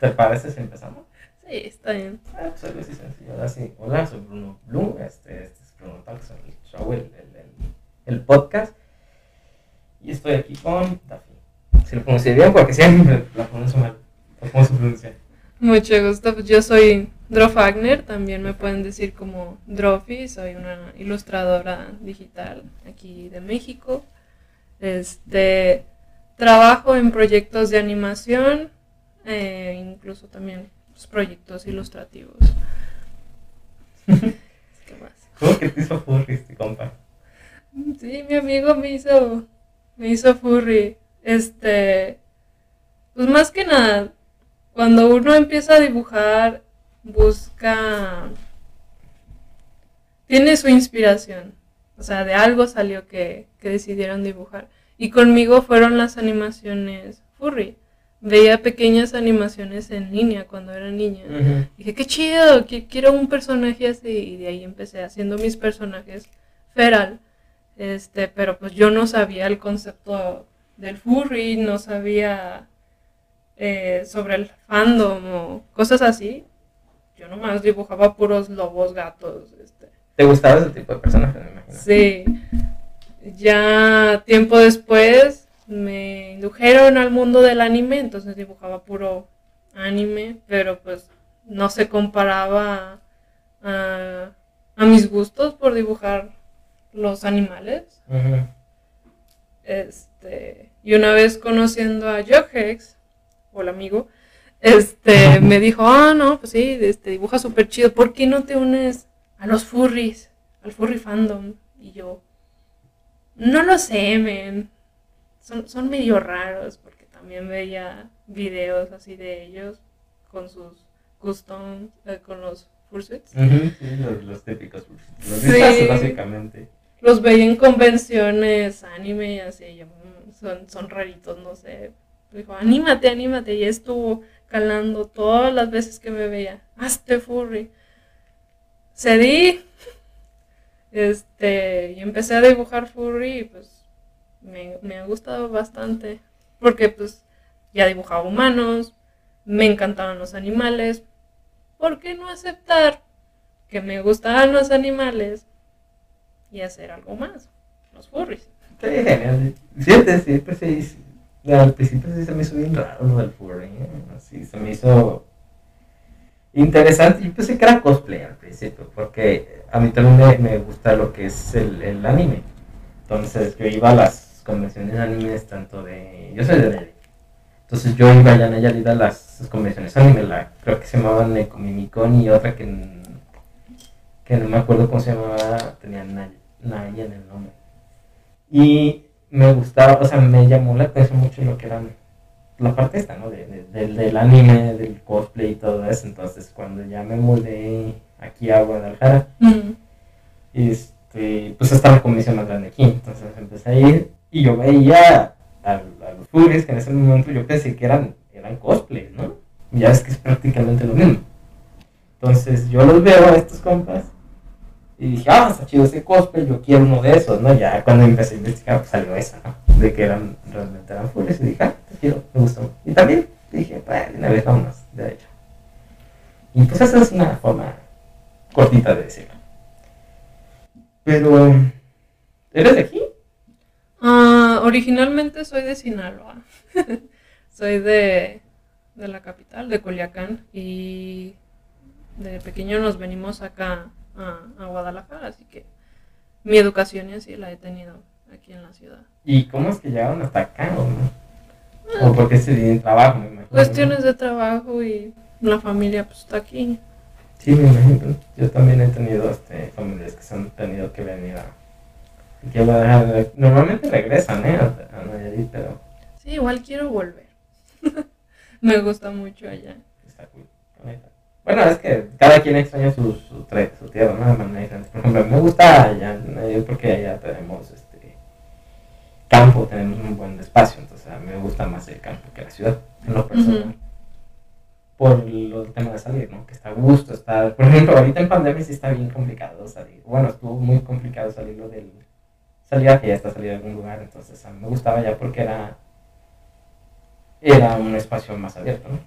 ¿Te parece si empezamos? Sí, está bien. Ah, pues algo así sencillo. Ahora sí. Hola, soy Bruno Blum. Este, este es Bruno Talks, el show, el, el, el, el podcast. Y estoy aquí con Daphne. Si lo pronuncié bien, porque siempre la pronuncio mal. ¿Cómo se pronuncia? Mucho gusto. Pues yo soy Drof Wagner, también me pueden decir como Drofi, soy una ilustradora digital aquí de México. Este, trabajo en proyectos de animación, eh, incluso también proyectos ilustrativos. ¿Qué más? ¿Cómo que te hizo furry este compa? Sí, mi amigo me hizo, me hizo furry. Este, pues más que nada, cuando uno empieza a dibujar, busca, tiene su inspiración. O sea, de algo salió que, que decidieron dibujar. Y conmigo fueron las animaciones furry. Veía pequeñas animaciones en línea cuando era niña. Dije, qué chido, qui- quiero un personaje así. Y de ahí empecé haciendo mis personajes feral. Este, pero pues yo no sabía el concepto del furry, no sabía eh, sobre el fandom o cosas así. Yo nomás dibujaba puros lobos, gatos, este. ¿Te gustaba ese tipo de personajes, me imagino? Sí. Ya tiempo después me indujeron al mundo del anime, entonces dibujaba puro anime, pero pues no se comparaba a, a mis gustos por dibujar los animales. Este, y una vez conociendo a Johex, o el amigo, este, me dijo, ah, no, pues sí, este, dibuja súper chido, ¿por qué no te unes a los furries, al furry fandom? Y yo, no lo sé, men, son, son medio raros, porque también veía videos así de ellos, con sus customs, eh, con los fursuits. Sí, los, los típicos. Los Sí. básicamente. los veía en convenciones anime y así, yo, "Mm, son, son raritos, no sé. Dijo, anímate, anímate. Y estuvo calando todas las veces que me veía. Hazte furry. Cedí. Este, y empecé a dibujar furry y pues me, me ha gustado bastante. Porque pues ya dibujaba humanos, me encantaban los animales. ¿Por qué no aceptar que me gustaban los animales y hacer algo más? Los furries. Sí, genial. Siempre, siempre sí. Al principio sí se me hizo bien raro lo del furry. ¿eh? Así se me hizo interesante. Yo pensé que era cosplay al principio, porque a mí también me, me gusta lo que es el, el anime. Entonces yo iba a las convenciones animes tanto de... Yo soy de Nayarit. Entonces yo iba allá en Nayarit a las convenciones anime, la, creo que se llamaban Nekomimicon y otra que, que no me acuerdo cómo se llamaba, tenía Nay, Nay en el nombre. Y me gustaba, o sea, me llamó la atención mucho lo que eran la parte esta, ¿no? De, de- del, del anime, del cosplay y todo eso. Entonces, cuando ya me mudé aquí a Guadalajara, este, pues estaba la comisión más grande aquí. Entonces empecé a ir y yo veía a, a los furries que en ese momento yo pensé que eran, eran cosplay, ¿no? Ya es que es prácticamente lo mismo. Entonces yo los veo a estos compas y dije, ah, está chido ese cosplay, yo quiero uno de esos, ¿no? Ya cuando empecé a investigar, pues salió esa, ¿no? De que eran, realmente eran furries y dije, ah, está chido, me gustó. Y también dije, pues, una vez vámonos, de hecho. Y pues esa es una forma cortita de decirlo. Pero, ¿eres de aquí? Originalmente soy de Sinaloa. soy de, de la capital, de Culiacán. Y de pequeño nos venimos acá a, a Guadalajara. Así que mi educación y así la he tenido aquí en la ciudad. ¿Y cómo es que llegaron hasta acá, o no? O porque se tienen trabajo, me imagino. ¿no? Cuestiones de trabajo y la familia pues está aquí. Sí, me imagino. Yo también he tenido este, familias que se han tenido que venir a... aquí a Guadalajara. Normalmente regresan, ¿eh? A, a Nayarit, pero Sí, igual quiero volver. Me gusta mucho allá. está cool. Bueno, es que cada quien extraña su, su, su tierra, ¿no? Por ejemplo, a me gusta allá Nayarit porque allá tenemos este campo, tenemos un buen espacio, entonces a mí me gusta más el campo que la ciudad, en lo personal. Ujú. Por el tema de salir, ¿no? Que está a gusto, está... Por ejemplo, ahorita en pandemia sí está bien complicado salir. Bueno, estuvo muy complicado salir lo del... Salir a fiesta, salir a algún lugar, entonces a mí me gustaba ya porque era... Era un espacio más abierto, ¿no?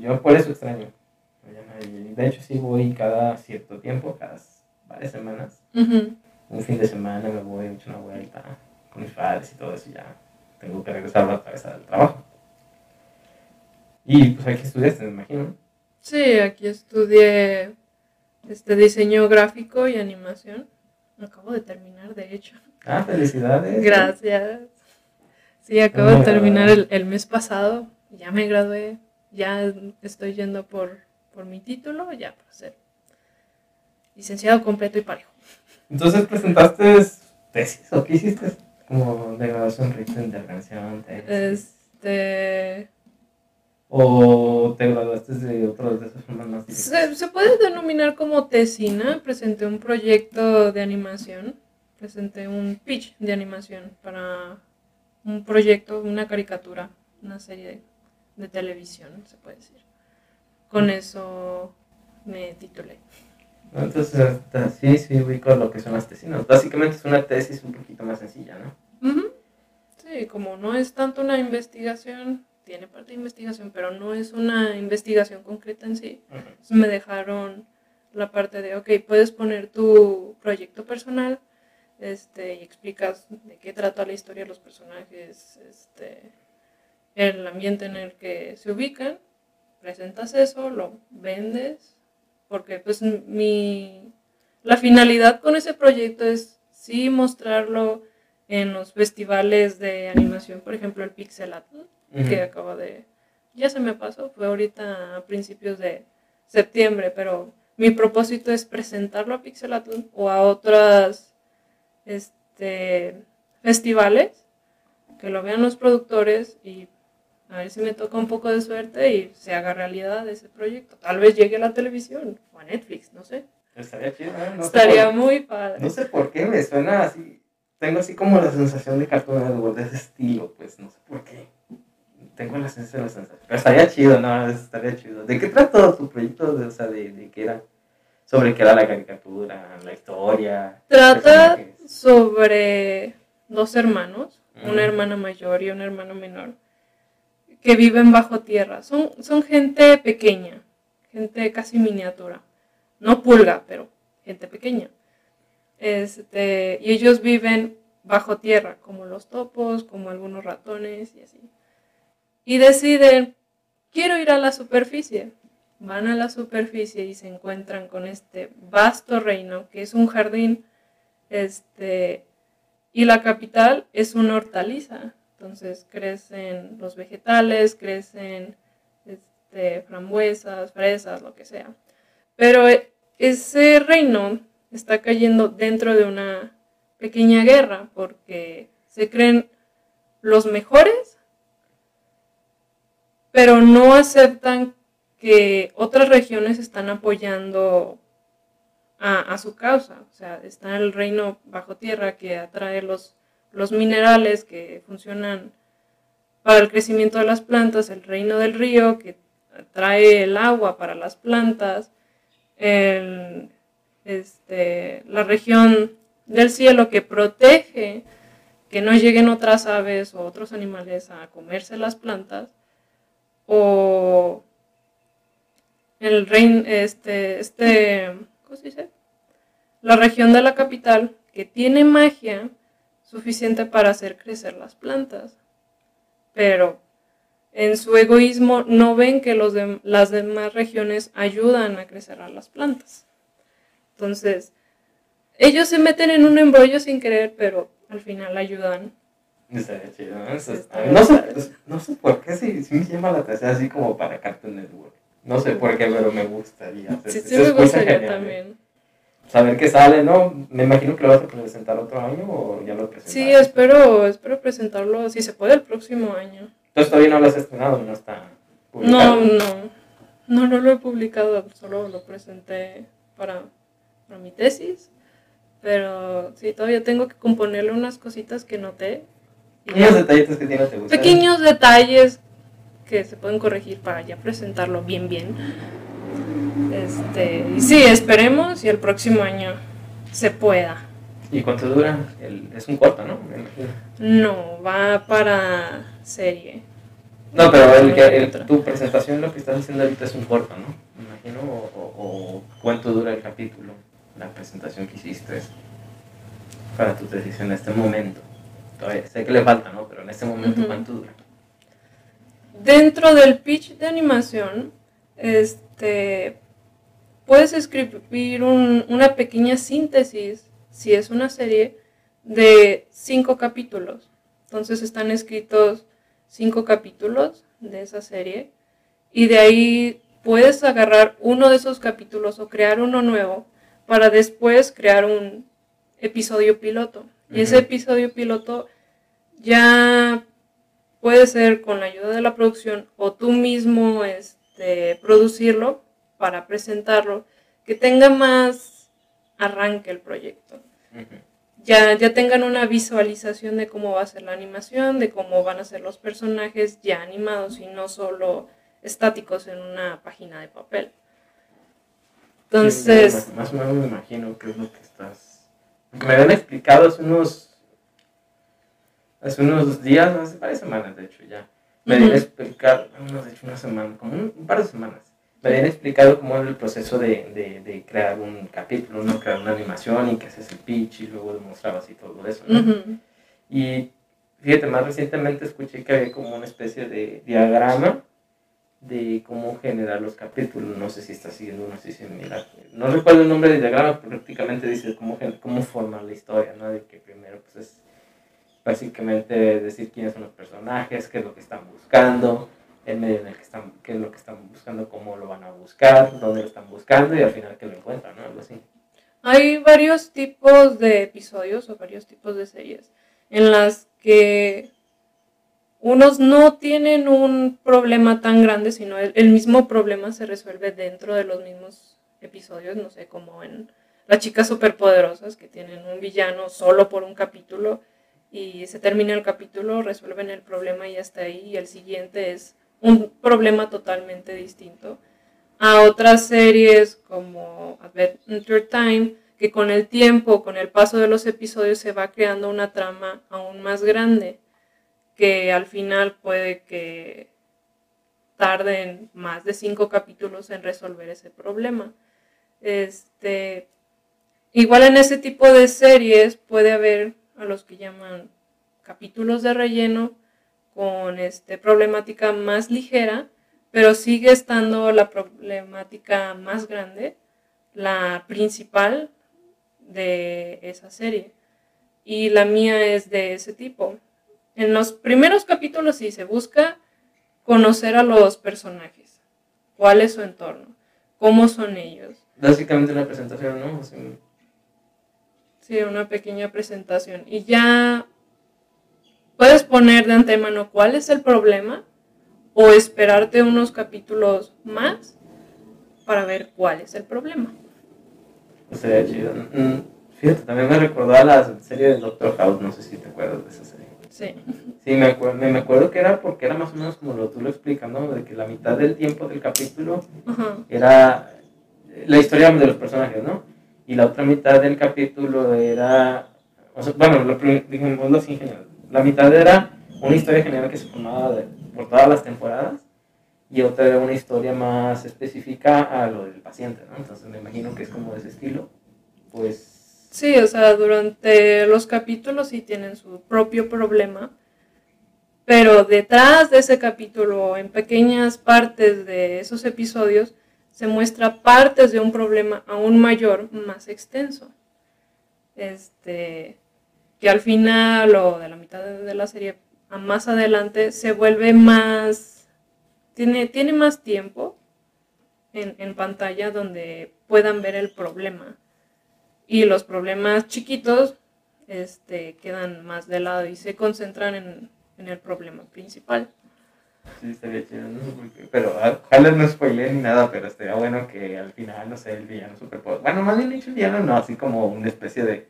Yo por eso extraño. De hecho, sí voy cada cierto tiempo, cada varias semanas. Un fin de semana me voy, me echo una vuelta con mis padres y todo eso. y Ya tengo que regresar otra vez al trabajo. Y pues hay que estudiar, me imagino. ¿no? Sí, aquí estudié este diseño gráfico y animación. Acabo de terminar, de hecho. Ah, felicidades. Gracias. Sí, acabo de terminar el, el mes pasado. Ya me gradué. Ya estoy yendo por, por mi título, ya para ser licenciado completo y parejo. Entonces presentaste tesis o qué hiciste? Como de graduación, rito, intervención, tesis. Este. ¿O te graduaste de otro de esos formas? Se, se puede denominar como tesina. Presenté un proyecto de animación. Presenté un pitch de animación para un proyecto, una caricatura, una serie de, de televisión, se puede decir. Con eso me titulé. Entonces, sí, sí, ubico lo que son las tesinas. Básicamente es una tesis un poquito más sencilla, ¿no? Ujú. Sí, como no es tanto una investigación, tiene parte de investigación, pero no es una investigación concreta en sí. Entonces me dejaron la parte de, ok, puedes poner tu proyecto personal este, y explicas de qué trata la historia los personajes, este, el ambiente en el que se ubican, presentas eso, lo vendes, porque pues mi, la finalidad con ese proyecto es sí mostrarlo en los festivales de animación, por ejemplo el Ujú. que acaba de, ya se me pasó, fue ahorita a principios de septiembre, pero mi propósito es presentarlo a Pixelatl o a otras este, festivales, que lo vean los productores y a ver si me toca un poco de suerte y se haga realidad ese proyecto. Tal vez llegue a la televisión o a Netflix, no sé. Estaría chido, ¿eh? No Estaría por- muy padre. No sé por qué me suena así. Tengo así como la sensación de Cartoon Network de ese estilo, pues no sé por qué. Tengo la sensación, la sensación. Pero estaría chido, no, estaría chido. ¿De qué trata tu proyecto? De, o sea, de, de qué era, sobre qué era la caricatura, la historia. Trata personajes? sobre dos hermanos, una Mm. hermana mayor y un hermano menor, que viven bajo tierra. Son, son gente pequeña, gente casi miniatura. No pulga, pero gente pequeña. Este, y ellos viven bajo tierra, como los topos, como algunos ratones y así. Y deciden, quiero ir a la superficie. Van a la superficie y se encuentran con este vasto reino, que es un jardín este, y la capital es una hortaliza. Entonces crecen los vegetales, crecen este, frambuesas, fresas, lo que sea. Pero e- ese reino está cayendo dentro de una pequeña guerra porque se creen los mejores, pero no aceptan que otras regiones están apoyando a, su causa. O sea, está el reino bajo tierra que atrae los, minerales que funcionan para el crecimiento de las plantas, el reino del río que atrae el agua para las plantas, este, la región del cielo que protege que no lleguen otras aves o otros animales a comerse las plantas, o el reino, este, este, ¿cómo se dice? La región de la capital que tiene magia suficiente para hacer crecer las plantas, pero en su egoísmo no ven que los dem- las demás regiones ayudan a crecer a las plantas. Entonces, ellos se meten en un embrollo sin querer, pero al final ayudan. Estaría chido, ¿no? Eso Sí, está- estaría no, sé, no sé por qué, sí, sí me llama la atención así como para Cartoon Network. No sé por qué, pero me gustaría. Sí, sí me gustaría genial, también. Saber qué sale, ¿no? Me imagino que lo vas a presentar otro año o ya lo presentaste. Sí, espero, espero presentarlo, si se puede, el próximo año. Entonces todavía no lo has estrenado, no está No, publicado. no, no, no lo he publicado, solo lo presenté para, para mi tesis. Pero sí, todavía tengo que componerle unas cositas que noté. Unos detallitos que tiene te gustan. Pequeños detalles que se pueden corregir para ya presentarlo bien, bien. Este, y sí, esperemos y el próximo año se pueda. ¿Y cuánto dura? El- es un corto, ¿no? No, va para serie. No, pero el, el- tu presentación lo que estás haciendo ahorita es un corto, ¿no? Me imagino, o, o- cuánto dura el capítulo, la presentación que hiciste para tu tesis en este momento. Todavía sé que le falta, ¿no? Pero en este momento, Ujú. ¿cuánto dura? Dentro del pitch de animación, este, puedes escribir un- una pequeña síntesis, si es una serie, de cinco capítulos. Entonces están escritos cinco capítulos de esa serie y de ahí puedes agarrar uno de esos capítulos o crear uno nuevo para después crear un episodio piloto. Y ese episodio piloto ya puede ser con la ayuda de la producción o tú mismo este, producirlo para presentarlo, que tenga más arranque el proyecto. Ya, ya tengan una visualización de cómo va a ser la animación, de cómo van a ser los personajes ya animados y no solo estáticos en una página de papel. Entonces, Sí, más o menos me imagino qué es lo que estás. Me habían explicado hace unos. Hace unos días, hace varias semanas, de hecho, ya. Me habían Ujú. explicado, no, de hecho, una semana, como un, un par de semanas. Me habían explicado cómo era el proceso de, de, de crear un capítulo, ¿no? Crear una animación y que haces el pitch y luego demostrabas y todo eso, ¿no? Y fíjate, más recientemente escuché que había como una especie de diagrama de cómo generar los capítulos. No sé si está siguiendo una así similar. No recuerdo el nombre del diagrama, pero prácticamente dice cómo, cómo formar la historia, ¿no? De que primero pues es básicamente decir quiénes son los personajes, qué es lo que están buscando, el medio en el que están, qué es lo que están buscando, cómo lo van a buscar, dónde lo están buscando y al final que lo encuentran, ¿no? Algo así. Hay varios tipos de episodios o varios tipos de series en las que unos no tienen un problema tan grande, sino el, el mismo problema se resuelve dentro de los mismos episodios, no sé, como en Las chicas superpoderosas, que tienen un villano solo por un capítulo y se termina el capítulo, resuelven el problema y hasta ahí, y el siguiente es un problema totalmente distinto a otras series como Adventure Time, que con el tiempo, con el paso de los episodios, se va creando una trama aún más grande, que al final puede que tarden más de cinco capítulos en resolver ese problema. Este, igual en ese tipo de series puede haber a los que llaman capítulos de relleno con este, problemática más ligera, pero sigue estando la problemática más grande, la principal de esa serie. Y la mía es de ese tipo. En los primeros capítulos sí se busca conocer a los personajes, cuál es su entorno, cómo son ellos. Básicamente una presentación, ¿no? Así, Sí, una pequeña presentación. Y ya puedes poner de antemano cuál es el problema o esperarte unos capítulos más para ver cuál es el problema. sería chido. Mm, Fíjate, también me recordó a la serie de Doctor House, no sé si te acuerdas de esa serie. Sí. Sí, me acuerdo, me, me acuerdo que era porque era más o menos como lo tú lo explicas, ¿no? De que la mitad del tiempo del capítulo Ajá. era la historia de los personajes, ¿no? Y la otra mitad del capítulo era, o sea, bueno, lo, digámoslo así en general. La mitad era una historia general que se formaba de- por todas las temporadas y otra era una historia más específica a lo del paciente, ¿no? Entonces me imagino que es como de ese estilo. Pues Sí, o sea, durante los capítulos sí tienen su propio problema, pero detrás de ese capítulo, en pequeñas partes de esos episodios, se muestra partes de un problema aún mayor, más extenso. Este, que al final o de la mitad de la serie a más adelante se vuelve más, tiene, tiene más tiempo en, pantalla donde puedan ver el problema y los problemas chiquitos este, quedan más de lado y se concentran en, en el problema principal. Sí, estaría chido, ¿no? Pero ah, ojalá no spoilé ni nada, pero estaría bueno que al final, no sé, el villano superpoderoso. Bueno, más bien dicho, el villano no, así como una especie de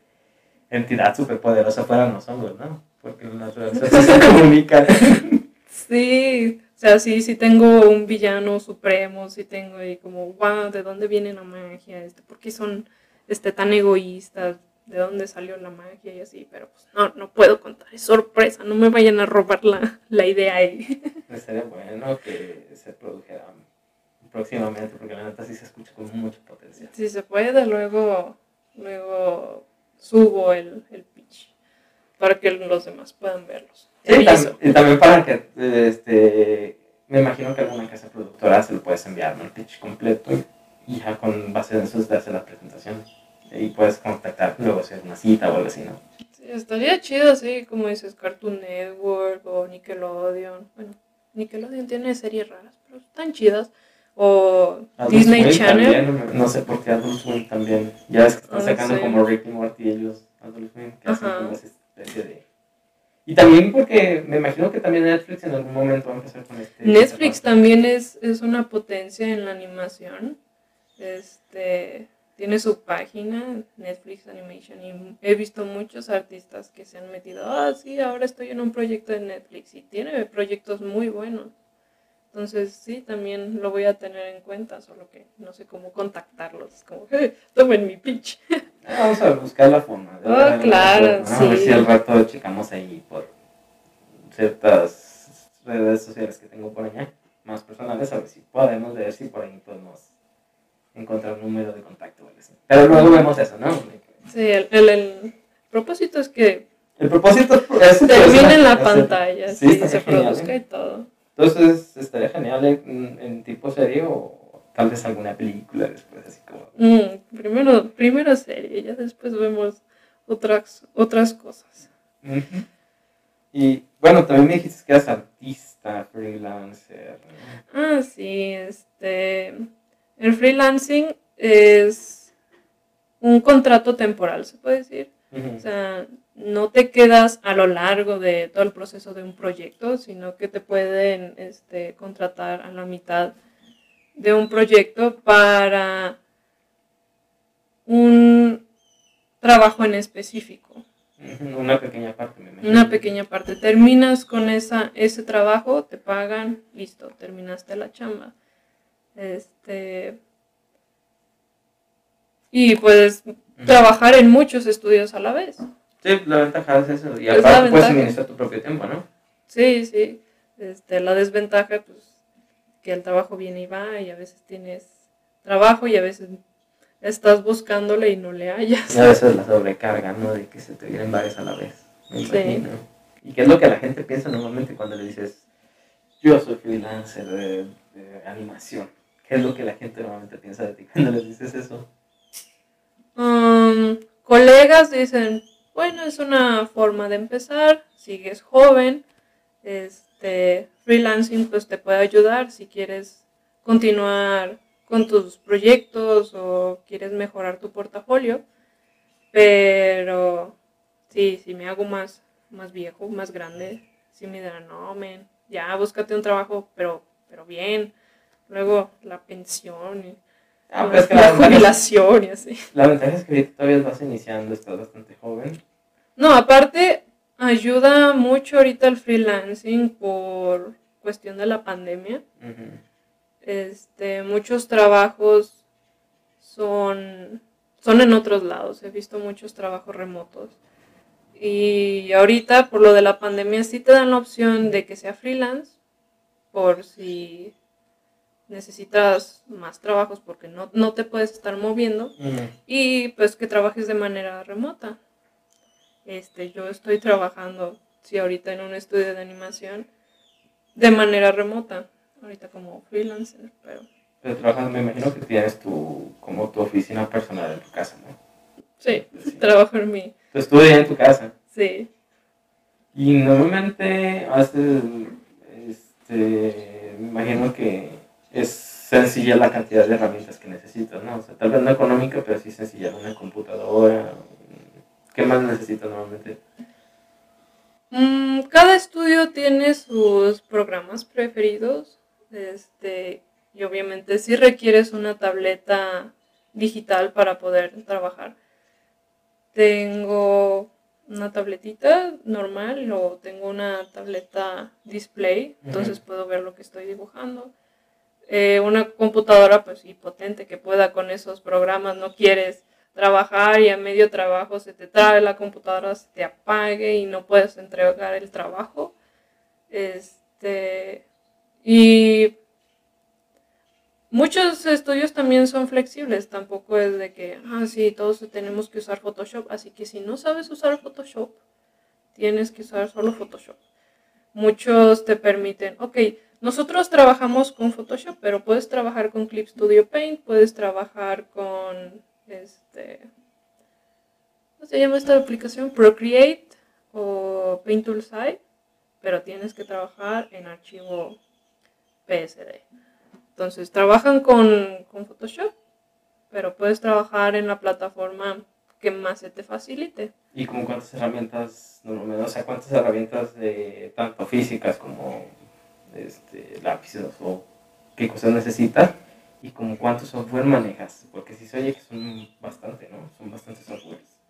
entidad superpoderosa fueran los hongos, ¿no? Porque la naturaleza se comunica. Sí, o sea, sí, sí tengo un villano supremo, sí tengo ahí como, wow, ¿de dónde viene la magia? Este, ¿Por qué son este, tan egoístas? De dónde salió la magia y así, pero pues no, no puedo contar, es sorpresa, no me vayan a robar la, la idea ahí. Estaría bueno que se produjera próximamente, porque la neta sí se escucha con mucho potencial. Si se puede, luego, luego subo el, el pitch para que los demás puedan verlos. Sí, Aviso. tam- y también para que, este, me imagino que alguna casa productora se lo puedes enviar, ¿no? El pitch completo y ya con base en eso te hace la presentación. Y puedes contactar luego hacer una cita o algo así, ¿no? Sí, estaría chido, así como dices, Cartoon Network o Nickelodeon. Bueno, Nickelodeon tiene series raras, pero están chidas. O Adult Disney Swim Channel. también, no sé por qué Adult Swim también. Ya ves que están Adult sacando Swim. como Rick y Morty ellos, Adult Swim, que hacen Ajá. como esa especie de... Y también porque me imagino que también Netflix en algún momento va a empezar con este... Netflix también es, es una potencia en la animación. Este tiene su página, Netflix Animation, y he visto muchos artistas que se han metido, ah, sí, ahora estoy en un proyecto de Netflix y tiene proyectos muy buenos. Entonces, sí, también lo voy a tener en cuenta, solo que no sé cómo contactarlos. Como, "Eh, tomen mi pitch. Vamos a buscar la forma. de- de- claro, de- A ver sí. si al rato checamos ahí por ciertas redes sociales que tengo por allá, más personales, a ver si podemos ver si por ahí podemos encontrar un número de contacto. Pero luego vemos eso, ¿no? Sí, el, el- el propósito es que El propósito es... termine en la pantalla, Sí, se genial, produzca ¿eh? y todo. Entonces, estaría genial en, en tipo serie o tal vez alguna película después, así como... Mm, primero, primero serie, ya después vemos otras, otras cosas. Y bueno, también me dijiste que eras artista, freelancer. ¿no? Ah, sí, este. El freelancing es un contrato temporal, se puede decir. O sea, no te quedas a lo largo de todo el proceso de un proyecto, sino que te pueden este, contratar a la mitad de un proyecto para un trabajo en específico. Una pequeña parte, me. Una pequeña parte. Terminas con esa, ese trabajo, te pagan, listo, terminaste la chamba. Este. Y puedes trabajar en muchos estudios a la vez. Sí, la ventaja es eso. Y Es aparte puedes administrar tu propio tiempo, ¿no? Sí, sí. Este, la desventaja, pues, que el trabajo viene y va, y a veces tienes trabajo y a veces estás buscándole y no le hallas. Y a veces la sobrecarga, ¿no? De que se te vienen varios a la vez. Me Sí. imagino. ¿Y qué es lo que la gente piensa normalmente cuando le dices, yo soy freelancer de, de animación? ¿Qué es lo que la gente normalmente piensa de ti cuando le dices eso? Um, colegas dicen, bueno, es una forma de empezar, sigues joven, este, freelancing pues te puede ayudar si quieres continuar con tus proyectos o quieres mejorar tu portafolio, pero sí, si me hago más, más viejo, más grande, sí me dirán, no, men, ya búscate un trabajo, pero, pero bien, luego la pensión y Ah, la, es que la jubilación y así. la ventaja es que todavía vas iniciando, estás bastante joven. No, aparte, ayuda mucho ahorita el freelancing por cuestión de la pandemia. Ujú. Este, muchos trabajos son, son en otros lados. He visto muchos trabajos remotos. Y ahorita, por lo de la pandemia, sí te dan la opción de que sea freelance, por si necesitas más trabajos porque no, no te puedes estar moviendo y pues que trabajes de manera remota. Este, yo estoy trabajando, sí, ahorita en un estudio de animación de manera remota, ahorita como freelancer, pero Pero trabajas, me imagino que tienes tu, como tu oficina personal en tu casa, ¿no? sí, Sí. trabajo en mí, Tu estudio en tu casa. sí. Y normalmente haces, este, me imagino que es sencilla la cantidad de herramientas que necesitas, ¿no? O sea, tal vez no económica, pero sí sencilla, una computadora. ¿Qué más necesitas normalmente? Mm, cada estudio tiene sus programas preferidos, este, y obviamente si requieres una tableta digital para poder trabajar. Tengo una tabletita normal o tengo una tableta display, entonces puedo ver lo que estoy dibujando. Eh, una computadora pues y potente que pueda con esos programas, no quieres trabajar y a medio trabajo se te trae la computadora, se te apague y no puedes entregar el trabajo. Este, y muchos estudios también son flexibles, tampoco es de que, ah, sí, todos tenemos que usar Photoshop, así que si no sabes usar Photoshop, tienes que usar solo Photoshop. Muchos te permiten, ok, nosotros trabajamos con Photoshop, pero puedes trabajar con Clip Studio Paint, puedes trabajar con este. ¿Cómo se llama esta aplicación? Procreate o Paint Toolside, pero tienes que trabajar en archivo PSD. Entonces, trabajan con, con Photoshop, pero puedes trabajar en la plataforma que más se te facilite. ¿Y como cuántas herramientas, o sea, cuántas herramientas tanto físicas como este, lápices o qué cosas necesitas y como cuánto software manejas? Porque si se oye que son bastante, ¿no? Son bastantes softwares.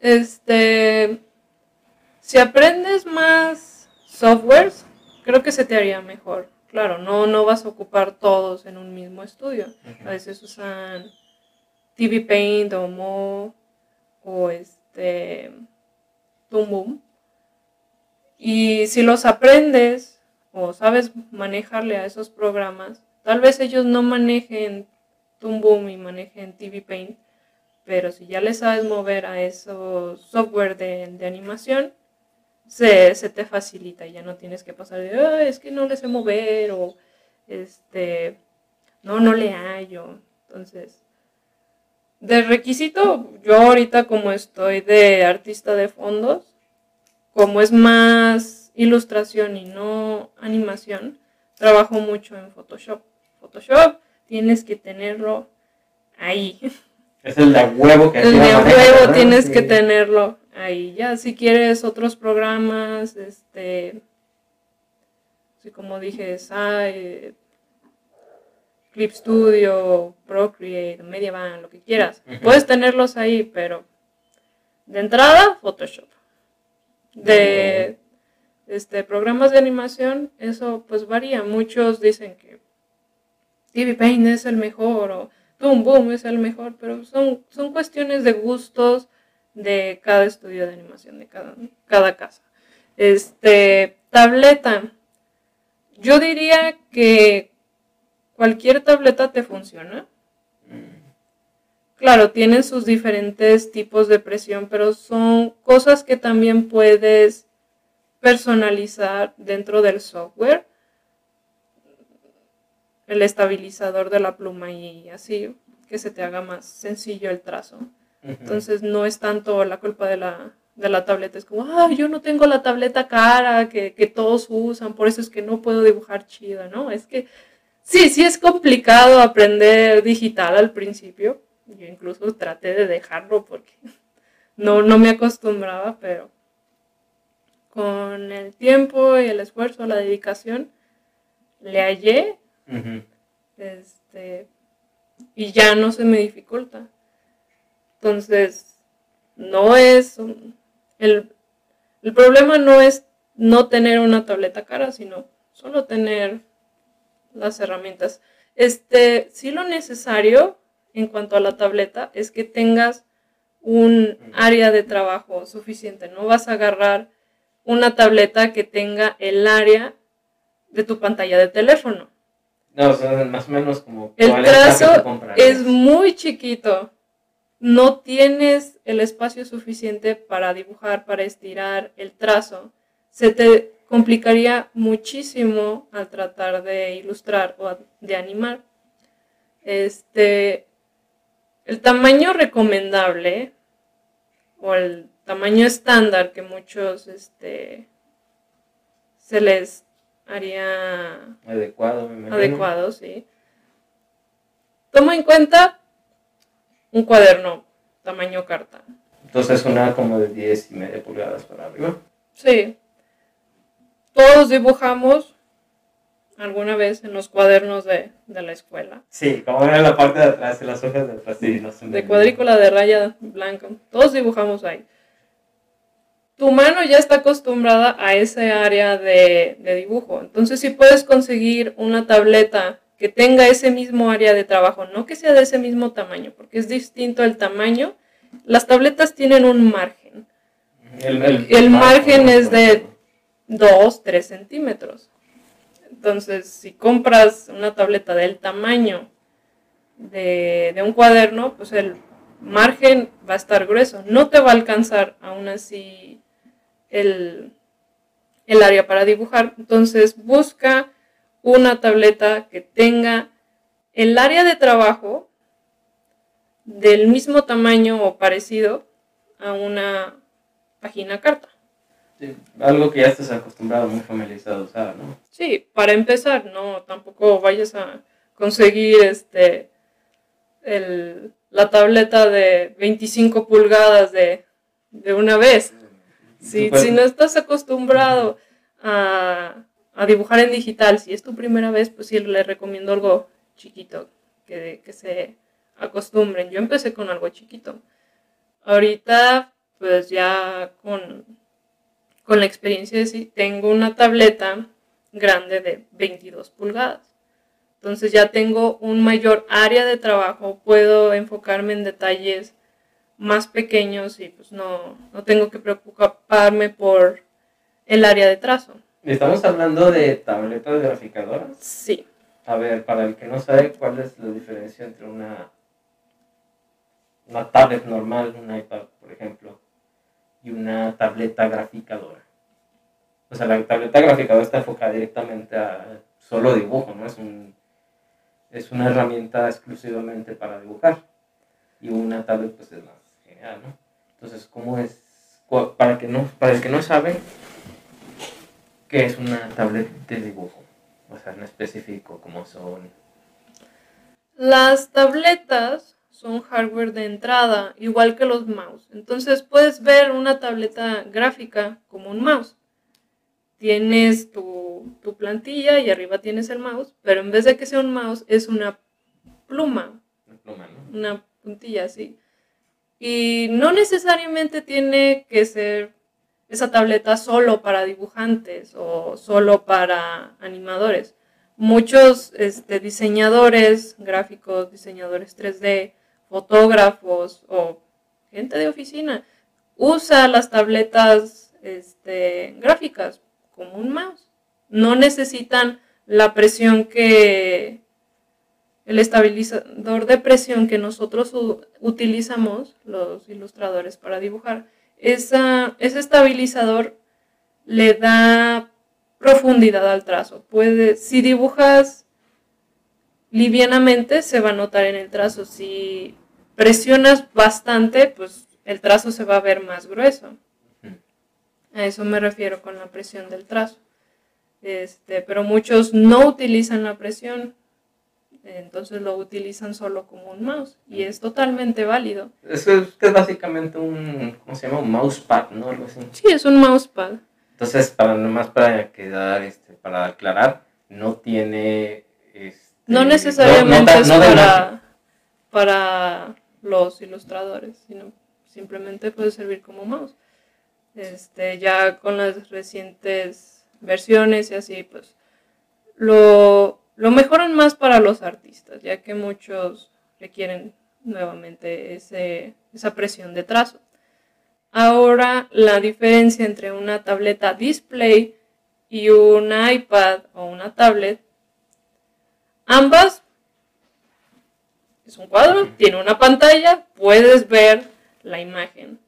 Este, si aprendes más softwares, creo que se te haría mejor. Claro, no, no vas a ocupar todos en un mismo estudio. A veces usan TV Paint o Mo o este Boom. Y si los aprendes o sabes manejarle a esos programas, tal vez ellos no manejen Boom y manejen TV Paint, pero si ya le sabes mover a esos software de, animación, se, te facilita, ya no tienes que pasar de, es que no le sé mover o este, no, no le hallo. Entonces, de requisito, yo ahorita como estoy de artista de fondos, como es más ilustración y no animación, trabajo mucho en Photoshop. Photoshop tienes que tenerlo ahí. Es el de huevo que El de huevo tienes que tenerlo ahí. Ya si quieres otros programas, este, así como dije, hay Clip Studio, Procreate, Mediaband, lo que quieras. Puedes tenerlos ahí, pero de entrada, Photoshop. De este, programas de animación, eso pues varía. Muchos dicen que TV Paint es el mejor o Boom Boom es el mejor, pero son, son cuestiones de gustos de cada estudio de animación, de cada, cada casa. Este, tableta. Yo diría que cualquier tableta te funciona. Claro, tienen sus diferentes tipos de presión, pero son cosas que también puedes personalizar dentro del software. El estabilizador de la pluma y así que se te haga más sencillo el trazo. Entonces no es tanto la culpa de la, de la tableta, es como, ah, yo no tengo la tableta cara que, que todos usan, por eso es que no puedo dibujar chido, ¿no? Es que Sí, sí es complicado aprender digital al principio. Yo incluso traté de dejarlo porque no, no me acostumbraba, pero con el tiempo y el esfuerzo, la dedicación, le hallé. este, y ya no se me dificulta. Entonces, no es... el, el problema no es no tener una tableta cara, sino solo tener las herramientas. Este, sí lo necesario en cuanto a la tableta es que tengas un área de trabajo suficiente. No vas a agarrar una tableta que tenga el área de tu pantalla de teléfono. No, o más o menos como... El trazo es muy chiquito. No tienes el espacio suficiente para dibujar, para estirar el trazo. Se te complicaría muchísimo al tratar de ilustrar o de animar. Este, el tamaño recomendable o el tamaño estándar que muchos este, se les haría adecuado, adecuado, sí. Toma en cuenta un cuaderno tamaño carta. Entonces una como de 10 y media pulgadas para arriba. Sí, todos dibujamos alguna vez en los cuadernos de, la escuela. Sí, como era la parte de atrás, de las hojas de atrás, sí, no De cuadrícula de raya blanca. Todos dibujamos ahí. Tu mano ya está acostumbrada a ese área de, de dibujo. Entonces, si puedes conseguir una tableta que que tenga ese mismo área de trabajo, no que sea de ese mismo tamaño, porque es distinto el tamaño. Las tabletas tienen un margen. El, margen es de 2, 3 centímetros. Entonces, si compras una tableta del tamaño de, de, un cuaderno, pues el margen va a estar grueso. No te va a alcanzar aún así el, el área para dibujar. Entonces, busca una tableta que tenga el área de trabajo del mismo tamaño o parecido a una página carta. Sí, algo que ya estás acostumbrado, muy familiarizado a usar, ¿no? Sí, para empezar, no, tampoco vayas a conseguir este el, la tableta de 25 pulgadas de, de una vez. Si, si no estás acostumbrado a, a dibujar en digital, si es tu primera vez, pues sí le recomiendo algo chiquito, que, que se acostumbren. Yo empecé con algo chiquito. Ahorita, pues ya con, con la experiencia de sí, tengo una tableta grande de 22 pulgadas. Entonces ya tengo un mayor área de trabajo, puedo enfocarme en detalles más pequeños y pues no, no tengo que preocuparme por el área de trazo. ¿Estamos hablando de tabletas graficadoras? Sí. A ver, para el que no sabe, ¿cuál es la diferencia entre una, una tablet normal, un iPad, por ejemplo, y una tableta graficadora? O sea, la tableta graficadora está enfocada directamente a solo dibujo, ¿no? Es, un, es una herramienta exclusivamente para dibujar. Y una tablet, pues, es más Entonces, ¿cómo es? Para, que no, para el que no sabe, ¿Qué es una tablet de dibujo? O sea, en específico, ¿cómo son? Las tabletas son hardware de entrada, igual que los mouse. Entonces puedes ver una tableta gráfica como un mouse. Tienes tu, tu plantilla y arriba tienes el mouse, pero en vez de que sea un mouse, es una pluma. Una pluma, ¿no? Una puntilla, así. Y no necesariamente tiene que ser esa tableta solo para dibujantes o solo para animadores. Muchos este, diseñadores gráficos, diseñadores 3D, fotógrafos o gente de oficina usa las tabletas este, gráficas como un mouse. No necesitan la presión que el estabilizador de presión que nosotros utilizamos los ilustradores para dibujar esa, ese estabilizador le da profundidad al trazo. Puede, si dibujas livianamente, se va a notar en el trazo. Si presionas bastante, pues el trazo se va a ver más grueso. A eso me refiero con la presión del trazo. Este, pero muchos no utilizan la presión entonces lo utilizan solo como un mouse y es totalmente válido. Es, es, es básicamente un, ¿cómo se llama? Un mousepad, ¿no? Algo así. Sí, es un mousepad. Entonces, para nomás para quedar, este, para aclarar, no tiene... Este, no necesariamente es para, para los ilustradores, sino simplemente puede servir como mouse. Este, ya con las recientes versiones y así, pues lo lo mejoran más para los artistas, ya que muchos requieren nuevamente ese, esa presión de trazo. Ahora la diferencia entre una tableta display y un iPad o una tablet, ambas es un cuadro, tiene una pantalla, puedes ver la imagen.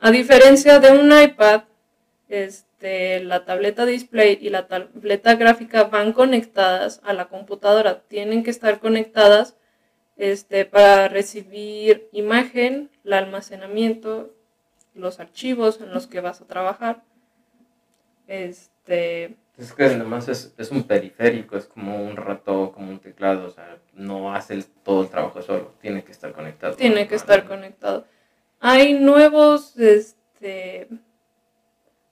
A diferencia de un iPad, este, la tableta display y la tableta gráfica van conectadas a la computadora. Tienen que estar conectadas este, para recibir imagen, el almacenamiento, los archivos en los que vas a trabajar. Este, es que además es, es, un periférico, es como un ratón, como un teclado, o sea, no hace todo el trabajo solo, tiene que estar conectado. Tiene que estar conectado. Hay nuevos, este,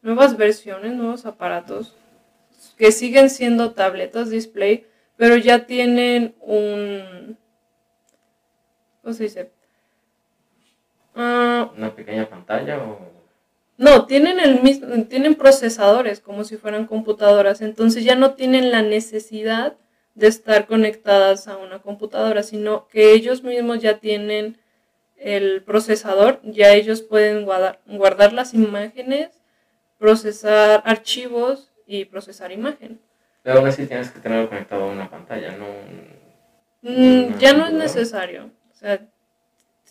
nuevas versiones, nuevos aparatos que siguen siendo tabletas display, pero ya tienen un... ¿Cómo se dice? Uh, ¿Una pequeña pantalla o...? No, tienen el mismo, tienen procesadores como si fueran computadoras, entonces ya no tienen la necesidad de estar conectadas a una computadora, sino que ellos mismos ya tienen el procesador, ya ellos pueden guardar, guardar las imágenes, procesar archivos y procesar imagen. Pero aún así tienes que tenerlo conectado a una pantalla, no. Mm, Una ya no es necesario. O sea,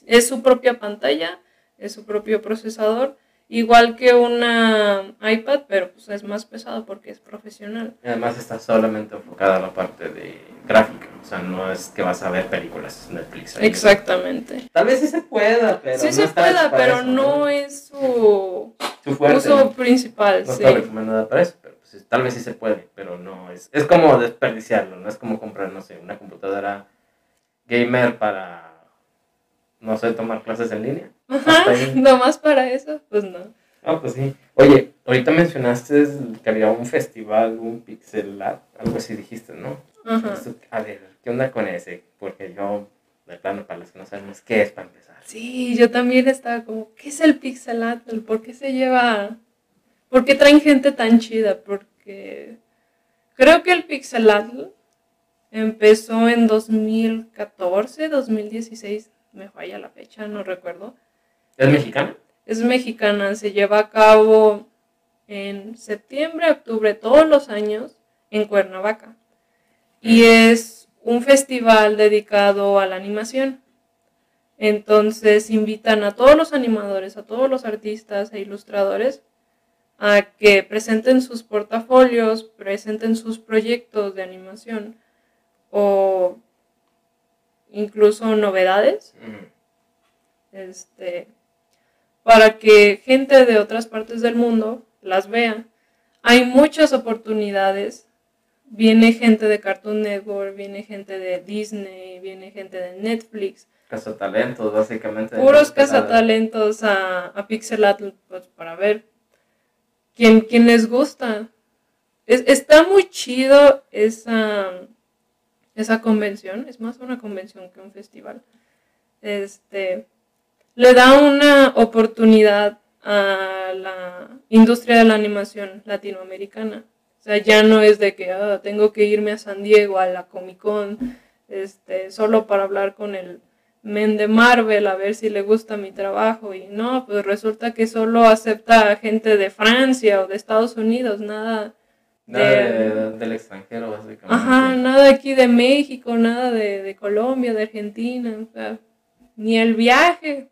es su propia pantalla, es su propio procesador, igual que una iPad, pero pues es más pesado porque es profesional. Y además está solamente enfocada a la parte de gráfica, o sea, no es que vas a ver películas Netflix. ahí. Exactamente. Tal vez sí se pueda, pero sí no se está pueda, pero eso, no es su Su fuerte, uso ¿no? principal. No sí. está recomendada para eso, pero pues, tal vez sí se puede, pero no es. Es como desperdiciarlo, no es como comprar, no sé, una computadora gamer para, no sé, tomar clases en línea. Ajá, nomás para eso, pues no. Ah, pues sí. Oye, ahorita mencionaste que había un festival, un pixel art, algo así dijiste, ¿no? A ver, ¿qué onda con ese? Porque yo, de plano, para los que no sabemos, ¿qué es para empezar? Sí, yo también estaba como, ¿qué es el pixel art? ¿Por qué se lleva? ¿Por qué traen gente tan chida? Porque creo que el pixel art empezó en 2014, 2016, me falla la fecha, no recuerdo. ¿Es mexicano? Es mexicana, se lleva a cabo en septiembre, octubre, todos los años en Cuernavaca. Y es un festival dedicado a la animación. Entonces invitan a todos los animadores, a todos los artistas e ilustradores a que presenten sus portafolios, presenten sus proyectos de animación o incluso novedades este, para que gente de otras partes del mundo las vea. Hay muchas oportunidades. Viene gente de Cartoon Network, viene gente de Disney, viene gente de Netflix. Cazatalentos, básicamente. Puros a- cazatalentos a, a Pixelatl pues, para ver quién, quién les gusta. Es- está muy chido esa, esa convención. Es más una convención que un festival. Este, le da una oportunidad a la industria de la animación latinoamericana. O sea, ya no es de que "Ah, tengo que irme a San Diego a la Comic Con este, solo para hablar con el men de Marvel a ver si le gusta mi trabajo. Y no, pues resulta que solo acepta a gente de Francia o de Estados Unidos, nada. Nada de- de- del extranjero, básicamente. Ajá, nada aquí de México, nada de, de Colombia, de Argentina, o sea, ni el viaje.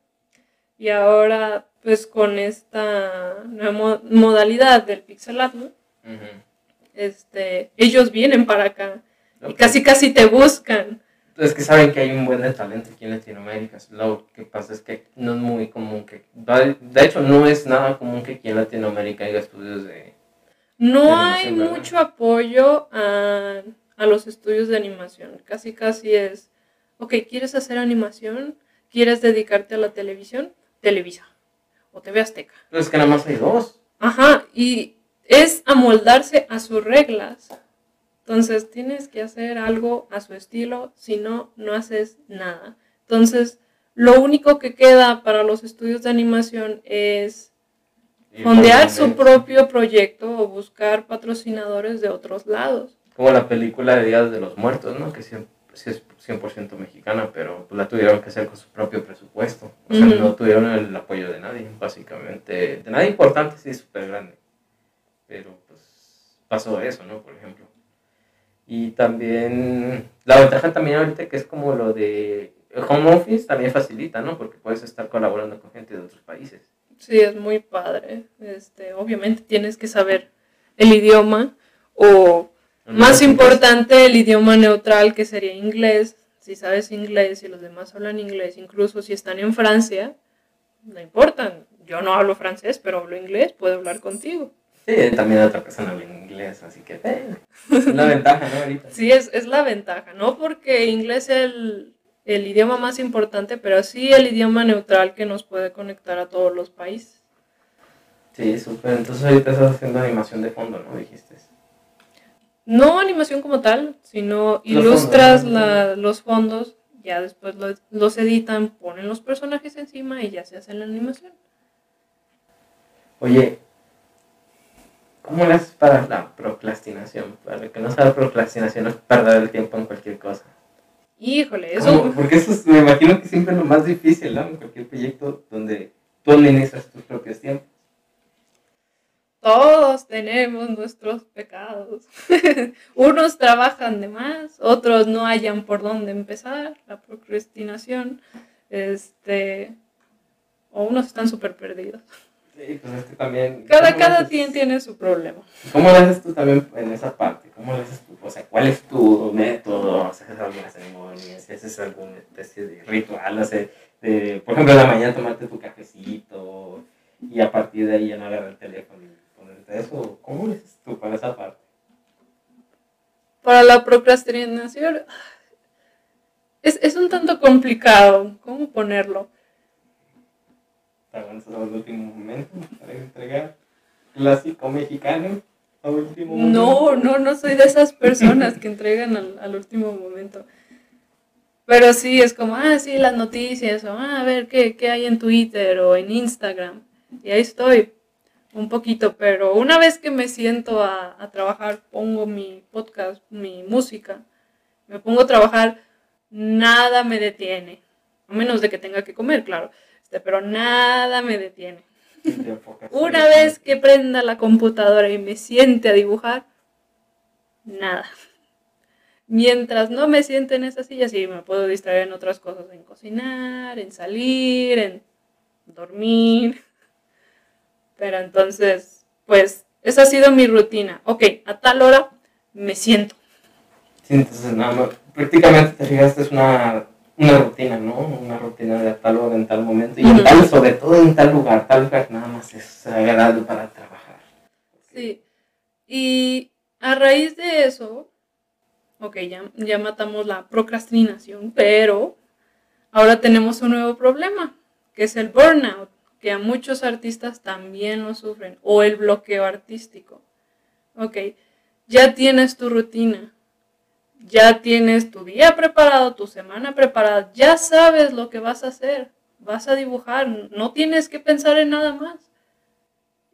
Y ahora, pues con esta nueva mo- modalidad del pixel art, ¿no? Este, ellos vienen para acá y Ok. casi casi te buscan. Es que saben que hay un buen de talento aquí en Latinoamérica. Lo que pasa es que no es muy común que. De hecho, no es nada común que aquí en Latinoamérica haya estudios de. No De hay mucho apoyo a, a los estudios de animación. Casi casi es, ok, ¿quieres hacer animación? ¿Quieres dedicarte a la televisión? Televisa o TV Azteca. Pero es que nada más hay dos. Ajá, y es amoldarse a sus reglas. Entonces tienes que hacer algo a su estilo, si no, no haces nada. Entonces, lo único que queda para los estudios de animación es fondear su propio proyecto o buscar patrocinadores de otros lados. Como la película de Días de los Muertos, ¿no? Que sí, sí es 100% mexicana, pero pues, la tuvieron que hacer con su propio presupuesto. O sea, Ujú. no tuvieron el apoyo de nadie, básicamente. De nadie importante, sí, súper grande. Pero pues pasó eso, ¿no? Por ejemplo. Y también, la ventaja también ahorita que es como lo de home office también facilita, ¿no? Porque puedes estar colaborando con gente de otros países. Sí, es muy padre. Este, obviamente tienes que saber el idioma o Más importante el idioma neutral que sería inglés. Si sabes inglés y los demás hablan inglés, incluso si están en Francia, no importa. Yo no hablo francés, pero hablo inglés, puedo hablar contigo. Sí, también otra persona habla inglés, así que eh, es la ventaja, ¿no? Ahorita. Sí, es, es la ventaja, no porque inglés es el, el idioma más importante, pero sí el idioma neutral que nos puede conectar a todos los países. Sí, súper. Entonces ahorita estás haciendo animación de fondo, ¿no? Dijiste. No animación como tal, sino Los ilustras la- los fondos, ya después lo- los editan, ponen los personajes encima y ya se hace la animación. Oye, ¿cómo le haces para la procrastinación? Para que no sabe procrastinación es perder el tiempo en cualquier cosa. Híjole, ¿Cómo? eso. Porque eso es- me imagino que siempre es lo más difícil, ¿no? En cualquier proyecto donde tú administras tus propios tiempos. Todos tenemos nuestros pecados. Unos trabajan de más, otros no hayan por dónde empezar, la procrastinación, este, o unos están súper perdidos. Sí, pues es que también... Cada, ¿cómo le cada quien tiene su problema. ¿Cómo lo haces tú también en esa parte? ¿Cómo lo haces tú? O sea, ¿cuál es tu método? ¿Haces alguna ceremonia? Si ¿Haces alguna especie de ritual? O sea, de, por ejemplo, en la mañana tomarte tu cafecito y a partir de ahí ya no agarrar el teléfono y ponerte eso. ¿Cómo lo haces tú para esa parte? Para la procrastinación es, es un tanto complicado. ¿Cómo ponerlo? ¿Te avanzas al último momento para entregar? ¿Clásico mexicano? ¿A último momento? No, no, no soy de esas personas que entregan al, al último momento. Pero sí, es como, ah, sí, las noticias, o ah, a ver qué, qué hay en Twitter o en Instagram. Y ahí estoy, un poquito, pero una vez que me siento a, a trabajar, pongo mi podcast, mi música, me pongo a trabajar, nada me detiene. A menos de que tenga que comer, claro. Este, pero nada me detiene. Una vez que prenda la computadora y me siente a dibujar, nada. Mientras no me siente en esa silla, sí, me puedo distraer en otras cosas, en cocinar, en salir, en dormir. Pero entonces, pues, esa ha sido mi rutina. Ok, a tal hora me siento. Sí, entonces nada prácticamente te fijaste es una, una rutina, ¿no? Una rutina de tal hora en tal momento y en tal, sobre todo en tal lugar, tal lugar nada más es agradable para trabajar. Sí. Y a raíz de eso, ok, ya, ya matamos la procrastinación, pero ahora tenemos un nuevo problema, que es el burnout, que a muchos artistas también lo sufren, o el bloqueo artístico. Ok, ya tienes tu rutina, ya tienes tu día preparado, tu semana preparada, ya sabes lo que vas a hacer, vas a dibujar, no tienes que pensar en nada más.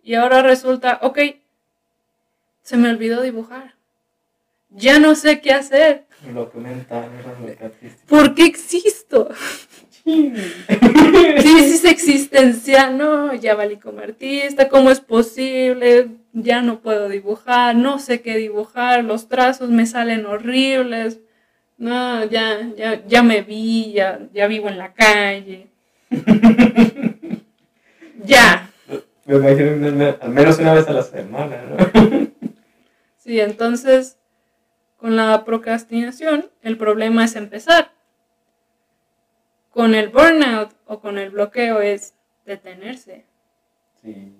Y ahora resulta, ok, se me olvidó dibujar. Ya no sé qué hacer. Mental. ¿Por qué existo? Crisis existencial, no, ya valí como artista, ¿cómo es posible? Ya no puedo dibujar, no sé qué dibujar, los trazos me salen horribles. No, ya, ya, ya me vi, ya, ya vivo en la calle. ya. Me imagino al menos una vez a la semana, ¿no? Sí, entonces, con la procrastinación, el problema es empezar. Con el burnout o con el bloqueo es detenerse. Sí.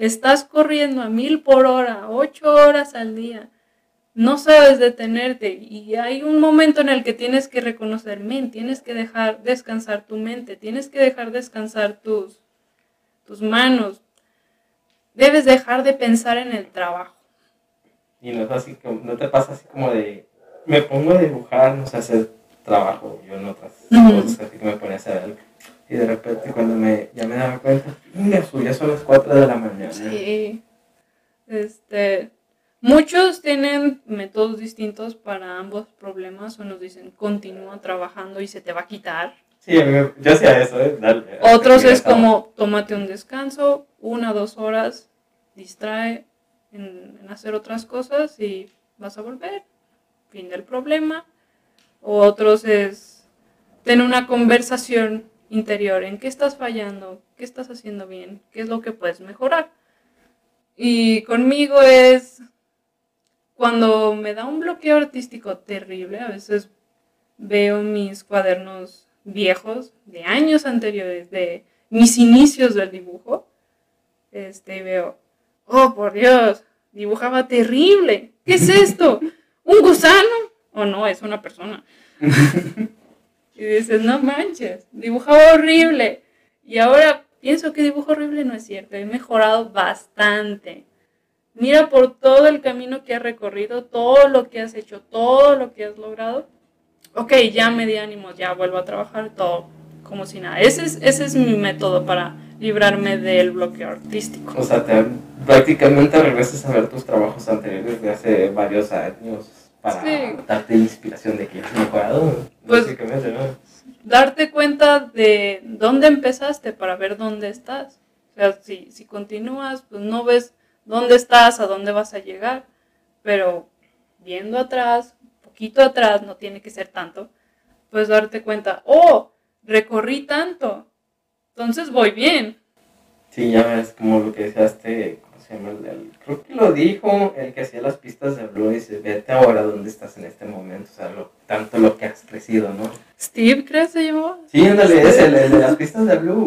Estás corriendo a mil por hora, ocho horas al día. No sabes detenerte y hay un momento en el que tienes que reconocer, men, tienes que dejar descansar tu mente, tienes que dejar descansar tus, tus manos. Debes dejar de pensar en el trabajo. Y no, es así no te pasa así como de, me pongo a dibujar, no sé, hacer trabajo, yo en otras cosas así que me ponía a hacer algo. Y de repente cuando me, ya me daba cuenta, "Inga, su, ya son las 4 de la mañana. Sí. Este, muchos tienen métodos distintos para ambos problemas. Unos dicen continúa trabajando y se te va a quitar. Sí, yo hacía eso, ¿eh? Dale, Otros es como tómate un descanso, una, dos horas, distrae en, en hacer otras cosas y vas a volver. Fin del problema. O otros es tener una conversación interior en qué estás fallando, qué estás haciendo bien, qué es lo que puedes mejorar. Y conmigo es cuando me da un bloqueo artístico terrible, a veces veo mis cuadernos viejos de años anteriores, de mis inicios del dibujo, este, y veo, oh por Dios, dibujaba terrible, ¿qué es esto? ¿Un gusano? O no, es una persona. y dices, no manches, dibujaba horrible. Y ahora pienso que dibujo horrible no es cierto, he mejorado bastante. Mira por todo el camino que has recorrido, todo lo que has hecho, todo lo que has logrado. Ok, ya me di ánimos, ya vuelvo a trabajar todo como si nada. Ese es, ese es mi método para librarme del bloqueo artístico. O sea, te, prácticamente regresas a ver tus trabajos anteriores de hace varios años para Sí. darte inspiración de que has mejorado. Pues- básicamente, ¿no? Darte cuenta de dónde empezaste para ver dónde estás. O sea, si, si continúas, pues no ves dónde estás, a dónde vas a llegar, pero viendo atrás, poquito atrás, no tiene que ser tanto, pues darte cuenta, oh, recorrí tanto, entonces voy bien. Sí, ya ves, como lo que decía ¿cómo se llama? El, el- creo que lo dijo el que hacía las pistas de Blue, dice, vete ahora dónde estás en este momento, o sea, lo, tanto lo que has crecido, ¿no? Steve, creo que se llamó. Sí, ándale, es el, el de las pistas de Blue.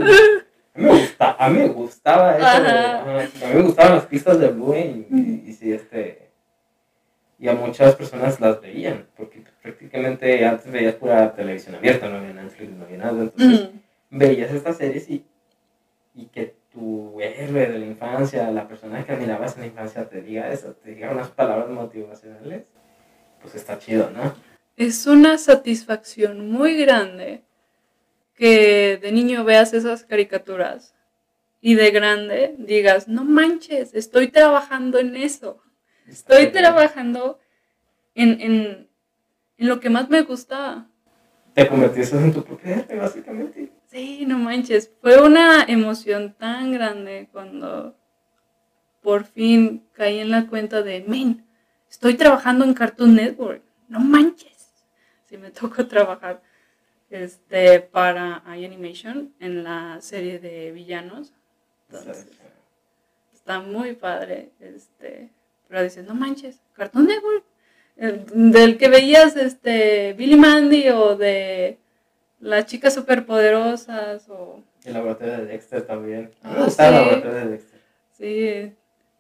A mí me, gusta, a mí me gustaba eso, Ajá. ajá, a mí me gustaban las pistas de Blue y, y, y sí, este, y a muchas personas las veían, porque prácticamente antes veías pura televisión abierta, no había Netflix, no había nada, entonces Mm, veías estas series y, y que tu héroe de la infancia, la persona que admirabas en la infancia te diga eso, te diga unas palabras motivacionales, pues está chido, ¿no? Es una satisfacción muy grande que de niño veas esas caricaturas y de grande digas, no manches, estoy trabajando en eso. Estoy trabajando en, en, en lo que más me gustaba. Te convertiste en tu propio héroe, básicamente. Sí, no manches. Fue una emoción tan grande cuando por fin caí en la cuenta de, men, estoy trabajando en Cartoon Network. No manches. Sí, me tocó trabajar este, para iAnimation en la serie de villanos. Entonces, está muy padre. Este, pero dices, no manches, Cartoon Network. El- del que veías este, Billy Mandy o de las chicas superpoderosas o El laboratorio de Dexter también. Ah, me gustaba el sí. laboratorio de Dexter. sí,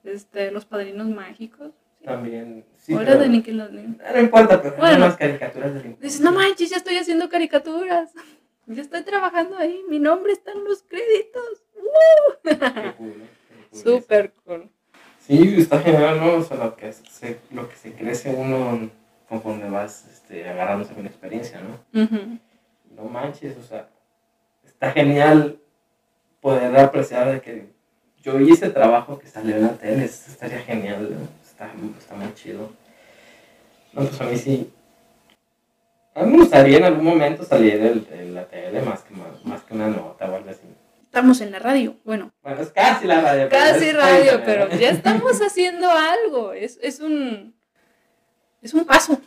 este, los padrinos mágicos. Sí. También. Sí, o era pero- de Nickelodeon. No importa, pero Bueno. eran las caricaturas del Dices, no manches, ya estoy haciendo caricaturas. Ya estoy trabajando ahí. Mi nombre está en los créditos. ¡Uh! Qué cool, cool Súper cool. Sí, está genial, ¿no? O sea, lo que se, lo que se crece uno conforme vas este, agarrando también experiencia, ¿no? Ujú. No manches, o sea, está genial poder apreciar de que yo hice trabajo que salió en la tele, eso estaría genial, ¿no? está, está muy chido. No, pues a mí sí. A mí me gustaría en algún momento salir de la tele más que, más, más que una nota o algo así. Estamos en la radio. Bueno, Bueno, es casi la radio. casi radio, pero ya estamos haciendo algo. Es, es un. Es un paso.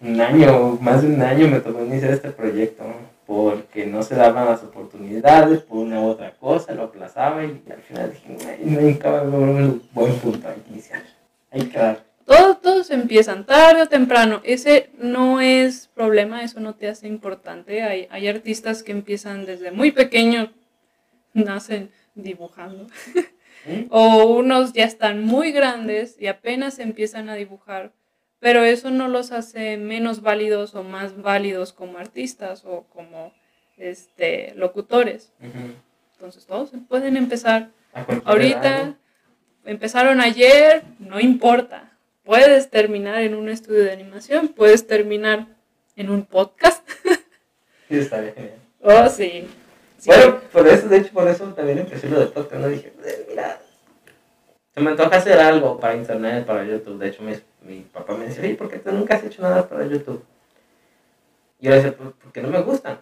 Un año, más de un año me tomó iniciar este proyecto, porque no se daban las oportunidades, por una u otra cosa, lo aplazaba y al final dije, "Güey, nunca va a un buen punto ahí inicial. Hay que dar. Todos, todos empiezan tarde o temprano. Ese no es problema, eso no te hace importante. Hay, hay artistas que empiezan desde muy pequeños, nacen dibujando. ¿eh? O unos ya están muy grandes y apenas empiezan a dibujar. Pero eso no los hace menos válidos o más válidos como artistas o como este, locutores. Entonces todos pueden empezar Ahorita edad, empezaron ayer, no importa. Puedes terminar en un estudio de animación, puedes terminar en un podcast. Sí, estaría genial. Oh, sí. Sí. Bueno, por eso, de hecho, por eso también empecé lo de podcast, ¿no? Dije, "Eh, mira, se me antoja hacer algo para internet, para YouTube. De hecho, mi, mi papá me decía, oye, ¿por qué tú nunca has hecho nada para YouTube? Y yo le decía, "Pues, porque no me gustan.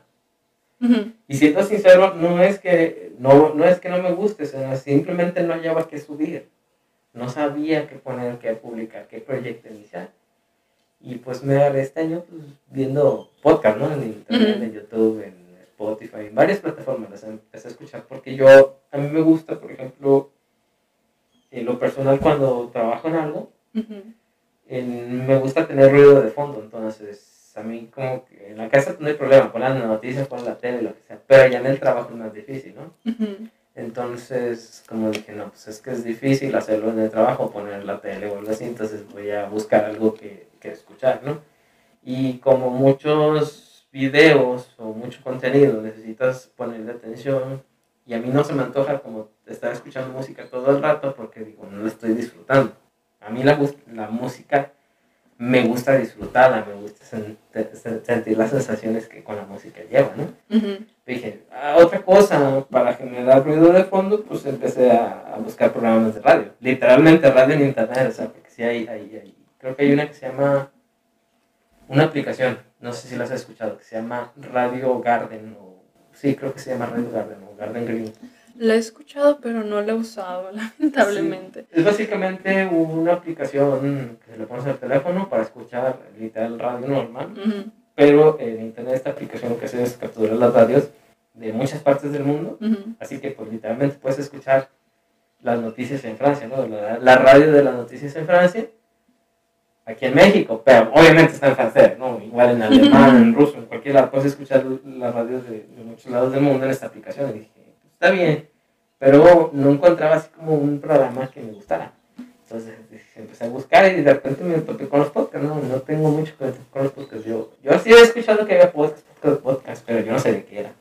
Y siendo sincero, no es que no, no es que no me guste, sino simplemente no hallaba qué subir. No sabía qué poner, qué publicar, qué proyecto iniciar. Y pues me agarré este año pues, viendo podcast, ¿no? En internet, en YouTube, en Spotify, en varias plataformas las empecé a escuchar porque yo, a mí me gusta, por ejemplo, en lo personal cuando trabajo en algo, ujú. Me gusta tener ruido de fondo, entonces a mí como que en la casa no hay problema, pon las noticias, pon la tele, lo que sea, pero ya en el trabajo es más difícil, ¿no? Entonces, como dije, no, pues es que es difícil hacerlo en el trabajo, poner la tele o algo así, entonces voy a buscar algo que, que escuchar, ¿no? Y como muchos videos o mucho contenido necesitas ponerle atención, y a mí no se me antoja como estar escuchando música todo el rato porque digo, no la estoy disfrutando. A mí la, la música me gusta disfrutarla, me gusta sen- sen- sentir las sensaciones que con la música lleva, ¿no? Ujú. Dije, ah, otra cosa, para generar ruido de fondo, pues empecé a, a buscar programas de radio. Literalmente radio en internet, o sea, porque sí hay, hay, hay- creo que hay una que se llama, una aplicación, no sé si la has escuchado, que se llama Radio Garden, o, sí, creo que se llama Radio Garden, o Garden Green. La he escuchado, pero no la he usado, lamentablemente. Es básicamente una aplicación que se le pones al teléfono para escuchar literal radio normal, Ujú, pero en internet esta aplicación lo que hace es capturar las radios de muchas partes del mundo ujú. Así que pues literalmente puedes escuchar las noticias en Francia, ¿no? La, la radio de las noticias en Francia, aquí en México, pero obviamente está en francés, ¿no? Igual en alemán, en ruso, en cualquier lado, puedes escuchar las radios de, de muchos lados del mundo en esta aplicación. Y dije, "Pues, está bien, pero no encontraba así como un programa que me gustara. Entonces empecé a buscar y de repente me topé con los podcasts, ¿no? No tengo mucho que con los podcasts. Yo, yo sí he escuchado que había podcasts, podcasts, podcasts, pero yo no sé de qué era.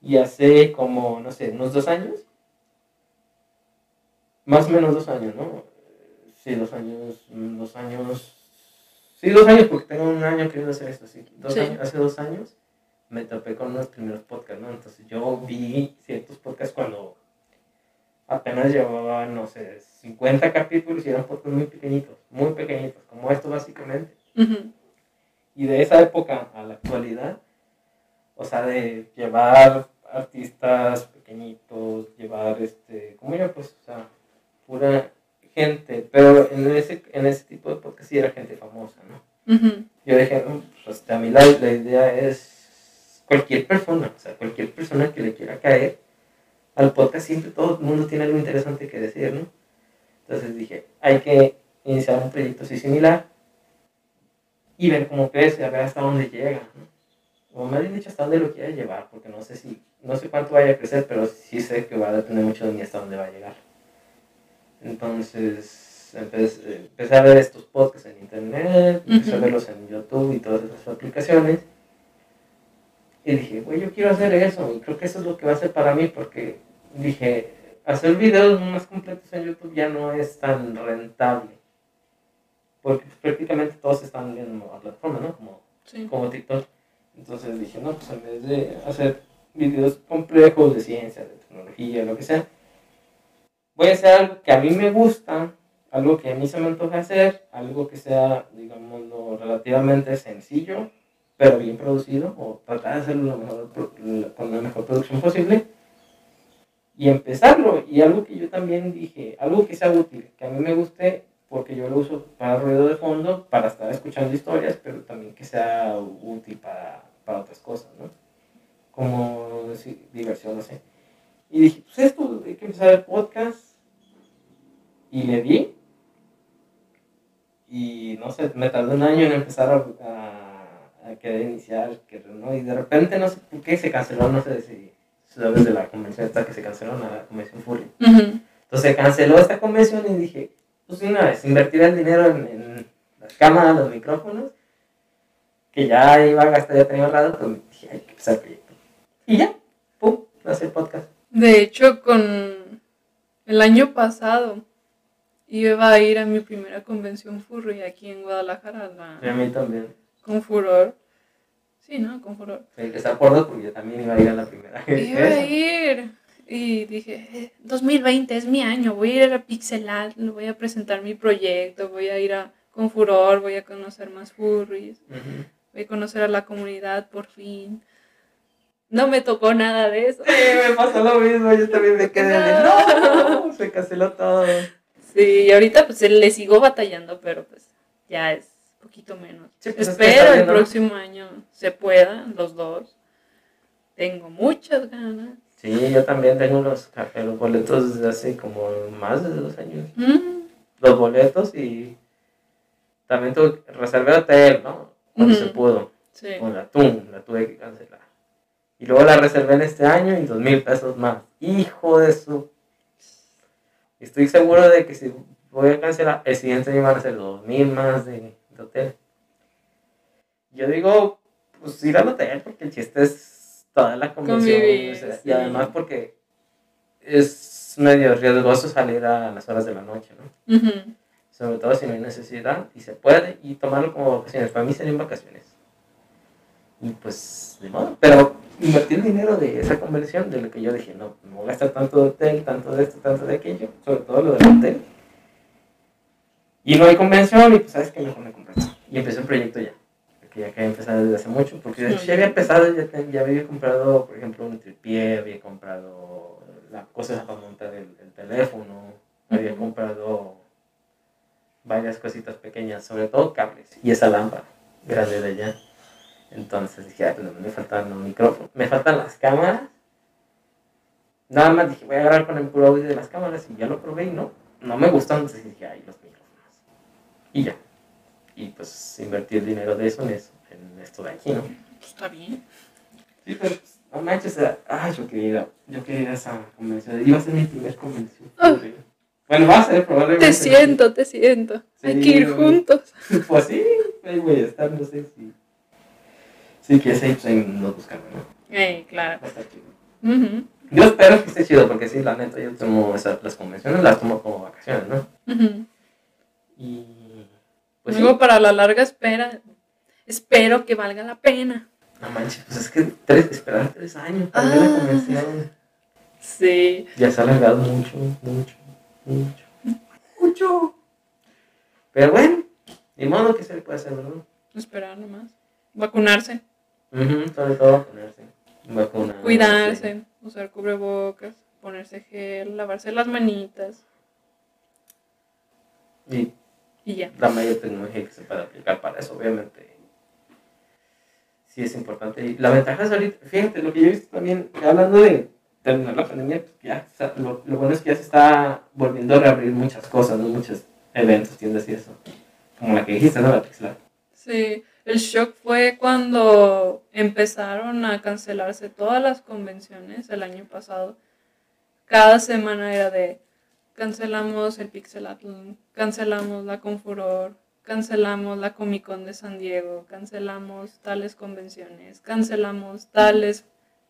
Y hace como, no sé, unos dos años, más o menos dos años, ¿no? Sí, dos años, dos años, sí, dos años, porque tengo un año queriendo hacer esto, sí. Dos Sí. años- hace dos años me topé con unos primeros podcasts, ¿no? Entonces yo vi ciertos podcasts cuando apenas llevaba, no sé, 50 capítulos y eran podcasts muy pequeñitos, muy pequeñitos, como esto básicamente. Ujú. Y de esa época a la actualidad, o sea, de llevar artistas pequeñitos, llevar, este, como yo, pues, o sea, pura gente, pero en ese, en ese tipo de podcast sí era gente famosa, ¿no? Yo dije, "No, pues, a mí la, la idea es cualquier persona, o sea, cualquier persona que le quiera caer al podcast, siempre todo el mundo tiene algo interesante que decir, ¿no? Entonces dije, hay que iniciar un proyecto así similar y ver cómo crece, a ver hasta dónde llega, ¿no? O más bien dicho, hasta dónde lo quiera llevar, porque no sé si, no sé cuánto vaya a crecer, pero sí sé que va a depender mucho de mí hasta dónde va a llegar. Entonces, empecé, empecé a ver estos podcasts en internet, empecé a verlos en YouTube y todas esas aplicaciones. Y dije, güey, yo quiero hacer eso, y creo que eso es lo que va a ser para mí, porque dije, hacer videos más completos en YouTube ya no es tan rentable. Porque pues, prácticamente todos están viendo la plataforma, ¿no? Como Sí. como TikTok. Entonces dije, no, pues en vez de hacer videos complejos de ciencia, de tecnología, lo que sea, voy a hacer algo que a mí me gusta, algo que a mí se me antoja hacer, algo que sea, digamos, relativamente sencillo, pero bien producido, o tratar de hacerlo lo mejor, con la mejor producción posible, y empezarlo. Y algo que yo también dije, algo que sea útil, que a mí me guste, porque yo lo uso para ruido de fondo, para estar escuchando historias, pero también que sea útil para, para otras cosas, ¿no? Como sí, diversión, no sé. Y dije, pues esto, hay que empezar el podcast. Y le di. Y no sé, me tardó un año en empezar a, a, a querer iniciar, que, ¿no? Y de repente, no sé por qué se canceló, no sé si sabes de la convención esta que se canceló, la convención Fury. Ujú. Entonces se canceló esta convención y dije, pues una vez, invertir el dinero en, en las cámaras, los micrófonos, que ya iba a gastar, ya tenía ahorrado, pues dije, hay que empezar el proyecto. Y ya, pum, hacer podcast. De hecho, con el año pasado iba a ir a mi primera convención furry aquí en Guadalajara, Y a mí también. con furor. Sí, ¿no? Con furor. Sí, que se acuerdo porque yo también iba a ir a la primera. Iba a ir y dije, "Eh, 2020 es mi año, voy a ir a Pixelat, voy a presentar mi proyecto, voy a ir a con furor, voy a conocer más furries, voy a conocer a la comunidad por fin. No me tocó nada de eso. Sí, me pasó lo mismo, yo también me quedé de, no, se canceló todo. Sí, y ahorita pues le sigo batallando, pero pues ya es poquito menos. Sí, pues, es que Espero está el próximo año se puedan los dos. Tengo muchas ganas. Sí, yo también tengo los, los boletos desde hace como más de dos años. Mm, los boletos y también tuve que reservar hotel, ¿no? Cuando se pudo, sí. con la TUM, la tuve que cancelar. Y luego la reservé en este año y dos mil pesos más. Hijo de su... Estoy seguro de que si voy a cancelar, el siguiente año van a ser dos mil más de hotel. Yo digo, pues ir al hotel porque el chiste es toda la convención. Convivir, o sea, sí. Y además porque es medio riesgoso salir a las horas de la noche, ¿no? Sobre todo si no hay necesidad y se puede, y tomarlo como vacaciones. Para mí serían vacaciones. Y pues, de modo, pero invertir el dinero de esa conversión, de lo que yo dije, no, no voy a gastar tanto de hotel, tanto de esto, tanto de aquello, sobre todo lo del hotel. Y no hay convención, y pues, ¿sabes qué? Mejor me compré. Y empecé un proyecto ya, que ya quería empezar desde hace mucho, porque hecho ya había empezado, ya, ya había comprado, por ejemplo, un tripié, había comprado las cosas para montar el, el teléfono, había comprado varias cositas pequeñas, sobre todo cables, y esa lámpara grande de allá. Entonces dije, "Ay, pues no, me faltan los micrófonos, me faltan las cámaras. Nada más dije, voy a grabar con el puro audio de las cámaras y ya lo probé y no, no me gustó, entonces dije, ay, los micrófonos. Y ya. Y pues invertí el dinero de eso en eso, en esto de aquí, ¿no? Pues está bien. Sí, pero pues, no manches, ay, yo quería ir a, yo quería ir a esa convención, iba a ser mi primer convención. Ah. Bueno, va a ser probablemente. Te siento, te siento. Hay que ir juntos. Pues sí, ahí voy a estar, no sé si. Sí, que ese, pues ahí nos buscamos, ¿no? Eh, claro. Va a estar chido. Ujú, Yo espero que esté chido, porque sí, la neta, yo tomo esas, las convenciones, las tomo como vacaciones, ¿no? ujú. Y. Pues sí, Luego para la larga espera, espero que valga la pena. no manches, pues es que tres, esperar tres años para ver la Ah. convención. Sí. Ya se ha alargado mucho, mucho, mucho. Mucho. Pero bueno, ni modo que se le puede hacer, ¿verdad? Esperar nomás. Vacunarse, Ujú, sobre todo ponerse. Vacuna. cuidarse, usar cubrebocas, ponerse gel, lavarse las manitas Y y ya. la mayor tecnología que se puede aplicar para eso, obviamente. Sí es importante. Y la ventaja es ahorita, fíjate, lo que yo he visto también, hablando de terminar la pandemia, pues ya, o sea, lo, lo bueno es que ya se está volviendo a reabrir muchas cosas, ¿no? Muchos eventos, tiendas y eso. Como la que dijiste, ¿no? La Pixlar. Sí, el shock fue cuando empezaron a cancelarse todas las convenciones el año pasado. Cada semana era de cancelamos el Pixelatl, cancelamos la Confuror, cancelamos la Comic Con de San Diego, cancelamos tales convenciones, cancelamos tales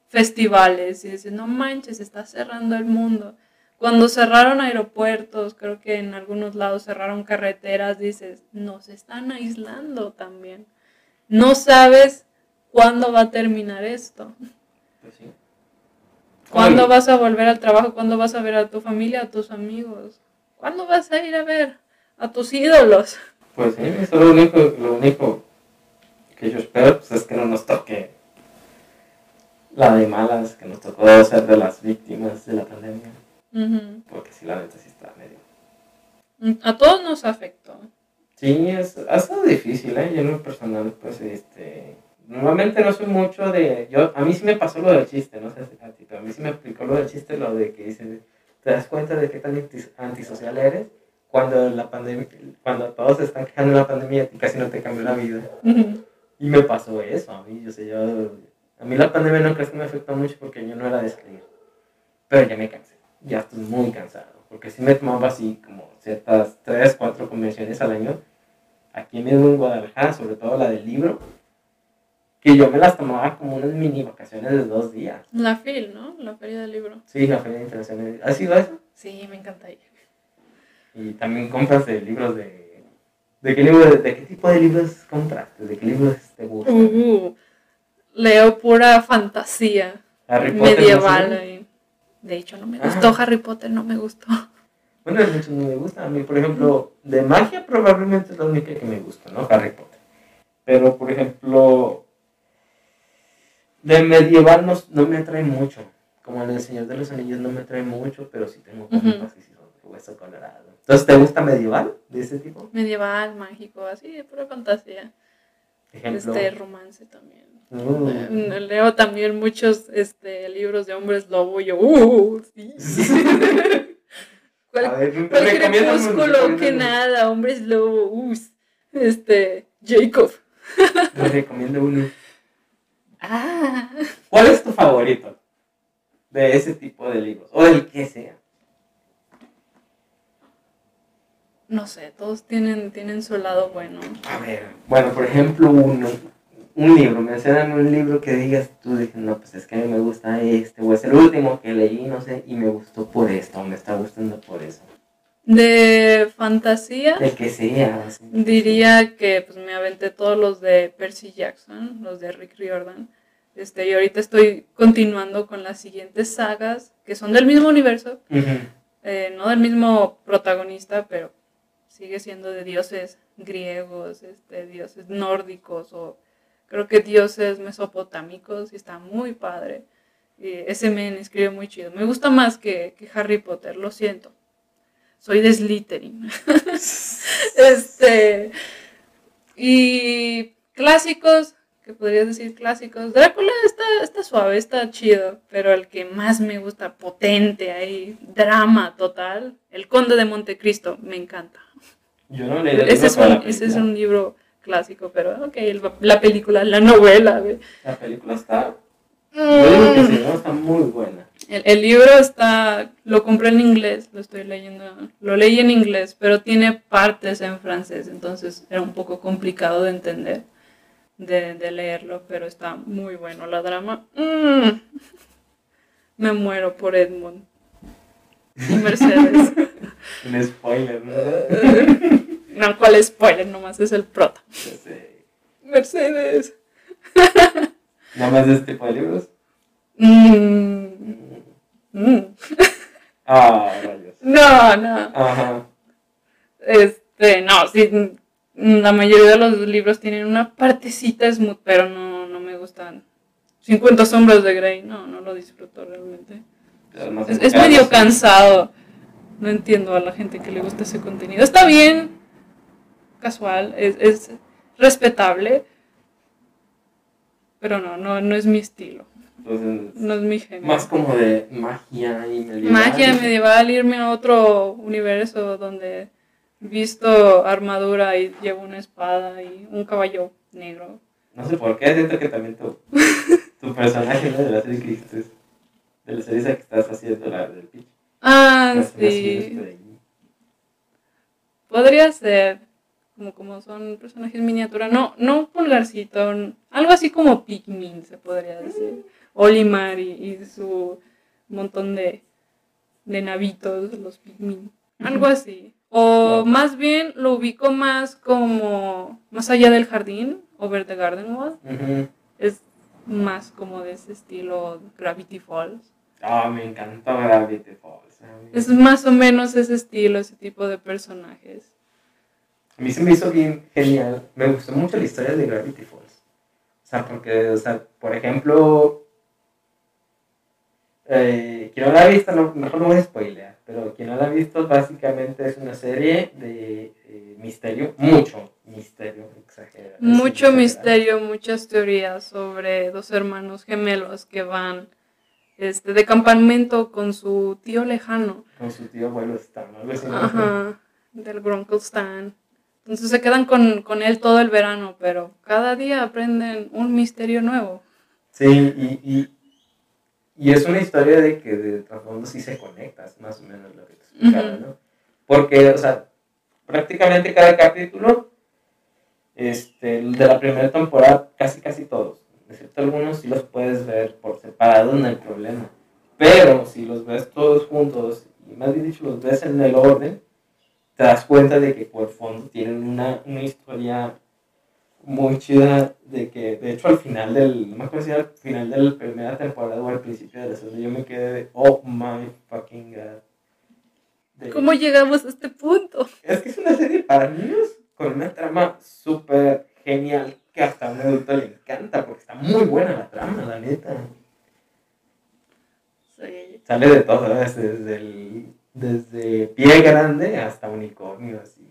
festivales y dices, no manches, está cerrando el mundo. Cuando cerraron aeropuertos, creo que en algunos lados cerraron carreteras, dices, nos están aislando también. No sabes cuándo va a terminar esto. Pues sí. ¿Cuándo vas a volver al trabajo? ¿Cuándo vas a ver a tu familia, a tus amigos? ¿Cuándo vas a ir a ver a tus ídolos? Pues sí, eso es lo único, lo único que yo espero pues, es que no nos toque la de malas que nos tocó ser de las víctimas de la pandemia. Ujú. Porque sí, la neta sí está medio. A todos nos afectó. Sí, es, ha sido difícil, ¿eh? Yo en lo personal, pues, este... Normalmente no soy mucho de... Yo, a mí sí me pasó lo del chiste, no sé si a ti, pero a mí sí me aplicó lo del chiste, lo de que dice, ¿te das cuenta de qué tan anti- antisocial eres? Cuando la pandemia, cuando todos se están quejando de la pandemia y casi no te cambió la vida. Y me pasó eso a mí, yo sé, yo... A mí la pandemia no creo que me afectó mucho porque yo no era de escribir. Pero ya me cansé, ya estoy muy cansado. Porque sí me tomaba así como ciertas tres, cuatro convenciones al año. Aquí mismo en Guadalajara, sobre todo la del libro. Que yo me las tomaba como unas mini vacaciones de dos días. La FIL, ¿no? La Feria del Libro. Sí, la Feria Internacional. ¿Ha sido eso? Sí, me encanta ir. Y también compras de libros de... ¿De qué, libro, de, qué tipo de libros compraste? ¿De qué libros te gustan? Uh, leo pura fantasía Harry Potter, medieval. no sé. ahí. De hecho, no me Ah. gustó Harry Potter, no me gustó. Bueno, a muchos no me gusta. A mí, por ejemplo, de magia probablemente es la única que me gusta, ¿no? Harry Potter. Pero, por ejemplo, de medieval no, no me atrae mucho. Como El Señor de los Anillos no me atrae mucho, pero sí tengo compas de hueso colorado. Entonces, ¿te gusta medieval de ese tipo? Medieval, mágico, así, de pura fantasía. Ejemplo. Este romance también. Uh, Eh, Leo también muchos este, libros de hombres lobo y yo, uh, sí. ¿Cuál, a ver, cuál crepúsculo que nada, hombres lobo, uh, este, Jacob. Me recomiendo uno. Ah, ¿Cuál es tu favorito de ese tipo de libros? O del que sea. no sé, todos tienen, tienen su lado bueno. A ver, bueno, por ejemplo, uno, un libro, mencionan un libro que digas tú, dices, no, pues es que a mí me gusta este, o es el último que leí, no sé, y me gustó por esto, o me está gustando por eso. De fantasía. De que sea. así. Diría que pues me aventé todos los de Percy Jackson, los de Rick Riordan. Este, y ahorita estoy continuando con las siguientes sagas, que son del mismo universo, eh, no del mismo protagonista, pero sigue siendo de dioses griegos, este, dioses nórdicos o creo que dioses mesopotámicos y está muy padre. Y ese men escribe muy chido. Me gusta más que, que Harry Potter, lo siento. Soy de Slytherin. este. Y clásicos, que podrías decir clásicos. Drácula está, está suave, está chido, pero el que más me gusta, potente ahí, drama total, El Conde de Montecristo, me encanta. Yo no leí Ese es, un, ese es un libro clásico, pero ok, el- la película, la novela. La película está. Yo digo que sí, ¿no? Está muy buena. El, el libro está, lo compré en inglés, lo estoy leyendo, lo leí en inglés, pero tiene partes en francés, entonces era un poco complicado de entender, de, de leerlo, pero está muy bueno. La drama, mm, me muero por Edmund y Mercedes. Un spoiler, ¿no? no, ¿cuál spoiler? Nomás es el prota. Mercedes. Nada más de este tipo de libros. Mm, mm. Ah, rayos. No, no. Ajá. Este, no, sí, la mayoría de los libros tienen una partecita smooth, pero no, no me gustan. 50 sombras de Grey, no, no lo disfruto realmente. Es, es medio cansado. No entiendo a la gente que le gusta ese contenido. Está bien, casual, es, es respetable, pero no, no, no es mi estilo, Entonces, no es mi género. más como de magia y medieval. Magia medieval, irme a otro universo donde visto armadura y llevo una espada y un caballo negro. No sé por qué, siento que también tu, tu personaje ¿no? de la serie que dijiste, de la serie que estás haciendo, la del pitch. Ah, sí. Podría ser, como, como son personajes miniatura, no, no pulgarcito, n- algo así como Pikmin se podría decir. Olimar y, y su montón de, de navitos, los Pikmin. Algo así. O Wow. más bien lo ubico más como más allá del jardín, over the garden wall. Es más como de ese estilo Gravity Falls. Ah, me encantó Gravity Falls. Mí, Es más o menos ese estilo, ese tipo de personajes. a mí se me hizo bien genial. Me gustó mucho la historia de Gravity Falls. O sea, porque, o sea, por ejemplo, eh, quien no la ha visto, no, mejor no voy a spoilear, pero quien no la ha visto, básicamente es una serie de eh, misterio, mucho misterio, exagera. es Mucho exagerado. misterio, muchas teorías sobre dos hermanos gemelos que van este, de campamento con su tío lejano. Con su tío abuelo Stan. ¿no? Ajá, del Grunkle Stan. Entonces se quedan con, con él todo el verano, pero cada día aprenden un misterio nuevo. Sí, y, y, y es una historia de que de trasfondo sí se conectas, más o menos lo que te explicaba, Ujú. ¿no? Porque, o sea, prácticamente cada capítulo este, de la primera temporada, casi casi todos, excepto algunos, sí los puedes ver por separado, no hay problema. Pero si los ves todos juntos, y más bien dicho, los ves en el orden, te das cuenta de que por fondo tienen una, una historia muy chida de que, de hecho, al final del, no me acuerdo si era al final de la primera temporada o al principio de la segunda, yo me quedé de, oh my fucking god. De- ¿Cómo llegamos a este punto? es que es una serie para niños con una trama súper genial que hasta a un adulto le encanta porque está muy buena la trama, la neta. Sí. Sale de todo, ¿ves? desde, el, desde pie grande hasta unicornios y,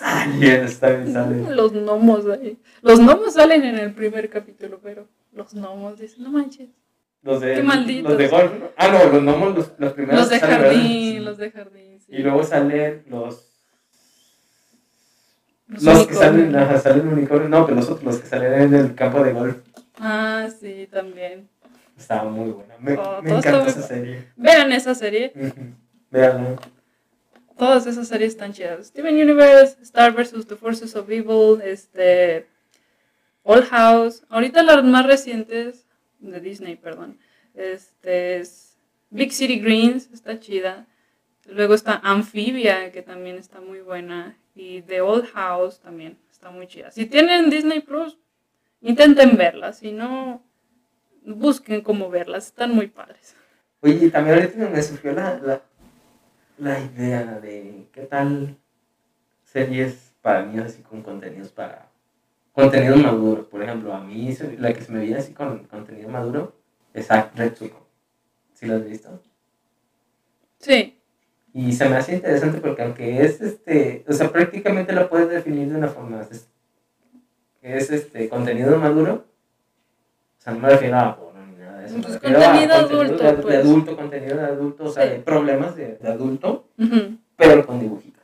Aliens también salen. Los gnomos ahí. Los gnomos salen en el primer capítulo, pero los gnomos dicen, no manches. Los de, Qué malditos. los de golf. Ah, no, los gnomos, los, los primeros. Los de salen, jardín, Sí. los de jardín. sí. Y luego salen los. Los Los, que salen, ajá, salen unicornios, no, pero los otros, los que salen en el campo de golf. Ah, sí, también. Estaba muy buena. Me, Oh, me encanta esa serie. Vean esa serie. Ujú. Todas esas series están chidas. Steven Universe, Star vs. The Forces of Evil, este, All House. Ahorita las más recientes de Disney, perdón. Este es Big City Greens, está chida. Luego está Amphibia, que también está muy buena. Y The Old House también está muy chida. Si tienen Disney Plus, intenten verlas. Si no, busquen cómo verlas. Están muy padres. Oye, también ahorita me surgió la, la idea de qué tal series para niños así con contenidos para contenidos maduros. Por ejemplo, a mí la que se me viene así con contenido maduro es Retsuko. ¿Sí lo has visto? Sí. Y se me hace interesante porque aunque es este, o sea, prácticamente lo puedes definir de una forma, es, es este contenido maduro, o sea, no me refiero a de. Pues contenido adulto, de, pues. adulto, contenido de adulto, o sea, Sí. de problemas de, de adulto, pero con dibujitos.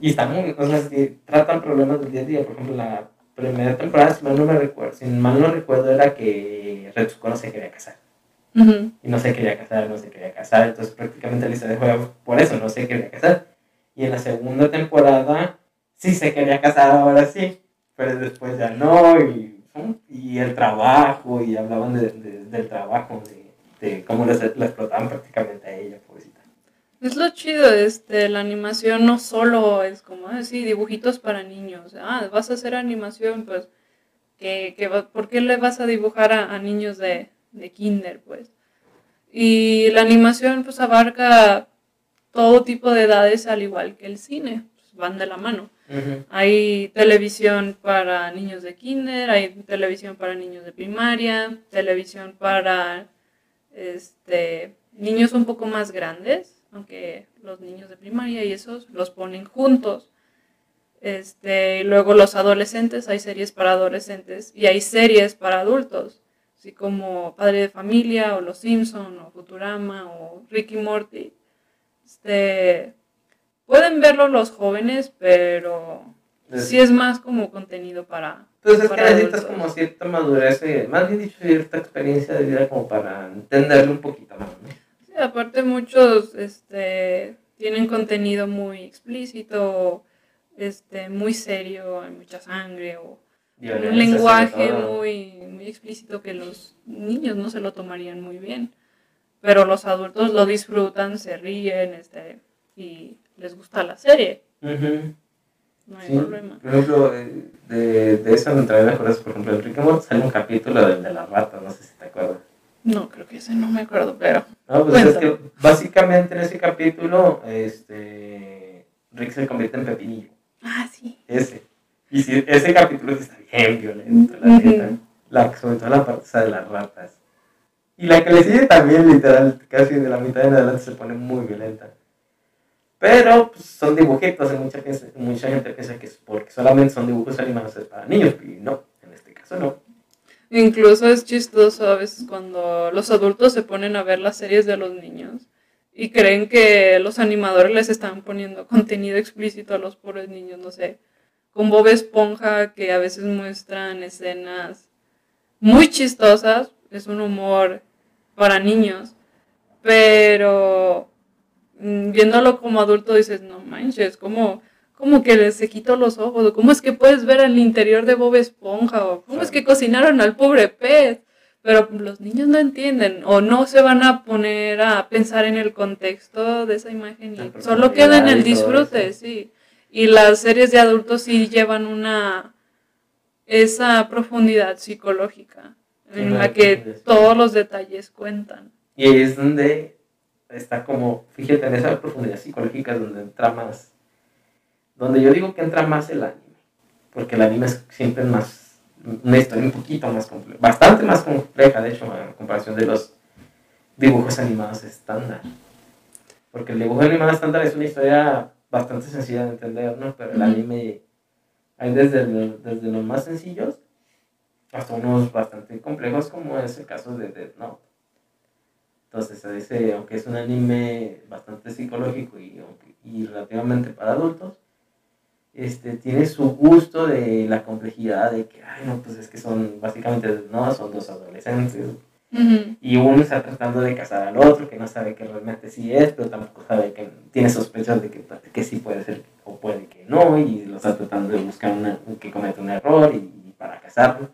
Y está muy, o sea, si tratan problemas del día a día, por ejemplo, la primera temporada, si mal no me recuerdo, si mal no recuerdo, era que Retsuko no se quería casar y no se quería casar, no se quería casar, entonces prácticamente la historia juega por eso, no se quería casar. Y en la segunda temporada sí se quería casar, ahora sí, pero después ya no, y, y el trabajo, y hablaban de, de- del trabajo, de, de cómo la explotaban prácticamente a ella, pobrecita. Es lo chido, este, la animación no solo es como, dibujitos para niños. Ah, vas a hacer animación, pues, que, que ¿por qué le vas a dibujar a, a niños de, de kinder, pues? Y la animación, pues, abarca todo tipo de edades, al igual que el cine, pues, van de la mano. Hay televisión para niños de kinder, hay televisión para niños de primaria, televisión para este, niños un poco más grandes, aunque los niños de primaria y esos los ponen juntos. Este, y luego los adolescentes, hay series para adolescentes y hay series para adultos, así como Padre de Familia o Los Simpson o Futurama o Ricky Morty. Este, pueden verlo los jóvenes, pero sí es más como contenido para... Entonces es que necesitas adultos. como cierta madurez, eh, más bien dicho, cierta experiencia de vida como para entenderlo un poquito más, ¿no? Sí, aparte muchos este, tienen contenido muy explícito, este, muy serio, hay mucha sangre o un lenguaje muy, muy explícito que los niños no se lo tomarían muy bien. Pero los adultos lo disfrutan, se ríen este, y les gusta la serie, no hay Sí, problema. Por ejemplo, eh, de, de eso me trae mejores, por ejemplo, en Rick and Morty sale un capítulo del de la rata, no sé si te acuerdas. No, creo que ese no me acuerdo, pero... No, pues es que básicamente en ese capítulo, este, Rick se convierte en Pepinillo, Ah, sí. ese. Y si, ese capítulo está bien violento, la neta. La, sobre todo la parte esa de las ratas. Y la que le sigue también, literal, casi de la mitad en adelante se pone muy violenta. Pero pues, son dibujitos, y mucha, mucha gente piensa que porque solamente son dibujos animados para niños, y no, en este caso no. Incluso es chistoso a veces cuando los adultos se ponen a ver las series de los niños y creen que los animadores les están poniendo contenido explícito a los pobres niños, no sé, con Bob Esponja que a veces muestran escenas muy chistosas, es un humor para niños, pero viéndolo como adulto dices, no manches, como como que se quitó los ojos, o cómo es que puedes ver al interior de Bob Esponja, o cómo es que cocinaron al pobre pez. Pero los niños no entienden o no se van a poner a pensar en el contexto de esa imagen La solo queda en el disfrute, sí. Y las series de adultos sí llevan una esa profundidad psicológica en la que todos los detalles cuentan. Y ahí es donde está como, fíjate, en esa profundidad psicológica es donde entra más, donde yo digo que entra más el anime, porque el anime es siempre más, una historia un poquito más compleja, bastante más compleja, de hecho, en comparación de los dibujos animados estándar. Porque el dibujo animado estándar es una historia bastante sencilla de entender, ¿no? Pero el anime hay desde, desde los más sencillos hasta unos bastante complejos, como es el caso de Death Note. Entonces, ese, aunque es un anime bastante psicológico y, y relativamente para adultos, este, tiene su gusto de la complejidad de que, ay, no, pues es que son, básicamente, no, son dos adolescentes. Y uno está tratando de casar al otro, que no sabe que realmente sí es, pero tampoco sabe que tiene sospechas de que, que sí puede ser o puede que no, y lo está tratando de buscar una, que cometa un error y, y para casarlo.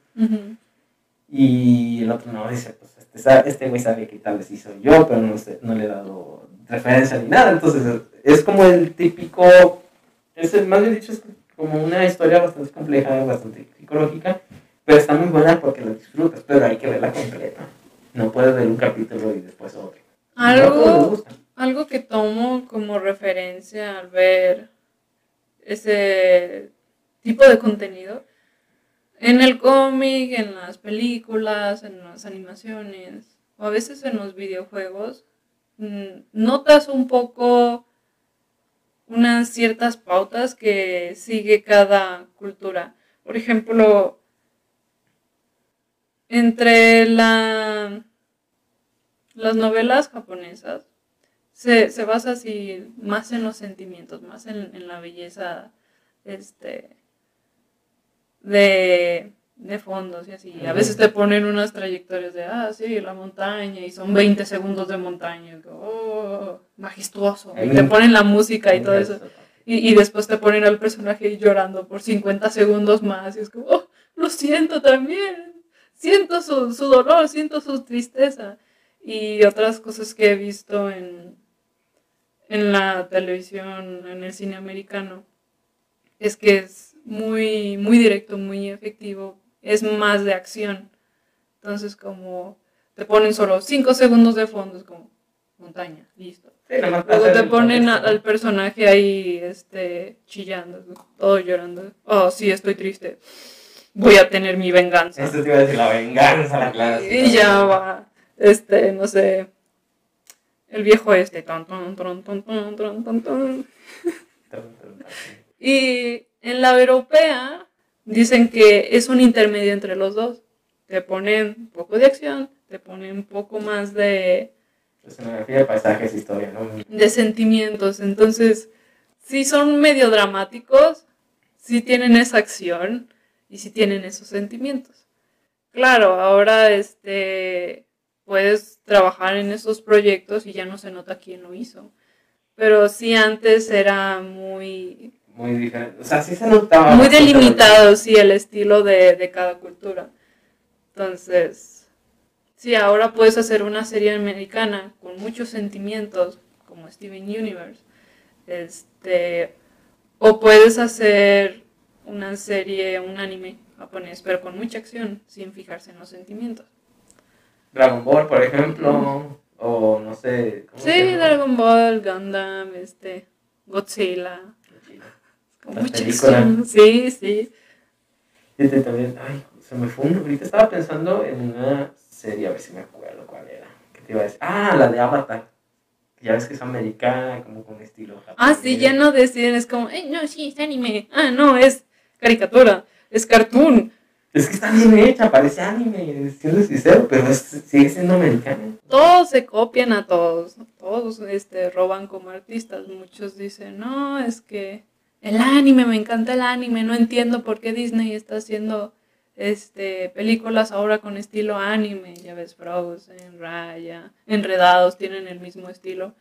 Y el otro no, dice, pues este, sa- este güey sabe que tal vez sí soy yo, pero no, sé, no le he dado referencia ni nada. Entonces, es como el típico, es el- más bien dicho, es como una historia bastante compleja, bastante psicológica, pero está muy buena porque la disfrutas, pero hay que verla completa. No puedes ver un capítulo y después otro. Algo, algo que tomo como referencia al ver ese tipo de contenido en el cómic, en las películas, en las animaciones o a veces en los videojuegos, mm, notas un poco unas ciertas pautas que sigue cada cultura. Por ejemplo, entre la, las novelas japonesas se, se basa así más en los sentimientos, más en, en la belleza este, de, de fondos y así. A veces te ponen unas trayectorias de, ah, sí, la montaña, y son 20 segundos de montaña, oh, majestuoso. Y te ponen la música y todo eso. Y, y después te ponen al personaje llorando por 50 segundos más. Y es como, oh, lo siento también. Siento su, su dolor, siento su tristeza. Y otras cosas que he visto en, en la televisión, en el cine americano, es que es muy, muy directo, muy efectivo. Es más de acción. Entonces, como te ponen solo 5 segundos de fondo, es como montaña, listo. Sí, Luego te ponen a- al personaje ahí este, chillando, todo llorando. Oh, sí, estoy triste. Voy a tener mi venganza. Esto te iba a decir la venganza, la clásica. Y ya va, este, no sé, el viejo este. ton, ton, ton. Y en la europea dicen que es un intermedio entre los dos. Te ponen un poco de acción, te ponen un poco más de, Escenografía, paisajes, historia, ¿no? de sentimientos. Entonces, sí son medio dramáticos, sí tienen esa acción y sí tienen esos sentimientos. Claro, ahora este puedes trabajar en esos proyectos y ya no se nota quién lo hizo. Pero sí antes era muy, Muy diferente. O sea, sí se notaba. muy delimitado, sí, el estilo de, de cada cultura. Entonces, sí, ahora puedes hacer una serie americana con muchos sentimientos, como Steven Universe. Este, o puedes hacer una serie, un anime japonés, pero con mucha acción, sin fijarse en los sentimientos. Dragon Ball, por ejemplo. O no sé. ¿cómo se Sí? Dragon Ball, Gundam, este, Godzilla. Películas. acción. Sí, sí. Fíjate también, ay, se me fue un, ahorita estaba pensando en una serie, a ver si me acuerdo cuál era. ¿Qué te iba a decir? Ah, la de Avatar. Ya ves que es americana, como con estilo Ah, japonés. sí, ya no deciden, es como, "Ey, no, sí, es anime. Ah, no, es caricatura, es cartoon. Es que está bien hecha, parece anime, siendo sincero, pero es- sigue siendo americana. Todos se copian a todos, todos este, roban como artistas. Muchos dicen, no, es que el anime, me encanta el anime, no entiendo por qué Disney está haciendo este, películas ahora con estilo anime. Ya ves, Frozen, Raya, Enredados, tienen el mismo estilo.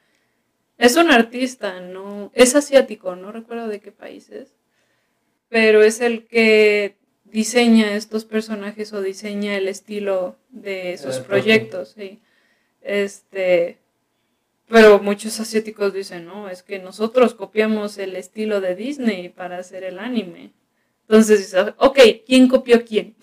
Es un artista, no, es asiático, no recuerdo de qué país es, pero es el que diseña estos personajes o diseña el estilo de sus proyectos, sí. Este, pero muchos asiáticos dicen, no, es que nosotros copiamos el estilo de Disney para hacer el anime. Entonces, ok, ¿quién copió a quién?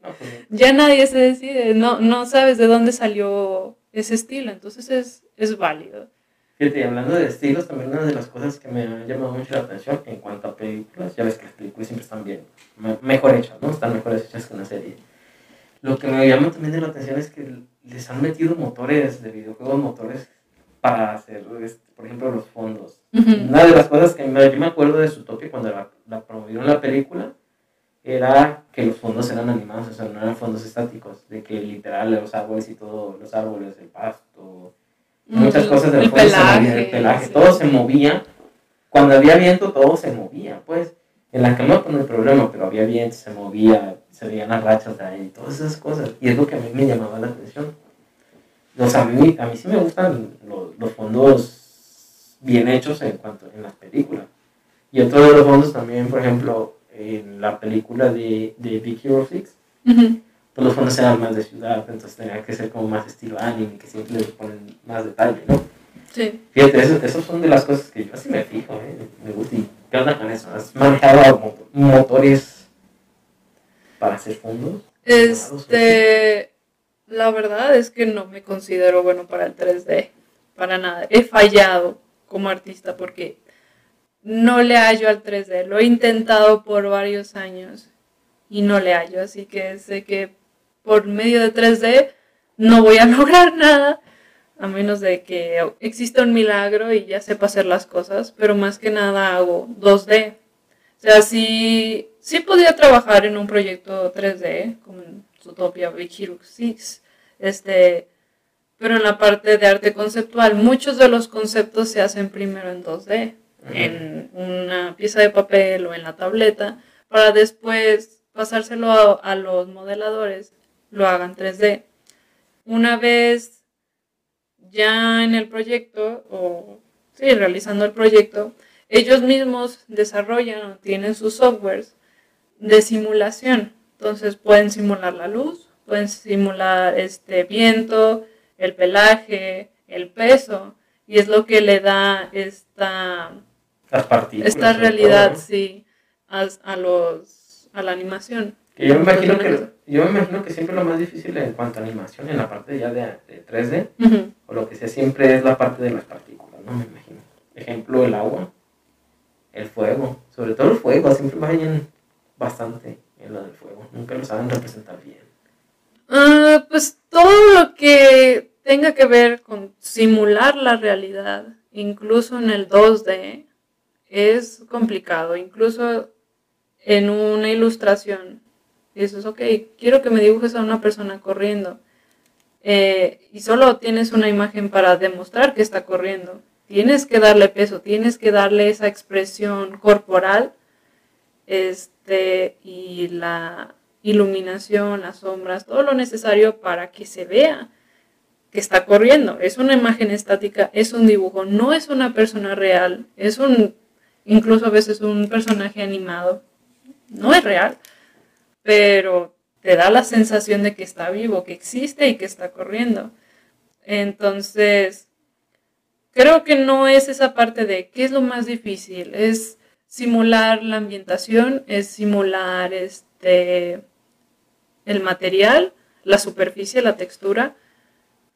Pues, Ya nadie se decide, no, no sabes de dónde salió ese estilo, entonces es, es válido. Fíjate, hablando de estilos, también una de las cosas que me ha llamado mucho la atención en cuanto a películas, ya ves que las películas siempre están bien, me- mejor hechas, ¿no? Están mejor hechas que una serie. Lo que me llama también la atención es que les han metido motores de videojuegos, motores para hacer, este, por ejemplo, los fondos. Ujú. Una de las cosas que me, yo me acuerdo de Zootopia cuando la, la promovieron la película era que los fondos eran animados, o sea, no eran fondos estáticos, de que literal los árboles y todo, los árboles, el pasto, muchas Mm, cosas del el fondo se el pelaje, sí. todo se movía. Cuando había viento, todo se movía, pues. En la cama pues, no hay problema, pero había viento, se movía, se veían las rachas de ahí, todas esas cosas. Y es lo que a mí me llamaba la atención. Sea, a mí, a mí sí me gustan lo- los fondos bien hechos en cuanto en las películas. Y otro de los fondos también, por ejemplo, en la película de, de Big Hero 6, Ujú. pues los fondos eran más de ciudad, entonces tenía que ser como más estilo anime, que siempre le ponen más detalle, ¿no? Sí. Fíjate, eso, son de las cosas que yo así me fijo, ¿eh? Me gusta. ¿Y qué onda con eso? ¿Has manejado mo- motores para hacer fondos? Este, la verdad es que no me considero bueno para el 3D, para nada. He fallado como artista porque no le hallo al 3D. Lo he intentado por varios años y no le hallo, así que sé que por medio de 3D no voy a lograr nada, a menos de que exista un milagro y ya sepa hacer las cosas, pero más que nada hago 2D. O sea, sí, sí podía trabajar en un proyecto 3D, como Zootopia Big Hero 6, este, pero en la parte de arte conceptual, muchos de los conceptos se hacen primero en 2D, en una pieza de papel o en la tableta, para después pasárselo a, a los modeladores, lo hagan 3D. Una vez ya en el proyecto, o sí, realizando el proyecto, ellos mismos desarrollan o tienen sus softwares de simulación. Entonces pueden simular la luz, pueden simular este viento, el pelaje, el peso, y es lo que le da esta, Las partículas. esta realidad, sí, a, a los a la animación. Que yo, me imagino que, yo me imagino que siempre lo más difícil en cuanto a animación, en la parte ya de, de 3D, Ujú. o lo que sea, siempre es la parte de las partículas, ¿no? Me imagino. Ejemplo, el agua, el fuego, sobre todo el fuego, siempre vayan bastante en del fuego, nunca lo saben representar bien. Ah, pues todo lo que tenga que ver con simular la realidad, incluso en el 2D, es complicado. Incluso en una ilustración, dices, ok, quiero que me dibujes a una persona corriendo. eh, y solo tienes una imagen para demostrar que está corriendo. Tienes que darle peso, tienes que darle esa expresión corporal este, y la iluminación, las sombras, todo lo necesario para que se vea que está corriendo. Es una imagen estática, es un dibujo, no es una persona real, es un, incluso a veces un personaje animado. No es real, pero te da la sensación de que está vivo, que existe y que está corriendo. Entonces, creo que no es esa parte de qué es lo más difícil, es simular la ambientación, es simular este el material, la superficie, la textura,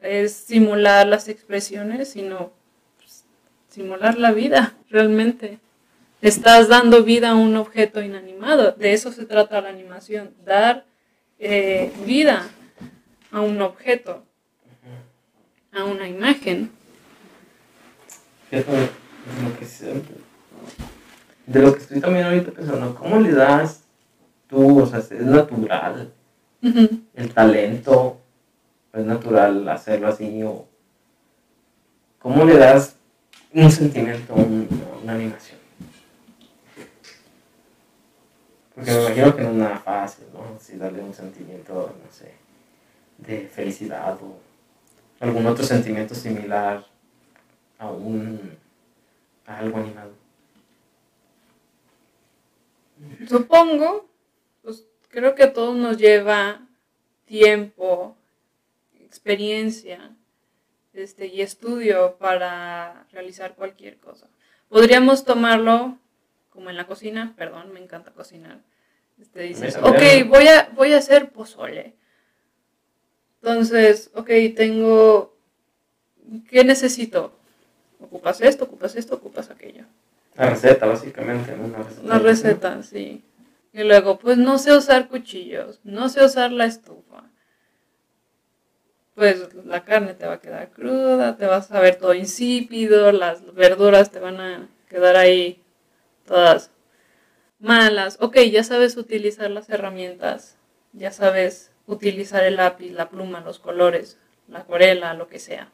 es simular las expresiones, sino pues, simular la vida realmente. Estás dando vida a un objeto inanimado, de eso se trata la animación, dar eh, vida a un objeto, a una imagen. Lo que de lo que estoy también ahorita pensando, ¿cómo le das tú? O sea, es natural el talento, es natural hacerlo así, o ¿cómo le das un sentimiento a, un- a una animación? Porque me imagino que no es nada fácil, ¿no? Si darle un sentimiento, no sé, de felicidad o algún otro sentimiento similar a un a algo animado. Supongo, pues creo que a todos nos lleva tiempo, experiencia este, y estudio para realizar cualquier cosa. Podríamos tomarlo como en la cocina, perdón, me encanta cocinar. Este, dices, ok, voy a, voy a hacer pozole. Entonces, ok, tengo, ¿qué necesito? Ocupas esto, ocupas esto, ocupas aquello. La receta, básicamente, ¿no? Una receta. Una receta, sí. Y luego, pues no sé usar cuchillos, no sé usar la estufa. Pues la carne te va a quedar cruda, te vas a ver todo insípido, las verduras te van a quedar ahí todas malas. Ok, ya sabes utilizar las herramientas, ya sabes utilizar el lápiz, la pluma, los colores, la acuarela, lo que sea.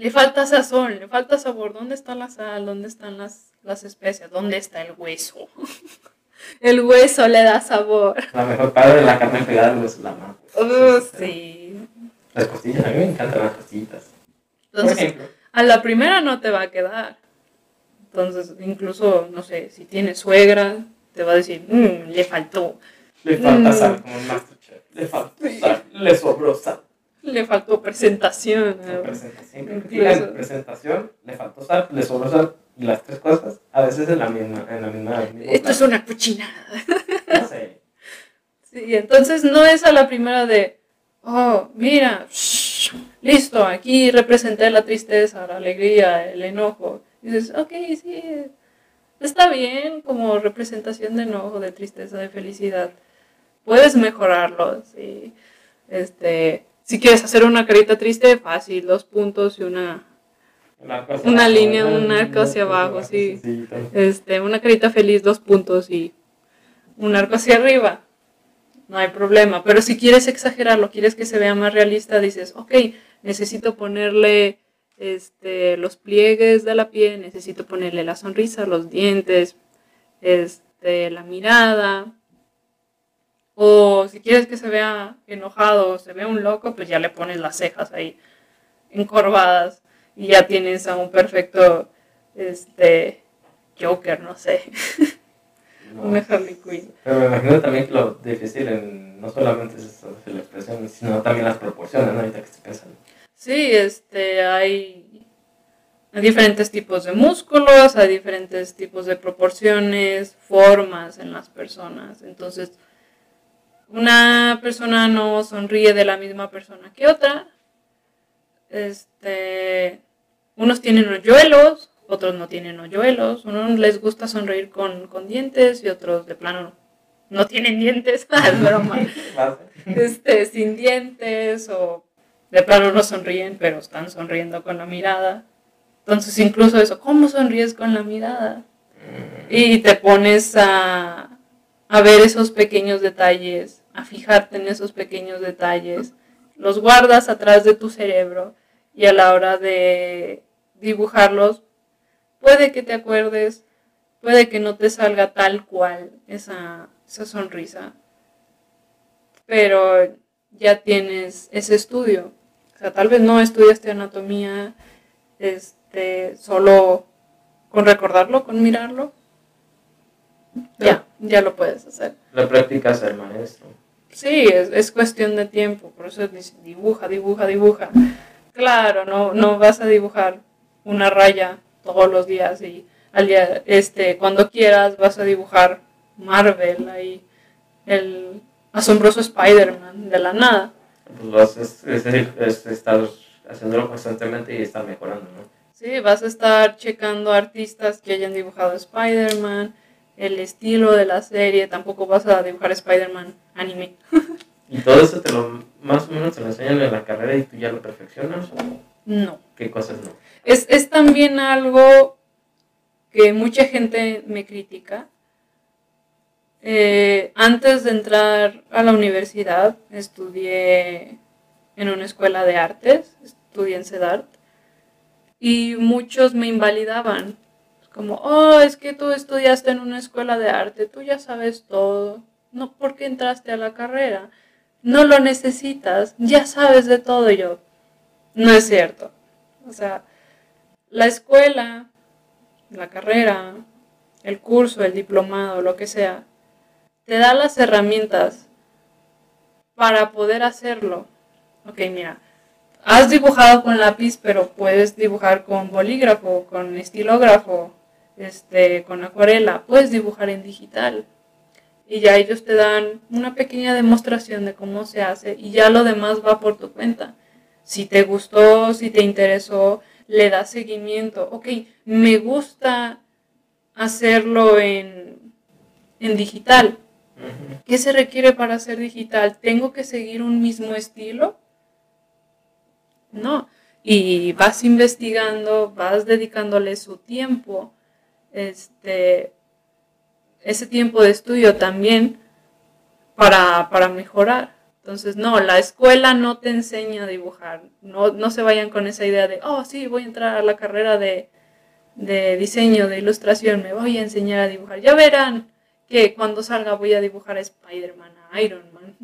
Le falta sazón, le falta sabor. ¿Dónde está la sal? ¿Dónde están las, las especias? ¿Dónde está el hueso? el hueso le da sabor. La mejor parte de la carne pegada al hueso es la mano. Oh, sí. Las costillas, a mí me encantan las costillitas. Por Entonces, ejemplo. a la primera no te va a quedar. Entonces, incluso, no sé, si tienes suegra, te va a decir, "Mm, le faltó. Le falta Mm. sal, como el Masterchef. Le falta sal, le sobró sal. Le faltó presentación. Presentación. Incluso- presentación, le faltó sal, le sobró sal, las tres cosas, a veces en la misma, en la misma. Esto es una cochinada. No sé. Sí, entonces no es a la primera de, oh, mira, shh, listo, aquí representé la tristeza, la alegría, el enojo. Y dices, ok, sí, está bien como representación de enojo, de tristeza, de felicidad. Puedes mejorarlo, sí. Este, si quieres hacer una carita triste, fácil, dos puntos y una, Una línea, un arco hacia abajo, sí. sencillito. este, una carita feliz, dos puntos y un arco hacia arriba. No hay problema. Pero si quieres exagerarlo, quieres que se vea más realista, dices, ok, necesito ponerle este, los pliegues de la piel, necesito ponerle la sonrisa, los dientes, este, la mirada. O si quieres que se vea enojado o se vea un loco, pues ya le pones las cejas ahí encorvadas y ya tienes a un perfecto este Joker, no sé, No. una Harley Quinn. Pero me imagino también que lo difícil en, no solamente es eso, la expresión, sino también las proporciones, ¿no? Ahorita que estoy pensando. Sí, este hay, hay diferentes tipos de músculos, hay diferentes tipos de proporciones, formas en las personas. Entonces, una persona no sonríe de la misma persona que otra. Este, unos tienen hoyuelos, otros no tienen hoyuelos. Unos les gusta sonreír con, con dientes y otros de plano no tienen dientes. es broma este, sin dientes o de plano no sonríen, pero están sonriendo con la mirada. Entonces incluso eso, ¿cómo sonríes con la mirada? Y te pones a, a ver esos pequeños detalles, a fijarte en esos pequeños detalles, los guardas atrás de tu cerebro y a la hora de dibujarlos, puede que te acuerdes, puede que no te salga tal cual esa, esa sonrisa, pero ya tienes ese estudio. O sea, tal vez no estudiaste anatomía este, solo con recordarlo, con mirarlo. Ya, ya lo puedes hacer. La práctica es el maestro. Sí, es, es cuestión de tiempo, por eso dice, dibuja, dibuja, dibuja. Claro, no, no vas a dibujar una raya todos los días y al día, este, cuando quieras vas a dibujar Marvel ahí, el asombroso Spider-Man de la nada. Pues es, es estar haciéndolo constantemente y estar mejorando, ¿no? Sí, vas a estar checando artistas que hayan dibujado Spider-Man, el estilo de la serie, tampoco vas a dibujar Spider-Man anime. Y todo eso te lo, más o menos te lo enseñan en la carrera y tú ya lo perfeccionas o No. qué cosas no. Es, es también algo que mucha gente me critica. Eh, antes de entrar a la universidad, estudié en una escuela de artes, estudié en CEDART, y muchos me invalidaban. Como, oh, es que tú estudiaste en una escuela de arte, tú ya sabes todo. No, ¿por qué entraste a la carrera? No lo necesitas, ya sabes de todo yo. No es cierto. O sea, la escuela, la carrera, el curso, el diplomado, lo que sea, te da las herramientas para poder hacerlo. Ok, mira, has dibujado con lápiz, pero puedes dibujar con bolígrafo, con estilógrafo, este, con acuarela, puedes dibujar en digital. Y ya ellos te dan una pequeña demostración de cómo se hace y ya lo demás va por tu cuenta. Si te gustó, si te interesó, le das seguimiento. Ok, me gusta hacerlo en, en digital. ¿Qué se requiere para hacer digital? ¿Tengo que seguir un mismo estilo? No. Y vas investigando, vas dedicándole su tiempo, este, ese tiempo de estudio también para, para mejorar. Entonces, no, la escuela no te enseña a dibujar. No, no se vayan con esa idea de, oh, sí, voy a entrar a la carrera de, de diseño, de ilustración, me voy a enseñar a dibujar. Ya verán que cuando salga voy a dibujar a Spider-Man, a Iron Man.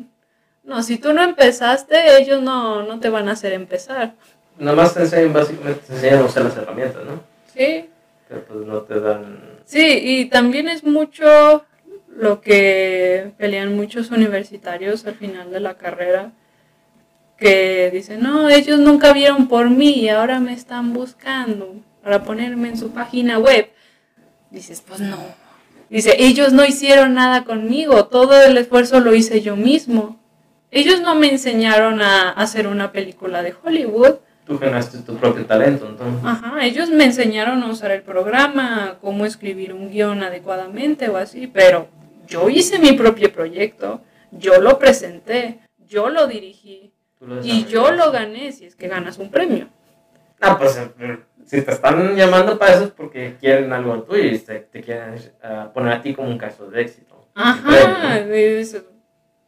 No, si tú no empezaste, ellos no, no te van a hacer empezar. Nada más te enseñan, básicamente te enseñan a usar las herramientas, ¿no? Sí, Pues no te dan... Sí, y también es mucho lo que pelean muchos universitarios al final de la carrera, que dicen, no, ellos nunca vieron por mí y ahora me están buscando para ponerme en su página web. Dices, pues no. Dice, ellos no hicieron nada conmigo, todo el esfuerzo lo hice yo mismo. Ellos no me enseñaron a hacer una película de Hollywood. Tú ganaste tu propio talento, entonces. Ajá, ellos me enseñaron a usar el programa, cómo escribir un guion adecuadamente o así, pero yo hice mi propio proyecto, yo lo presenté, yo lo dirigí y yo lo gané si es que ganas un premio. Ah, pues eh, si te están llamando para eso es porque quieren algo tuyo y te, te quieren uh, poner a ti como un caso de éxito. Ajá, es,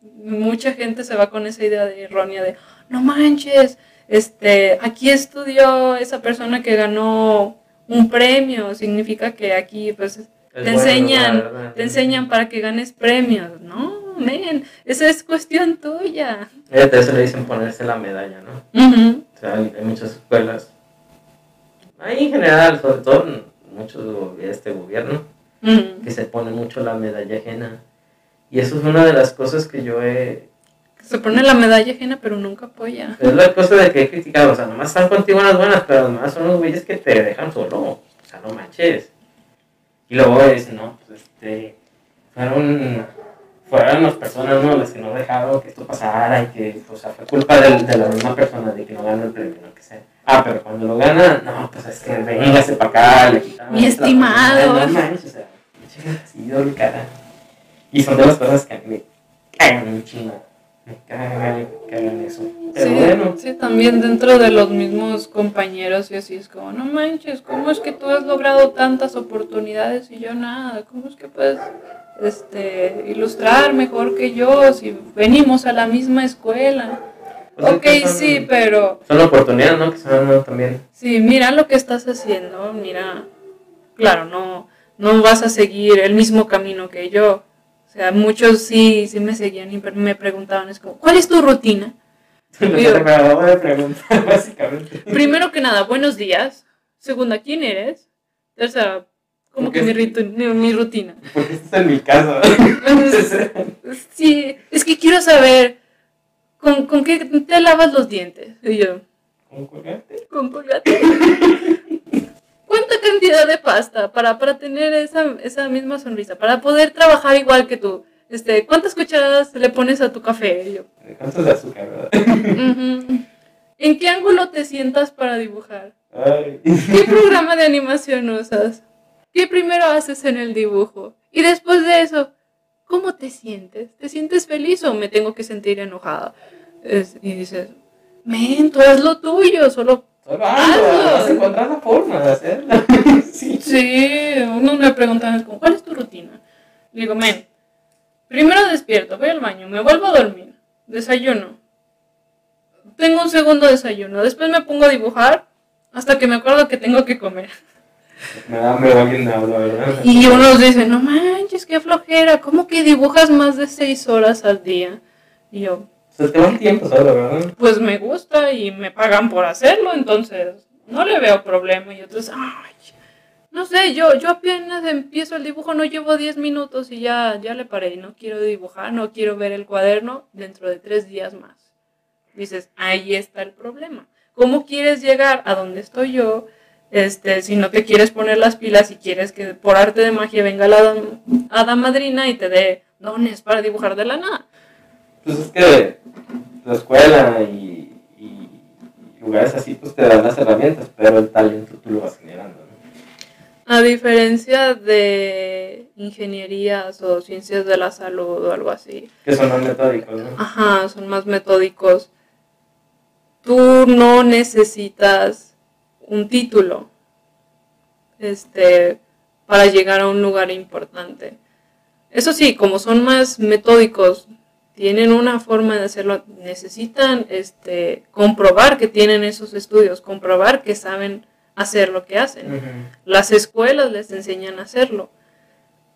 mucha gente se va con esa idea de errónea de, no manches, este, aquí estudió esa persona que ganó un premio, significa que aquí pues es te bueno, enseñan, te enseñan para que ganes premios, no, men, esa es cuestión tuya. Eso le dicen ponerse la medalla, ¿no? Uh -huh. O sea, hay, hay, muchas escuelas, ahí en general, sobre todo muchos de este gobierno, uh -huh. que se pone mucho la medalla ajena. Y eso es una de las cosas que yo he se pone la medalla ajena, pero nunca apoya. Es la cosa de que he criticado, o sea, nomás están contigo en las buenas, pero además son los güeyes que te dejan solo. O sea, no manches. Y luego dicen, no, pues este, fueron, fueron las personas, ¿no? Las que no dejaron que esto pasara y que, o sea, fue culpa de, de la misma persona de que no ganó el premio, no que sea. Ah, pero cuando lo gana, no, pues es que véngase para acá, le quitamos. Mi estimado. No manches, o sea, doble cara. Y son de las cosas que a mí me cagan un chingo que hagan eso. Pero sí, bueno. sí, también dentro de los mismos compañeros y así es como, no manches, ¿cómo es que tú has logrado tantas oportunidades y yo nada? ¿Cómo es que puedes este, ilustrar mejor que yo si venimos a la misma escuela? Pues ok, es que son- sí, pero Son oportunidades, ¿no? Que se dan ¿no? también. sí, mira lo que estás haciendo, mira, claro, no, no vas a seguir el mismo camino que yo. O sea, muchos sí, sí me seguían y me preguntaban, es como, ¿cuál es tu rutina? Acabo de preguntar, básicamente. Primero que nada, buenos días. Segunda, ¿quién eres? Tercera, ¿cómo que mi, mi rutina? Porque estás en mi casa. Sí, es que quiero saber, ¿con, con qué te lavas los dientes? Y yo, ¿Con colgate? con colgate. ¿Cuánta cantidad de pasta para, para tener esa, esa misma sonrisa? Para poder trabajar igual que tú. Este, ¿Cuántas cucharadas le pones a tu café? Yo, ¿Cuántos de azúcar, verdad? "Ujú". ¿En qué ángulo te sientas para dibujar? Ay. ¿Qué programa de animación usas? ¿Qué primero haces en el dibujo? Y después de eso, ¿cómo te sientes? ¿Te sientes feliz o me tengo que sentir enojada? Es- y dices, men, tú haz lo tuyo, solo... Hazlo, vas a encontrar la forma de hacerla. sí. Sí, uno me pregunta, ¿cuál es tu rutina? Le digo, men, primero despierto, voy al baño, me vuelvo a dormir, desayuno. Tengo un segundo desayuno, después me pongo a dibujar hasta que me acuerdo que tengo que comer. Me da hambre alguien habla, ¿verdad? Y unos dicen, no manches, qué flojera, ¿cómo que dibujas más de seis horas al día? Y yo, Sea, te va tiempo solo, ¿verdad? pues me gusta y me pagan por hacerlo, entonces no le veo problema. Y otros, ay, no sé, yo, yo apenas empiezo el dibujo, no llevo 10 minutos y ya, ya le paré, no quiero dibujar, no quiero ver el cuaderno dentro de tres días más. Dices, ahí está el problema. ¿Cómo quieres llegar a donde estoy yo? Este, si no te quieres poner las pilas y quieres que por arte de magia venga la hada madrina y te dé dones para dibujar de la nada. Pues es que la escuela y, y- y lugares así, pues te dan las herramientas, pero el talento tú lo vas generando, ¿no? A diferencia de ingenierías o ciencias de la salud o algo así, Que son más metódicos, ¿no? ajá, son más metódicos. Tú no necesitas un título este, para llegar a un lugar importante. Eso sí, como son más metódicos, tienen una forma de hacerlo, necesitan este, comprobar que tienen esos estudios, comprobar que saben hacer lo que hacen. Las escuelas les enseñan a hacerlo.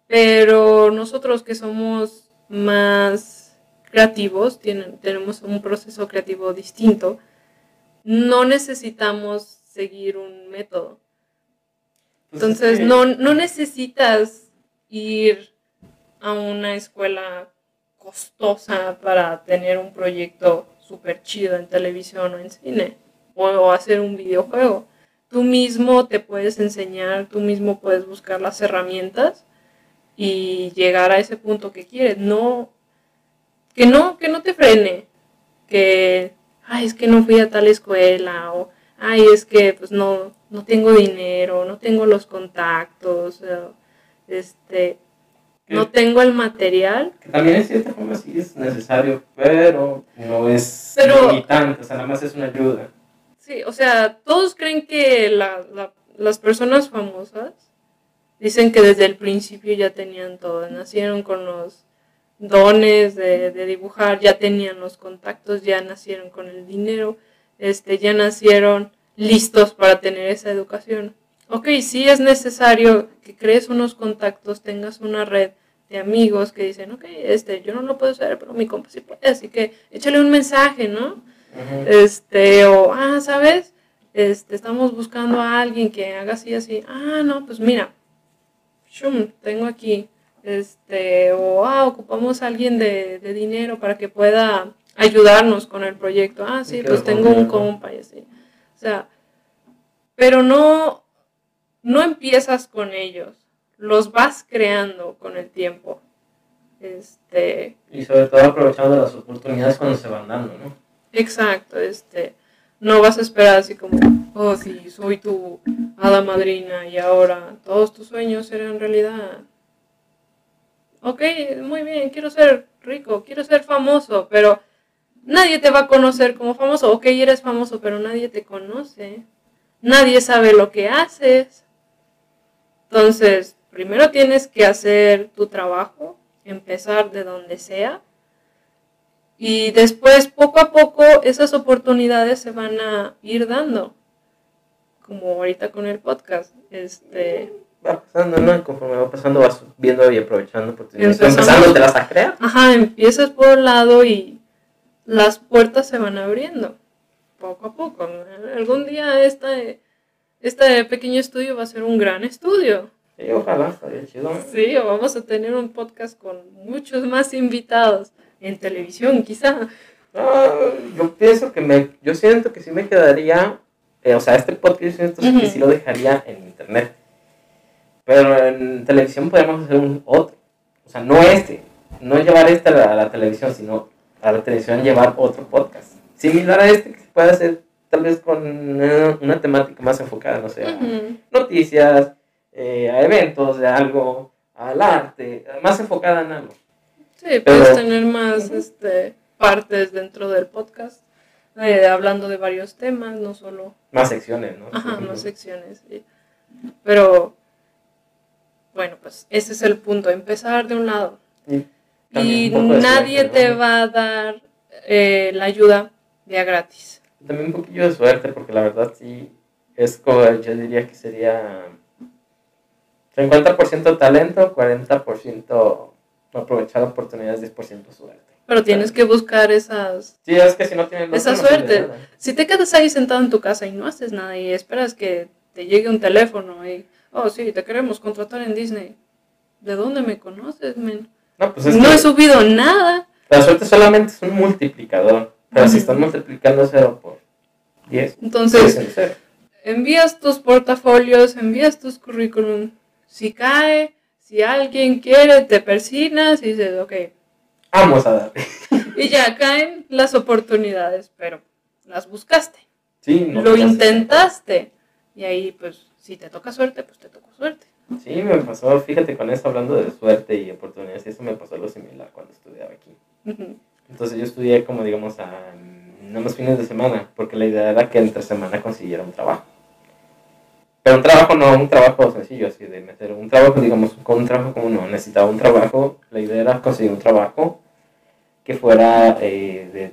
Pero nosotros que somos más creativos, tienen, tenemos un proceso creativo distinto, no necesitamos seguir un método. Pues es Entonces, no, no necesitas ir a una escuela costosa para tener un proyecto súper chido en televisión o en cine, o, hacer un videojuego. Tú mismo te puedes enseñar, tú mismo puedes buscar las herramientas y llegar a ese punto que quieres. No, que no, que no te frene, que, ay, es que no fui a tal escuela, o, ay, es que pues no, no tengo dinero, no tengo los contactos, o, no tengo el material. Que también en cierta forma sí es necesario, pero no es Pero- limitante, o sea, nada más es una ayuda. Sí, o sea, todos creen que la- la- las personas famosas dicen que desde el principio ya tenían todo, nacieron con los dones de, de dibujar, ya tenían los contactos, ya nacieron con el dinero, este, ya nacieron listos para tener esa educación. Ok, sí es necesario que crees unos contactos, tengas una red de amigos que dicen, ok, este, yo no lo puedo hacer, pero mi compa sí puede, así que échale un mensaje, ¿no? Este, o, ah, ¿sabes? Este, estamos buscando a alguien que haga así, así. Ah, no, pues mira, shum, tengo aquí. Este, o, ah, ocupamos a alguien de, de dinero para que pueda ayudarnos con el proyecto. Ah, sí, pues tengo un compa y así. O sea, pero no, no empiezas con ellos. Los vas creando con el tiempo. Este, Y sobre todo aprovechando las oportunidades cuando se van dando, ¿no? Exacto, este, no vas a esperar así como, oh, sí, soy tu hada madrina y ahora todos tus sueños serán realidad. Ok, muy bien, quiero ser rico, quiero ser famoso, pero nadie te va a conocer como famoso. Ok, eres famoso, pero nadie te conoce. Nadie sabe lo que haces. Entonces, primero tienes que hacer tu trabajo, empezar de donde sea. Y después, poco a poco, esas oportunidades se van a ir dando. Como ahorita con el podcast. Este, Va pasando, ¿no? Y conforme va pasando vas viendo y aprovechando oportunidades. Empezando te las a crear. ajá, empiezas por un lado y las puertas se van abriendo. Poco a poco. Algún día este, este pequeño estudio va a ser un gran estudio. Sí, ojalá, estaría chido. Sí, o vamos a tener un podcast con muchos más invitados. En televisión, quizá. No, yo pienso que me, yo siento que sí me quedaría, eh, o sea, este podcast yo siento que sí lo dejaría en internet. Pero en televisión podemos hacer un otro. O sea, no este, no llevar este a la, a la televisión, sino a la televisión llevar otro podcast. Similar a este que se puede hacer tal vez con una, una temática más enfocada, no sé, a Ujú. noticias, eh, a eventos de algo, al arte, más enfocada en algo. Sí, Pero- puedes tener más este, partes dentro del podcast, eh, hablando de varios temas, no solo, Más secciones, ¿no? ajá, no secciones. sí. Pero, bueno, pues ese es el punto, empezar de un lado. Y Y también nadie te va a dar eh, la ayuda de a gratis. También un poquillo de suerte, porque la verdad sí es como, yo diría que sería 50% talento, 40% aprovechar oportunidades, 10% suerte. Pero tienes que buscar esas... Sí, es que si no tienes Esa suerte. Si te quedas ahí sentado en tu casa y no haces nada y esperas que te llegue un teléfono y, oh, sí, te queremos contratar en Disney. ¿De dónde me conoces, men? No, pues es no que he subido nada. la suerte solamente es un multiplicador. Pero si están multiplicando 0 por 10, sigue Entonces, cero. envías tus portafolios, envías tus currículum. Si cae, si alguien quiere, te persinas y dices, ok. Vamos a darle. Y ya caen las oportunidades, pero las buscaste. Sí, no, lo intentaste. Y ahí, pues, si te toca suerte, pues te tocó suerte. Sí, me pasó, fíjate, con eso hablando de suerte y oportunidades, eso me pasó algo similar cuando estudiaba aquí. Ujú. Entonces yo estudié como digamos a nada más fines de semana, porque la idea era que entre semana consiguiera un trabajo. Pero un trabajo no un trabajo sencillo, así de meter un trabajo, digamos, con un trabajo como no, necesitaba un trabajo, la idea era conseguir un trabajo que fuera eh, de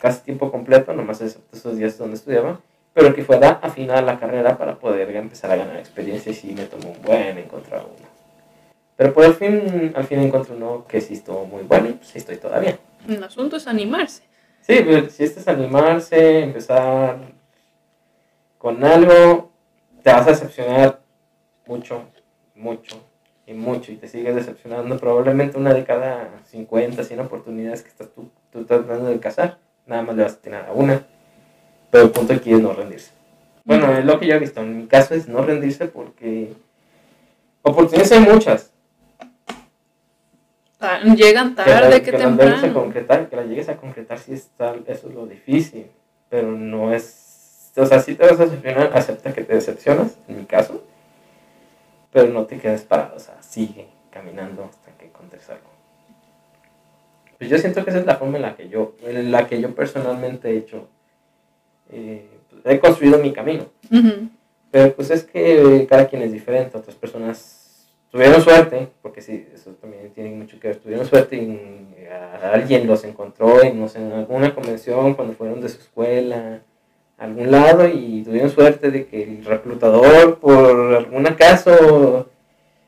casi tiempo completo, nomás excepto esos días donde estudiaba, pero que fuera afín a la carrera para poder empezar a ganar experiencia y sí me tomó un buen encontrar uno. Pero por el fin, al fin encontré uno que sí estuvo muy bueno y pues ahí estoy todavía. El asunto es animarse. Sí, pero si este es animarse, empezar con algo, te vas a decepcionar mucho, mucho y mucho y te sigues decepcionando. Probablemente una de cada 50, 100 oportunidades que estás tú, tú tratando de cazar, nada más le vas a atinar a una. Pero el punto aquí es no rendirse. Bueno, es lo que yo he visto. En mi caso es no rendirse porque oportunidades hay muchas. Ta- Llegan Que la- tarde, que que las llegues a temprano. concretar, que las llegues a concretar, sí está, eso es lo difícil. Pero no es. O sea, sí te vas a decepcionar, acepta que te decepcionas, en mi caso. Pero no te quedes parado, o sea, sigue caminando hasta que encuentres algo. Pues yo siento que esa es la forma en la que yo, en la que yo personalmente he hecho. eh, he construido mi camino. Ujú. Pero pues es que cada quien es diferente, otras personas tuvieron suerte, porque sí, eso también tiene mucho que ver, tuvieron suerte y a alguien los encontró en, alguna convención cuando fueron de su escuela, a algún lado, y tuvieron suerte de que el reclutador, por algún acaso,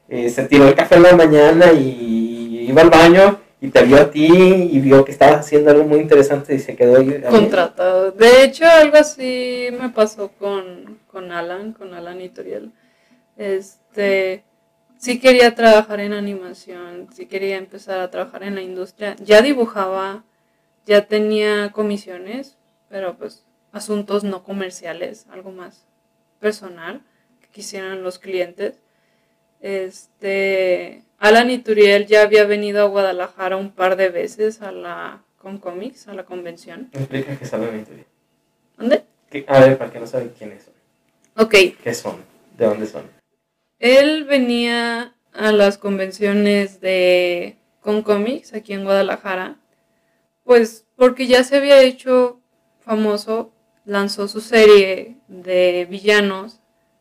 eh, se tiró el café en la mañana y iba al baño y te vio a ti y vio que estabas haciendo algo muy interesante y se quedó ahí. Contratado. De hecho, algo así me pasó con, con Alan, con Alan y Turiel. Este, sí quería trabajar en animación, sí quería empezar a trabajar en la industria. Ya dibujaba, ya tenía comisiones, pero pues asuntos no comerciales, algo más personal que quisieran los clientes. Este, Alan y Turiel ya había venido a Guadalajara un par de veces a la con cómics, a la convención. Explica que mi teoría. ¿Dónde? Que- A ver, para que no saben quiénes son. Ok, ¿Qué son? ¿De dónde son? Él venía a las convenciones de con cómics aquí en Guadalajara, pues porque ya se había hecho famoso, lanzó su serie de villanos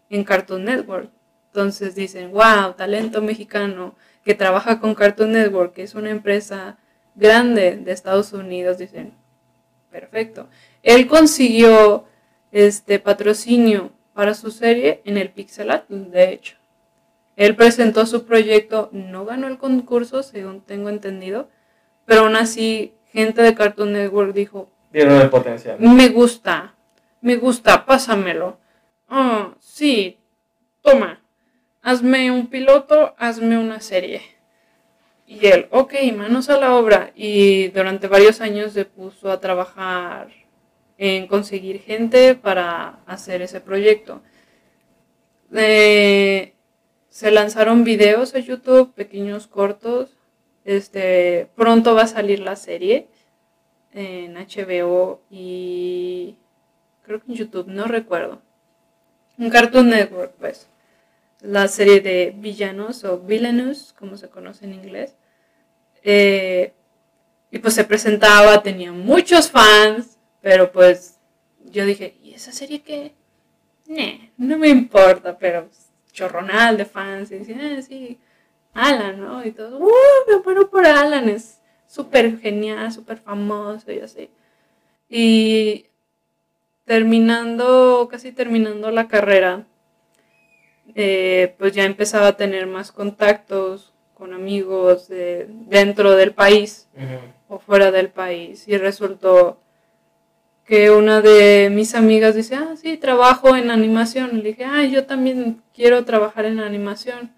en Cartoon Network. Entonces dicen, wow, talento mexicano que trabaja con Cartoon Network, que es una empresa grande de Estados Unidos, dicen, perfecto. Él consiguió este patrocinio para su serie en el Pixel Art, de hecho. Él presentó su proyecto, no ganó el concurso, según tengo entendido, pero aún así, gente de Cartoon Network dijo, Vieron el potencial. me gusta, me gusta, pásamelo. Ah, sí, toma, hazme un piloto, hazme una serie. Y él, ok, manos a la obra. Y durante varios años se puso a trabajar en conseguir gente para hacer ese proyecto. Eh, se lanzaron videos a YouTube, pequeños cortos. Este, pronto va a salir la serie en HBO y creo que en YouTube, no recuerdo. En Cartoon Network, pues. La serie de villanos o villainous, como se conoce en inglés. Eh, y pues se presentaba, tenía muchos fans, pero pues yo dije, ¿y esa serie qué? Nah, no me importa, pero pues, chorronal de fans. Y decían, ah, sí, Alan, ¿no? Y todo, ¡uh! Me muero por Alan, es súper genial, súper famoso y así. Y terminando, casi terminando la carrera, eh, pues ya empezaba a tener más contactos con amigos de- dentro del país o fuera del país. Y resultó que una de mis amigas dice, ah, sí, trabajo en animación. Le dije, ah, yo también quiero trabajar en animación.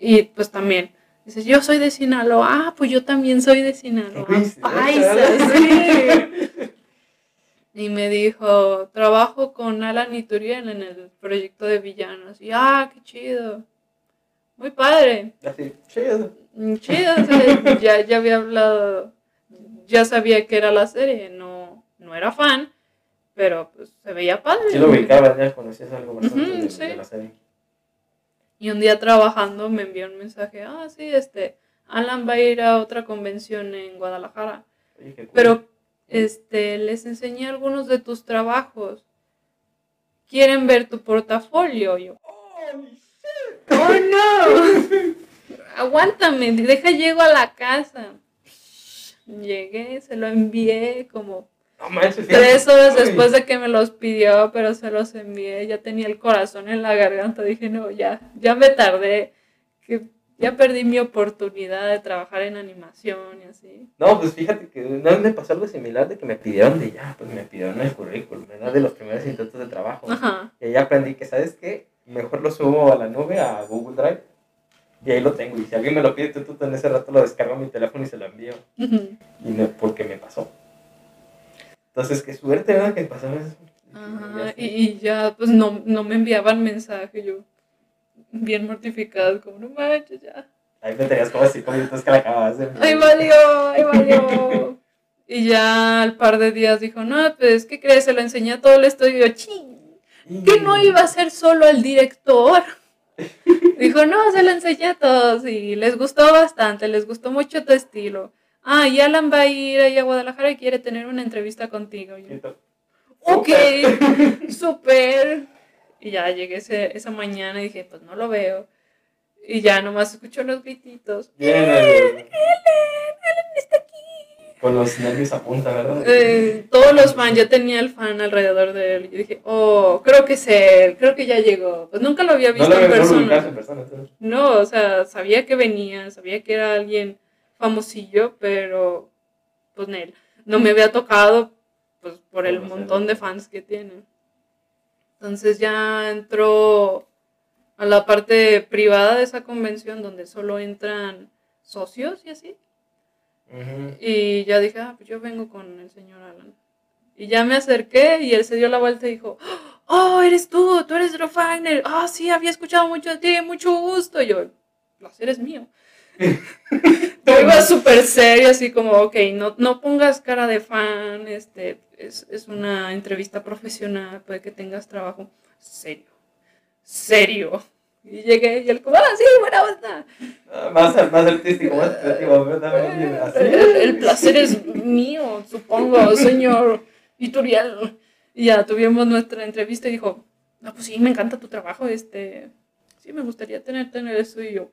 Y pues también, dice, yo soy de Sinaloa. Ah, pues yo también soy de Sinaloa. Paisa, ¿verdad? sí. Y me dijo, trabajo con Alan y Turiel en el proyecto de villanos. Y, ah, qué chido. Muy padre. Así, chido. Mm, Chido, o sea, ya, ya había hablado, ya sabía que era la serie, no, no era fan, pero pues se veía padre. Sí lo ubicabas, ya conocías algo bastante Ujú, de, sí. de la serie. Y un día trabajando me envió un mensaje, ah, sí, este, Alan va a ir a otra convención en Guadalajara, Oye, qué cool. pero este, les enseñé algunos de tus trabajos. ¿Quieren ver tu portafolio? Yo, ¡Oh, no! Aguántame, deja llego a la casa. Llegué, se lo envié como No manches, tres horas Uy. después de que me los pidió, pero se los envié. Ya tenía el corazón en la garganta. Dije, no, ya, ya me tardé. Que ya perdí mi oportunidad de trabajar en animación y así. No, pues fíjate que una vez me pasó algo similar de que me pidieron de ya, pues me pidieron el currículum, ¿verdad? De los primeros intentos de trabajo. Ajá. Y ahí aprendí que, ¿sabes qué? Mejor lo subo a la nube, a Google Drive. Y ahí lo tengo. Y si alguien me lo pide, tú, tú en ese rato lo descargo a mi teléfono y se lo envío. Ujú. Y no, porque me pasó. Entonces, qué suerte, ¿verdad? Que pasaron eso. Ajá, y, y ya, pues no, no me enviaban mensaje, yo bien mortificado, como no manches, ya. Ahí me tenías como cinco minutos que la acababas de ¡Ay, valió! ¡Ay, valió! y ya al par de días dijo, no, pues, ¿qué crees? Se lo enseñé a todo el estudio, ching, que no iba a ser solo al director. Dijo, no, se lo enseñé a todos y les gustó bastante, les gustó mucho tu estilo. Ah, y Alan va a ir ahí a Guadalajara y quiere tener una entrevista contigo. Yo, ok, súper. Y ya llegué ese- esa mañana y dije, pues no lo veo. Y ya nomás escucho los grititos. Bien, ¡Ellen! eh, ¡Ellen está aquí! Con los nervios a punta, ¿verdad? Eh, todos los fans, yo tenía el fan alrededor de él. Y yo dije, oh, creo que es él, creo que ya llegó. Pues nunca lo había no visto lo en había persona. en persona. No, o sea, sabía que venía, sabía que era alguien famosillo, pero pues Nel, no me había tocado pues por el montón de fans que tiene. Entonces ya entró a la parte privada de esa convención donde solo entran socios y así. Y ya dije, ah, pues yo vengo con el señor Alan. Y ya me acerqué y él se dio la vuelta y dijo, oh, eres tú, tú eres Drew Fagner. Ah, sí, había escuchado mucho de ti, mucho gusto. Y yo, placer es mío. Yo iba súper serio, así como, ok, no, no pongas cara de fan, este, es, es una entrevista profesional, puede que tengas trabajo. Serio, serio. Y llegué y él como, ah, sí, buena onda. Ah, Más, más artístico, más creativo, así. El, el placer es mío, supongo, señor Ituriel. Y ya tuvimos nuestra entrevista y dijo, no, pues sí, me encanta tu trabajo, este, sí, me gustaría tenerte en el estudio.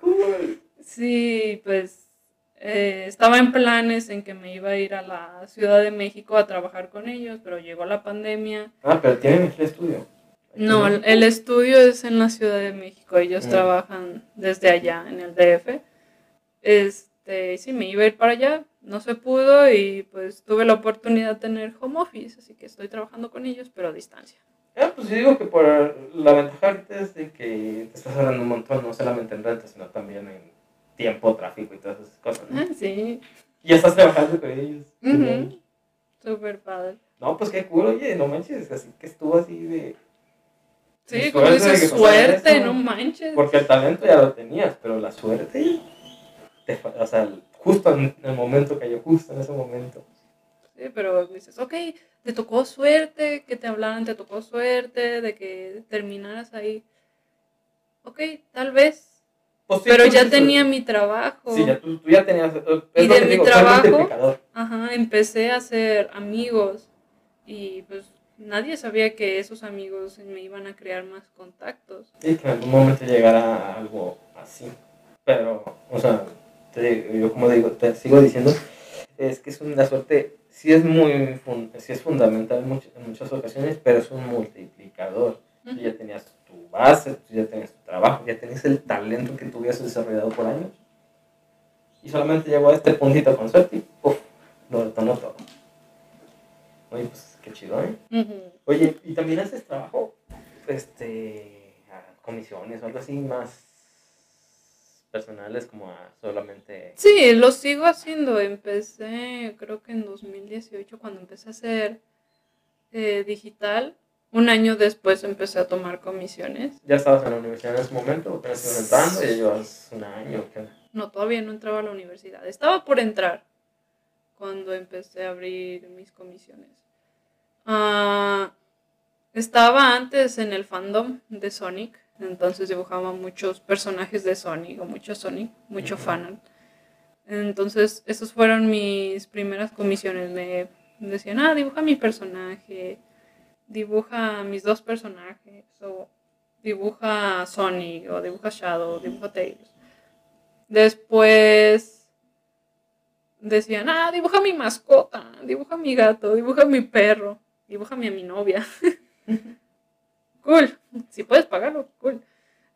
Cool. Sí, pues eh, estaba en planes en que me iba a ir a la Ciudad de México a trabajar con ellos, pero llegó la pandemia. Ah, pero tienen el estudio. No, el, el estudio es en la Ciudad de México, ellos Mm. trabajan desde allá, en el DF. Este, sí, me iba a ir para allá, no se pudo y pues tuve la oportunidad de tener home office, así que estoy trabajando con ellos, pero a distancia. Ah, pues yo digo que por la ventaja es de que te estás ahorrando un montón, no solamente en renta, sino también en tiempo, tráfico y todas esas cosas. ¿no? Ah, sí, Y ya estás trabajando con ellos. Ujú. súper padre. No, pues qué cool, oye, no manches, así que estuvo así de... Sí, como dices, suerte, eso. no manches. Porque el talento ya lo tenías, pero la suerte, te o sea, justo en el momento cayó, justo en ese momento. Sí, pero dices, ok, te tocó suerte, que te hablaran, te tocó suerte, de que terminaras ahí. Ok, tal vez, Pues sí, pero ya tenía mi trabajo. Sí, ya, tú, tú ya tenías... Y de mi digo, trabajo. Ajá, empecé a hacer amigos y pues nadie sabía que esos amigos me iban a crear más contactos. Sí, que en algún momento llegara algo así. Pero, o sea, te yo como digo, te sigo diciendo, es que es una suerte, sí es muy, sí es fundamental en, much- en muchas ocasiones, pero es un multiplicador. Tú ya tenías tu base, tú ya tenías tu trabajo, ya tenías el talento que tú habías desarrollado por años. Y solamente llegó a este puntito con suerte y ¡puf! lo detonó todo. Oye, pues qué chido, ¿eh? Oye, ¿y también haces trabajo, este, a comisiones o algo así más personales como a solamente... Sí, lo sigo haciendo. Empecé, creo que en 2018, cuando empecé a hacer eh, digital. Un año después empecé a tomar comisiones. ¿Ya estabas en la universidad en ese momento? ¿Apenas ibas entrando? ¿Ya llevas un año? ¿Qué? No, todavía no entraba a la universidad. Estaba por entrar cuando empecé a abrir mis comisiones. Ah, estaba antes en el fandom de Sonic, entonces dibujaba muchos personajes de Sonic o mucho Sonic, mucho fanart. Entonces, esas fueron mis primeras comisiones. Me decían, ah, dibuja mi personaje, dibuja mis dos personajes, o dibuja Sonic, o dibuja Shadow, o dibuja Tails. Después decían, ah, dibuja mi mascota, dibuja mi gato, dibuja mi perro, dibuja a mi novia. cool, si puedes pagarlo, cool.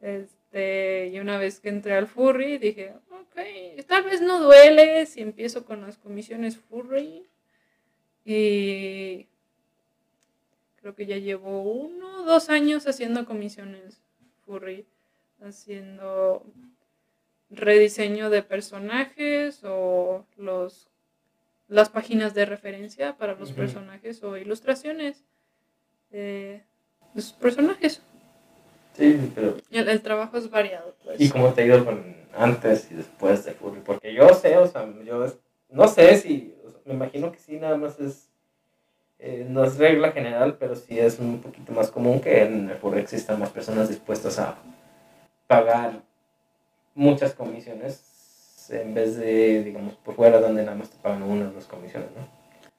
Este, y una vez que entré al furry, dije, ok, tal vez no duele si empiezo con las comisiones furry. Y creo que ya llevo uno o dos años haciendo comisiones furry, haciendo rediseño de personajes o los las páginas de referencia para los personajes o ilustraciones de, de sus personajes. Sí, pero El, el trabajo es variado, pues. ¿Y cómo te ha ido con antes y después de Furry? Porque yo sé, o sea, yo es- no sé si, o sea, me imagino que sí, nada más es, eh, no es regla general, pero sí es un poquito más común que en el Furry existan más personas dispuestas a pagar muchas comisiones en vez de, digamos, por fuera donde nada más te pagan una o dos comisiones, ¿no?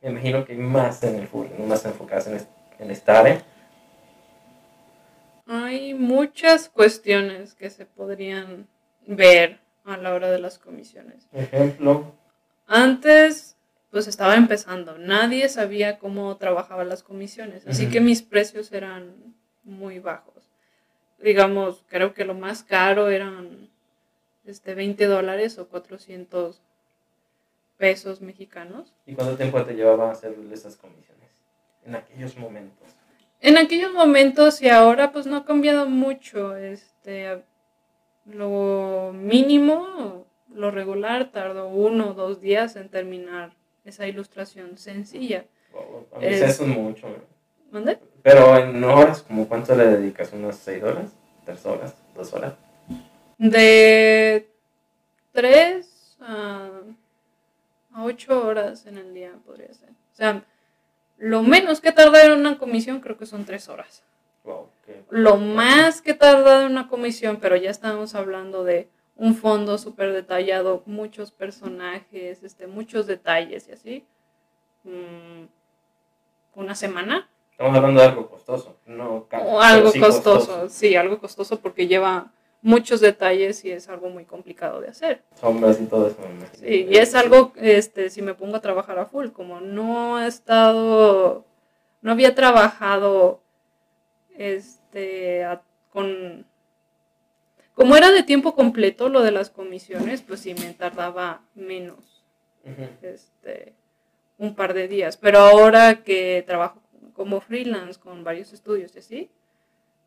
Me imagino que hay más en el Furry, más enfocadas en, en esta área. Hay muchas cuestiones que se podrían ver a la hora de las comisiones. Ejemplo, Antes, pues estaba empezando, nadie sabía cómo trabajaban las comisiones, así que mis precios eran muy bajos. Digamos, creo que lo más caro eran este, 20 dólares o 400 pesos mexicanos. ¿y cuánto tiempo te llevaba a hacer esas comisiones? En aquellos momentos. En aquellos momentos y ahora pues no ha cambiado mucho. Este, lo mínimo, lo regular, tardó uno o dos días en terminar esa ilustración sencilla. A mí Es- es mucho. ¿Dónde? Pero en horas, como cuánto le dedicas? ¿Unas 6 horas? ¿3 horas? ¿2 horas? De 3 a, a 8 horas en el día podría ser. O sea, lo menos que tarda en una comisión creo que son 3 horas. Wow, Lo más que tarda en una comisión, pero ya estamos hablando de un fondo súper detallado, muchos personajes, este, muchos detalles y así. mm, una semana Estamos hablando de algo costoso, no o algo costoso, sí, algo costoso porque lleva muchos detalles y es algo muy complicado de hacer. Sombras y todo eso. me imagino. Sí, y es algo, este, si me pongo a trabajar a full, como no he estado, no había trabajado, este, a- con, como era de tiempo completo lo de las comisiones, pues sí me tardaba menos, este, un par de días. Pero ahora que trabajo como freelance con varios estudios y así,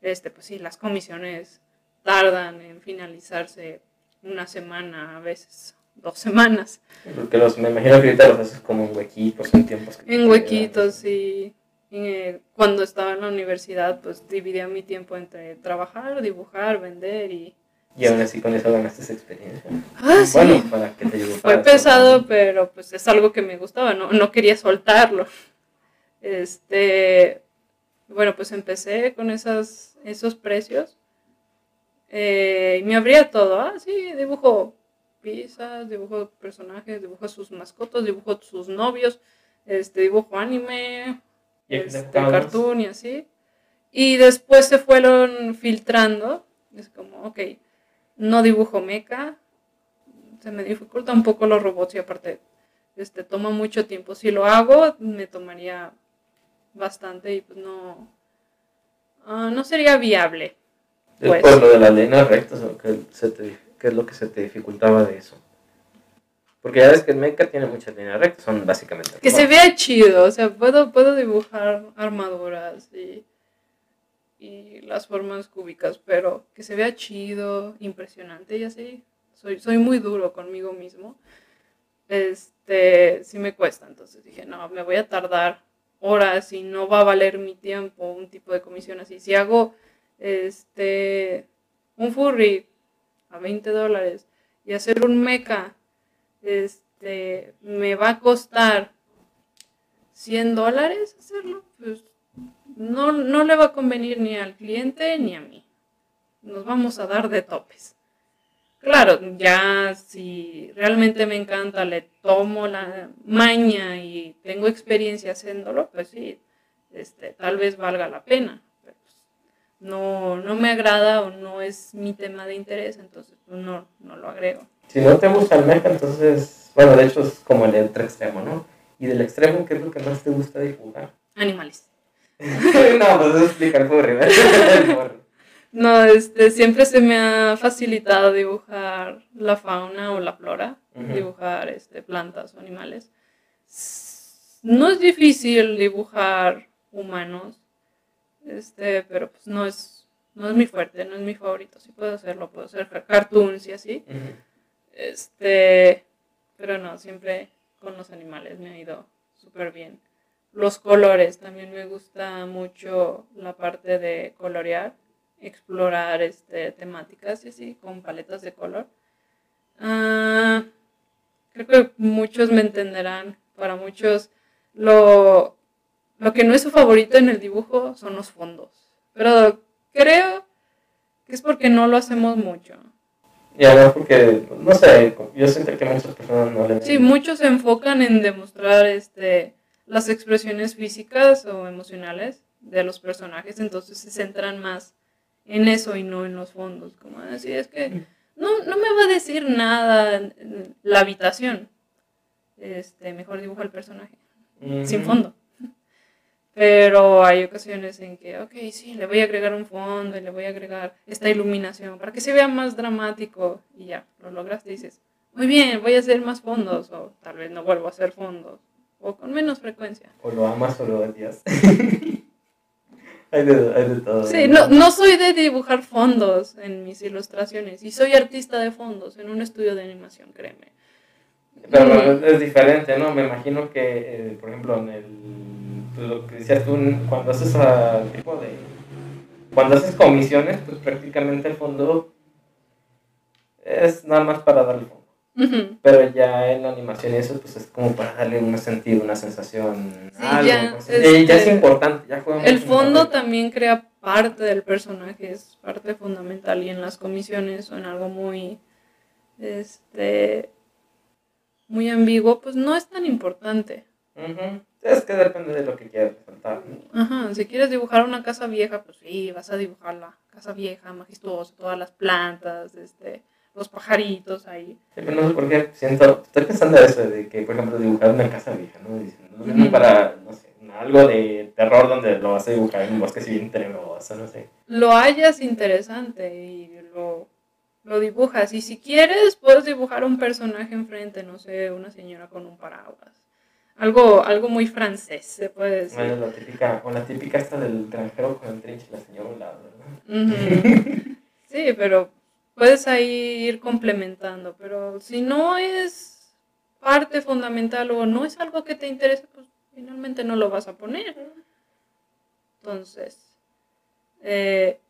este, pues sí, las comisiones tardan en finalizarse una semana, a veces dos semanas. Porque los, me imagino que ahorita los haces como en huequitos, en tiempos. que En huequitos y eh, cuando estaba en la universidad, pues dividía mi tiempo entre trabajar, dibujar, vender y... Y aún así con eso ganaste esa experiencia. Ah, sí. Bueno, para que te ayude. Fue pesado, pero pues es algo que me gustaba, no, no quería soltarlo. Este, bueno, pues empecé con esas, esos precios eh, y me abría todo. Ah, sí, dibujo pizzas, dibujo personajes, dibujo sus mascotas, dibujo sus novios, este, dibujo anime, ¿Y este, cartoon y así. Y después se fueron filtrando. Es como, ok, no dibujo mecha. Se me dificulta un poco los robots y aparte este, toma mucho tiempo. Si lo hago, me tomaría bastante y pues no, ah, no sería viable. Es pues. por lo de las líneas rectas, ¿o ¿qué, se te- qué es lo que se te dificultaba de eso? Porque ya ves que el mecha tiene muchas líneas rectas, son básicamente. Que se vea chido, o sea, puedo, puedo dibujar armaduras y, y las formas cúbicas, pero que se vea chido, impresionante y así. Soy, soy muy duro conmigo mismo. Este, sí me cuesta, entonces dije, no, me voy a tardar horas y no va a valer mi tiempo un tipo de comisión así. Si hago este un furry a 20 dólares y hacer un mecha este, me va a costar 100 dólares hacerlo, pues no, no le va a convenir ni al cliente ni a mí. Nos vamos a dar de topes. Claro, ya si realmente me encanta, le tomo la maña y tengo experiencia haciéndolo, pues sí, este, tal vez valga la pena. No, no me agrada o no es mi tema de interés, entonces pues, no, no lo agrego. Si no te gusta el mecha, entonces, bueno, de hecho es como el otro extremo, ¿no? Y del extremo, ¿qué es lo que más te gusta dibujar? Animales. no, pues eso explica el furry, ¿verdad? No, este, siempre se me ha facilitado dibujar la fauna o la flora, Ujú. dibujar este, plantas o animales. No es difícil dibujar humanos, este, pero pues no es, no es mi fuerte, no es mi favorito. Sí puedo hacerlo, puedo hacer ca- cartoons y así. Ujú. Este, pero no, siempre con los animales, me ha ido súper bien. Los colores, también me gusta mucho la parte de colorear, explorar este, temáticas y así, con paletas de color. Ah, creo que muchos me entenderán, para muchos lo, lo que no es su favorito en el dibujo son los fondos, pero creo que es porque no lo hacemos mucho. Y además porque, no sé, yo siento que muchas personas no le... Sí, muchos se enfocan en demostrar este, las expresiones físicas o emocionales de los personajes, entonces se centran más en eso y no en los fondos. Como decir, es que no, no me va a decir nada en la habitación. Este, mejor dibujo al personaje, sin fondo. Pero hay ocasiones en que, ok, sí, le voy a agregar un fondo y le voy a agregar esta iluminación para que se vea más dramático y ya, lo lograste y dices, muy bien, voy a hacer más fondos o tal vez no vuelvo a hacer fondos o con menos frecuencia. O lo amas o lo odias. hay, de, hay, de, todo. Sí, no, no soy de dibujar fondos en mis ilustraciones y soy artista de fondos en un estudio de animación, créeme. Pero mm. es diferente, ¿no? Me imagino que, eh, por ejemplo, en el lo que decías tú, cuando haces a tipo de. Cuando haces comisiones, pues prácticamente el fondo es nada más para darle fondo. Pero ya en la animación y eso, pues es como para darle un sentido, una sensación. algo, ya, pues, este, ya, es importante. Ya el fondo también crea parte del personaje, es parte fundamental. Y en las comisiones son algo muy. Este. Muy ambiguo, pues no es tan importante. Es que depende de lo que quieras resaltar. Ajá, si quieres dibujar una casa vieja, pues sí, vas a dibujar la casa vieja, majestuosa, todas las plantas, este, los pajaritos ahí. Sí, pero no sé por qué siento, estoy pensando eso de que, por ejemplo, dibujar una casa vieja, ¿no? no es para, no sé, algo de terror donde lo vas a dibujar en un bosque si bien tenebroso, no sé. Lo hallas interesante y lo, lo dibujas. Y si quieres, puedes dibujar un personaje enfrente, no sé, una señora con un paraguas algo, algo muy francés, se puede decir. Bueno, la típica, o la típica esta del granjero con el trinche la señora un lado, ¿verdad? sí, pero puedes ahí ir complementando, pero si no es parte fundamental o no es algo que te interese, pues finalmente no lo vas a poner. Entonces, eh,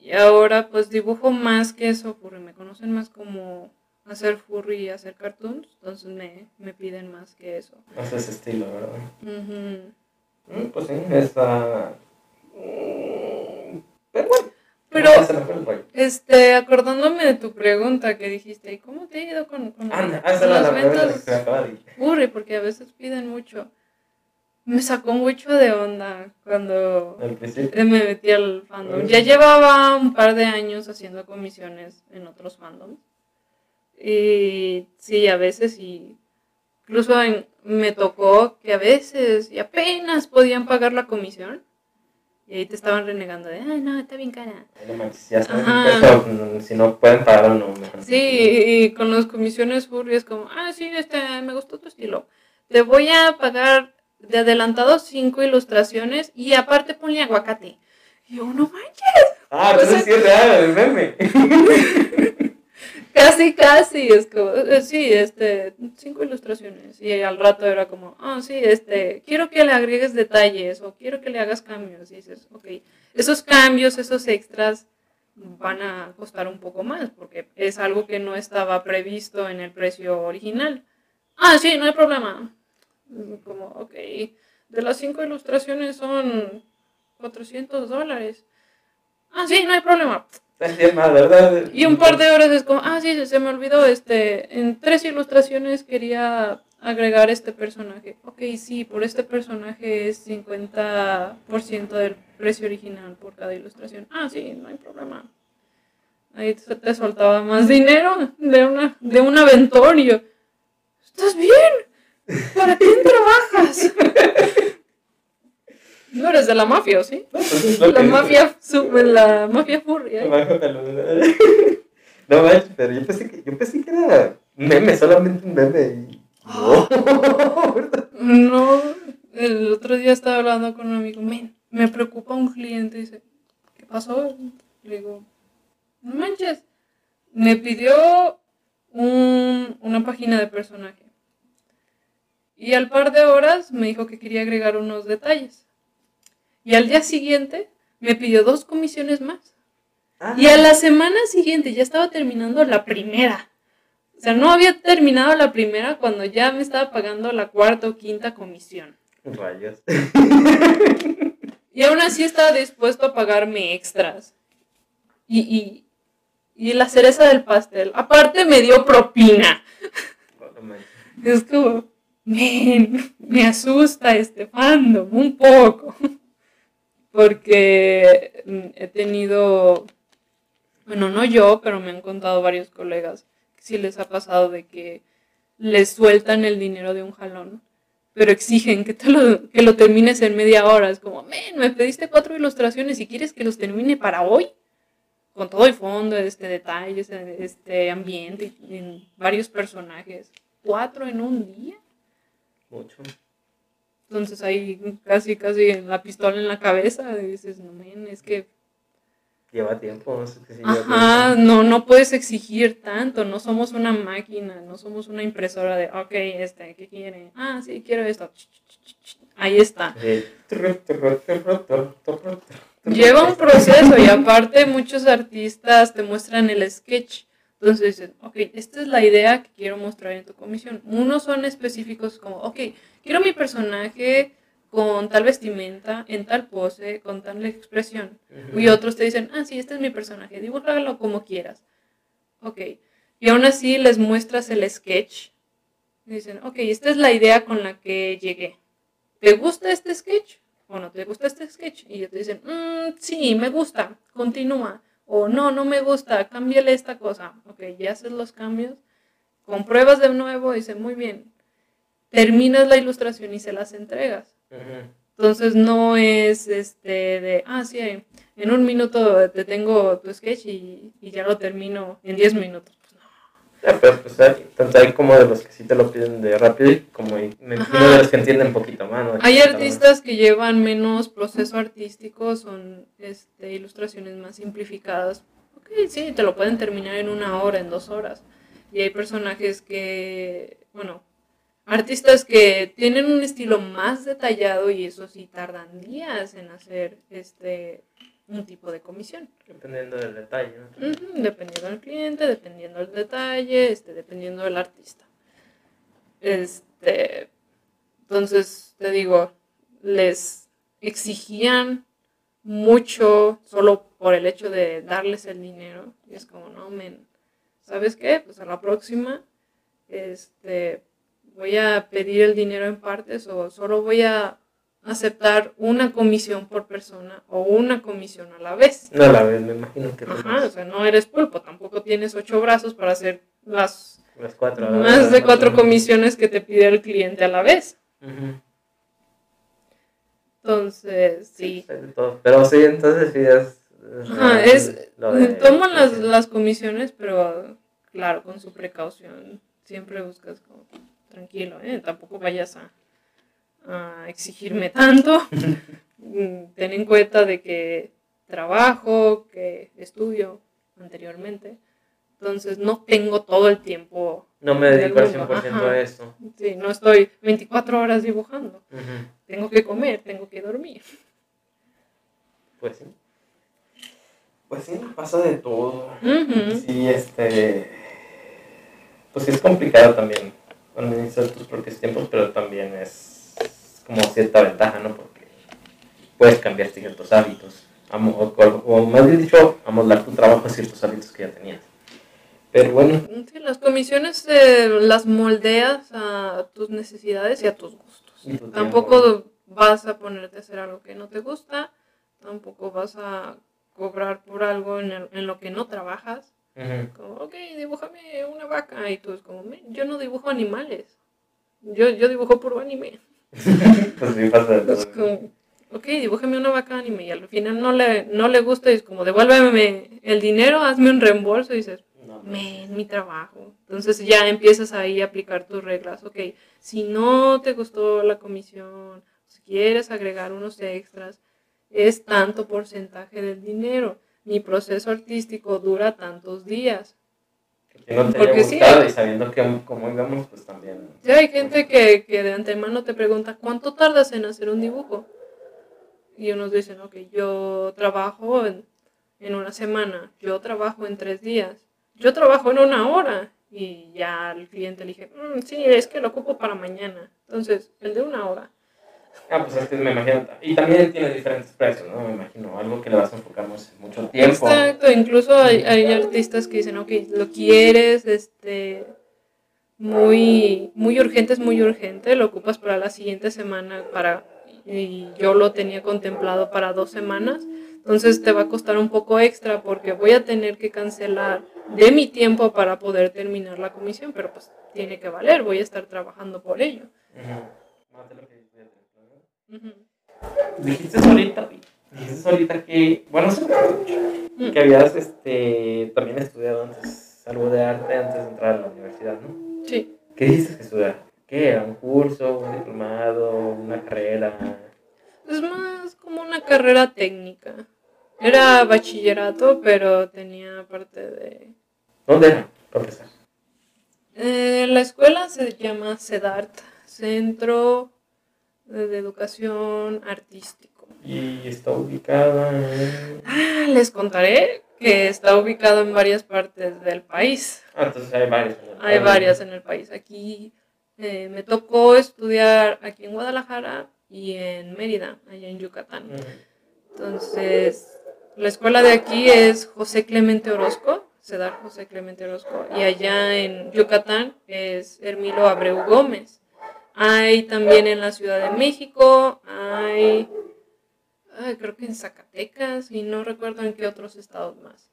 y ahora pues dibujo más que eso, porque me conocen más como hacer furry y hacer cartoons, entonces me, me piden más que eso. Más ese estilo, ¿verdad? Mm, pues sí, está... Mm, pero bueno. Pero, este, acordándome de tu pregunta que dijiste, ¿y cómo te ha ido con, con, Anda, con las ventas furry? Porque a veces piden mucho. Me sacó mucho de onda cuando me metí al fandom. Ya llevaba un par de años haciendo comisiones en otros fandoms. Y sí, a veces y incluso me tocó que a veces y apenas podían pagar la comisión. Y ahí te estaban renegando de, ay, no, está bien cara. si no pueden pagar o no. Sí, y con las comisiones furries como, ah, sí, este, me gustó tu estilo. Te voy a pagar de adelantado cinco ilustraciones y aparte ponle aguacate. Y yo, no manches. Ah, entonces sí es real el meme. Casi, casi, es como, eh, sí, este, cinco ilustraciones. Y al rato era como, ah, sí, este, quiero que le agregues detalles o quiero que le hagas cambios. Y dices, ok, esos cambios, esos extras van a costar un poco más porque es algo que no estaba previsto en el precio original. Ah, sí, no hay problema. Como, ok, de las cinco ilustraciones son 400 dólares. Ah, sí, no hay problema y un par de horas es como, ah, sí, se me olvidó, este, en tres ilustraciones quería agregar este personaje. Ok, sí, por este personaje es 50% del precio original por cada ilustración. Ah, sí, no hay problema. Ahí te, soltaba más dinero de, una, de un aventorio. ¿Estás bien? ¿Para quién trabajas? No eres de la mafia, ¿sí? Pues la mafia, la mafia furria. No manches, pero yo pensé, que, yo pensé que era meme, solamente un meme. no, el otro día estaba hablando con un amigo, me preocupa un cliente, dice, ¿qué pasó? Le digo, no manches, me pidió un, una página de personaje. Y al par de horas me dijo que quería agregar unos detalles. Y al día siguiente me pidió dos comisiones más. Ah, Y a la semana siguiente ya estaba terminando la primera. O sea, no había terminado la primera cuando ya me estaba pagando la cuarta o quinta comisión. Rayos. Y aún así estaba dispuesto a pagarme extras. Y, y, y la cereza del pastel. Aparte me dio propina. Es como, men, me asusta este fandom un poco. Porque mm, he tenido, bueno, no yo, pero me han contado varios colegas que sí les ha pasado de que les sueltan el dinero de un jalón, pero exigen que, te lo, que lo termines en media hora. Es como, men, me pediste cuatro ilustraciones y quieres que los termine para hoy. Con todo el fondo, este detalles, este ambiente, y en varios personajes. Cuatro en un día. Mucho. Entonces ahí casi, casi en la pistola en la cabeza, y dices, no, men, es que, Lleva tiempo. no sé qué lleva ajá, no, no puedes exigir tanto, no somos una máquina, no somos una impresora de, ok, este, ¿qué quiere? Ah, sí, quiero esto. Ahí está. Sí. Lleva un proceso y aparte muchos artistas te muestran el sketch. Entonces dicen, ok, esta es la idea que quiero mostrar en tu comisión. Unos son específicos como, ok, quiero mi personaje con tal vestimenta, en tal pose, con tal expresión. Y otros te dicen, ah, sí, este es mi personaje, dibújalo como quieras. Ok. Y aún así les muestras el sketch. Y dicen, ok, esta es la idea con la que llegué. ¿Te gusta este sketch? ¿O no te gusta este sketch? Y ellos te dicen, "Mm, sí, me gusta, continúa. O no, no me gusta, cámbiale esta cosa. Ok, ya haces los cambios, compruebas de nuevo y dicen, muy bien. Terminas la ilustración y se las entregas. Entonces no es este de, ah, sí, en un minuto te tengo tu sketch y, y ya lo termino en 10 minutos. Pues no. Ya, pero pues hay, tanto hay como de los que sí te lo piden de rápido y como hay- me imagino de los que entienden un poquito más, ¿no? Hay artistas que llevan menos proceso artístico, son este, ilustraciones más simplificadas. Ok, sí, te lo pueden terminar en una hora, en dos horas. Y hay personajes que, bueno, artistas que tienen un estilo más detallado y eso sí tardan días en hacer este un tipo de comisión. Dependiendo del detalle, ¿no? Dependiendo del cliente, dependiendo del detalle, este, dependiendo del artista. Este, entonces, te digo, les exigían mucho solo por el hecho de darles el dinero. Y es como, no, men, ¿sabes qué? Pues a la próxima, este, voy a pedir el dinero en partes o solo voy a aceptar una comisión por persona o una comisión a la vez. No la ves, me imagino que Ajá, o sea, no eres pulpo, tampoco tienes ocho brazos para hacer las las cuatro. más de cuatro comisiones que te pide el cliente a la vez. Entonces, sí. Pero sí, entonces sí es. es Ajá, es, de- toman las, las comisiones, pero claro, con su precaución. Siempre buscas como, tranquilo, ¿eh? tampoco vayas a, a exigirme tanto. Ten en cuenta de que trabajo, que estudio anteriormente. Entonces no tengo todo el tiempo. No me dedico al del mundo, 100% ajá. a eso. Sí, no estoy 24 horas dibujando. Tengo que comer, tengo que dormir. Pues sí. Pues sí, pasa de todo. Ujú. Sí, este. Pues sí es complicado también administrar tus propios tiempos, pero también es como cierta ventaja, ¿no? Porque puedes cambiar ciertos hábitos. amo- O, o más bien dicho, amoldar tu trabajo a ciertos hábitos que ya tenías. Pero bueno, Sí, las comisiones eh, las moldeas a tus necesidades y a tus gustos. Tu Tampoco vas a ponerte a hacer algo que no te gusta, tampoco vas a cobrar por algo en, el- en lo que no trabajas. Como, ok, dibújame una vaca. Y tú es como, "Men, yo no dibujo animales. Yo, yo dibujo puro anime. pues sí pasa como, ok, dibújame una vaca anime. Y al final no le, no le gusta y es como, devuélveme el dinero, hazme un reembolso. Y dices, No, men, mi trabajo. Entonces ya empiezas ahí a aplicar tus reglas. Ok, si no te gustó la comisión, si quieres agregar unos extras, es tanto porcentaje del dinero. Mi proceso artístico dura tantos días. Que no te Porque haya sí, gustado hay- y sabiendo que cómo íbamos, pues también. Ya hay gente que, que de antemano te pregunta, ¿cuánto tardas en hacer un dibujo? Y unos dicen, ok, yo trabajo en, en una semana, yo trabajo en tres días, yo trabajo en una hora. Y ya al cliente le dije, "Mm, sí, es que lo ocupo para mañana. Entonces, el de una hora. Ah, pues es que me imagino. Y también tiene diferentes precios, ¿no? Me imagino. Algo que le vas a enfocar mucho, tiempo. Exacto, incluso hay, hay artistas que dicen, ok, lo quieres, este, muy, muy urgente, es muy urgente, lo ocupas para la siguiente semana, para, y yo lo tenía contemplado para dos semanas, entonces te va a costar un poco extra porque voy a tener que cancelar de mi tiempo para poder terminar la comisión, pero pues tiene que valer, voy a estar trabajando por ello. Ujú. No, Dijiste ahorita, dijiste ahorita que, bueno, acuerdo mucho, que habías este, también estudiado antes algo de arte antes de entrar a la universidad, ¿no? Sí, ¿Qué dijiste que estudiar? ¿Qué era? ¿Un curso, un diplomado, una carrera? es más como una carrera técnica. Era bachillerato, pero tenía parte de ¿Dónde era? Empezar. Eh, la escuela se llama CEDART, Centro de Educación Artístico. Y está ubicada en... Ah, les contaré que está ubicado en varias partes del país. Ah, entonces hay varios. Hay varias en el país. Aquí eh, me tocó estudiar aquí en Guadalajara y en Mérida, allá en Yucatán. Entonces, la escuela de aquí es José Clemente Orozco, CEDART José Clemente Orozco, y allá en Yucatán es Hermilo Abreu Gómez. Hay también en la Ciudad de México, hay, ay, creo que en Zacatecas, y no recuerdo en qué otros estados más.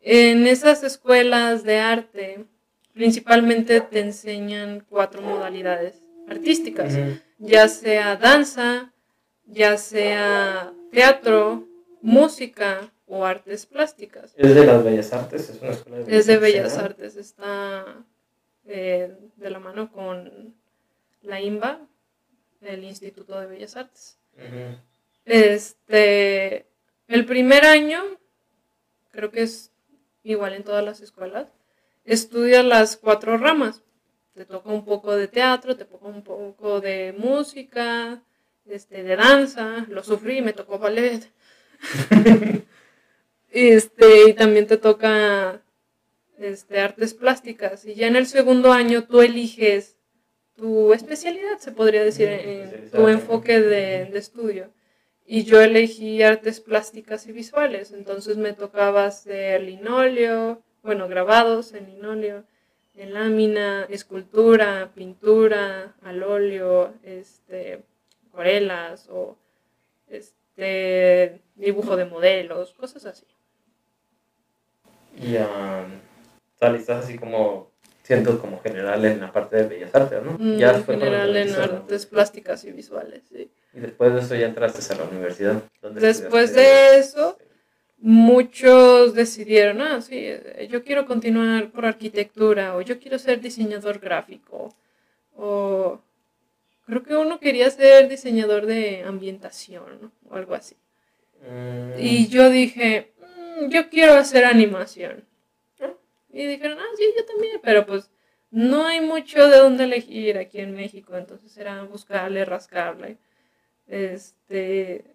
En esas escuelas de arte, principalmente te enseñan cuatro modalidades artísticas ya sea danza, ya sea teatro, música o artes plásticas. Es de las Bellas Artes, es una escuela de Es de Artes, Bellas. Artes, está eh, de la mano con la IMBA, el Instituto de Bellas Artes. Este, el primer año, creo que es igual en todas las escuelas, estudia las cuatro ramas. Te toca un poco de teatro, te toca un poco de música, este, de danza, lo sufrí, me tocó ballet. este, y también te toca este, artes plásticas. Y ya en el segundo año tú eliges tu especialidad, se podría decir, en tu enfoque de, de estudio. Y yo elegí artes plásticas y visuales, entonces me tocaba hacer linóleo, bueno, grabados en linóleo, en lámina, escultura, pintura, al óleo, este, acuarelas o este, dibujo de modelos, cosas así. Y um, o sea, estás así como, siento como general en la parte de Bellas Artes, ¿no? Mm, Ya fue general en artes plásticas y visuales, sí. Y después de eso ya entraste a la universidad. ¿Dónde Después de eso, muchos decidieron, ah, sí, eh, yo quiero continuar por arquitectura o yo quiero ser diseñador gráfico o creo que uno quería ser diseñador de ambientación o algo así. Mm, Y yo dije, "Mm, yo quiero hacer animación. Y dijeron, ah, sí, yo también, pero pues no hay mucho de dónde elegir aquí en México, entonces era buscarle, rascarle. Este,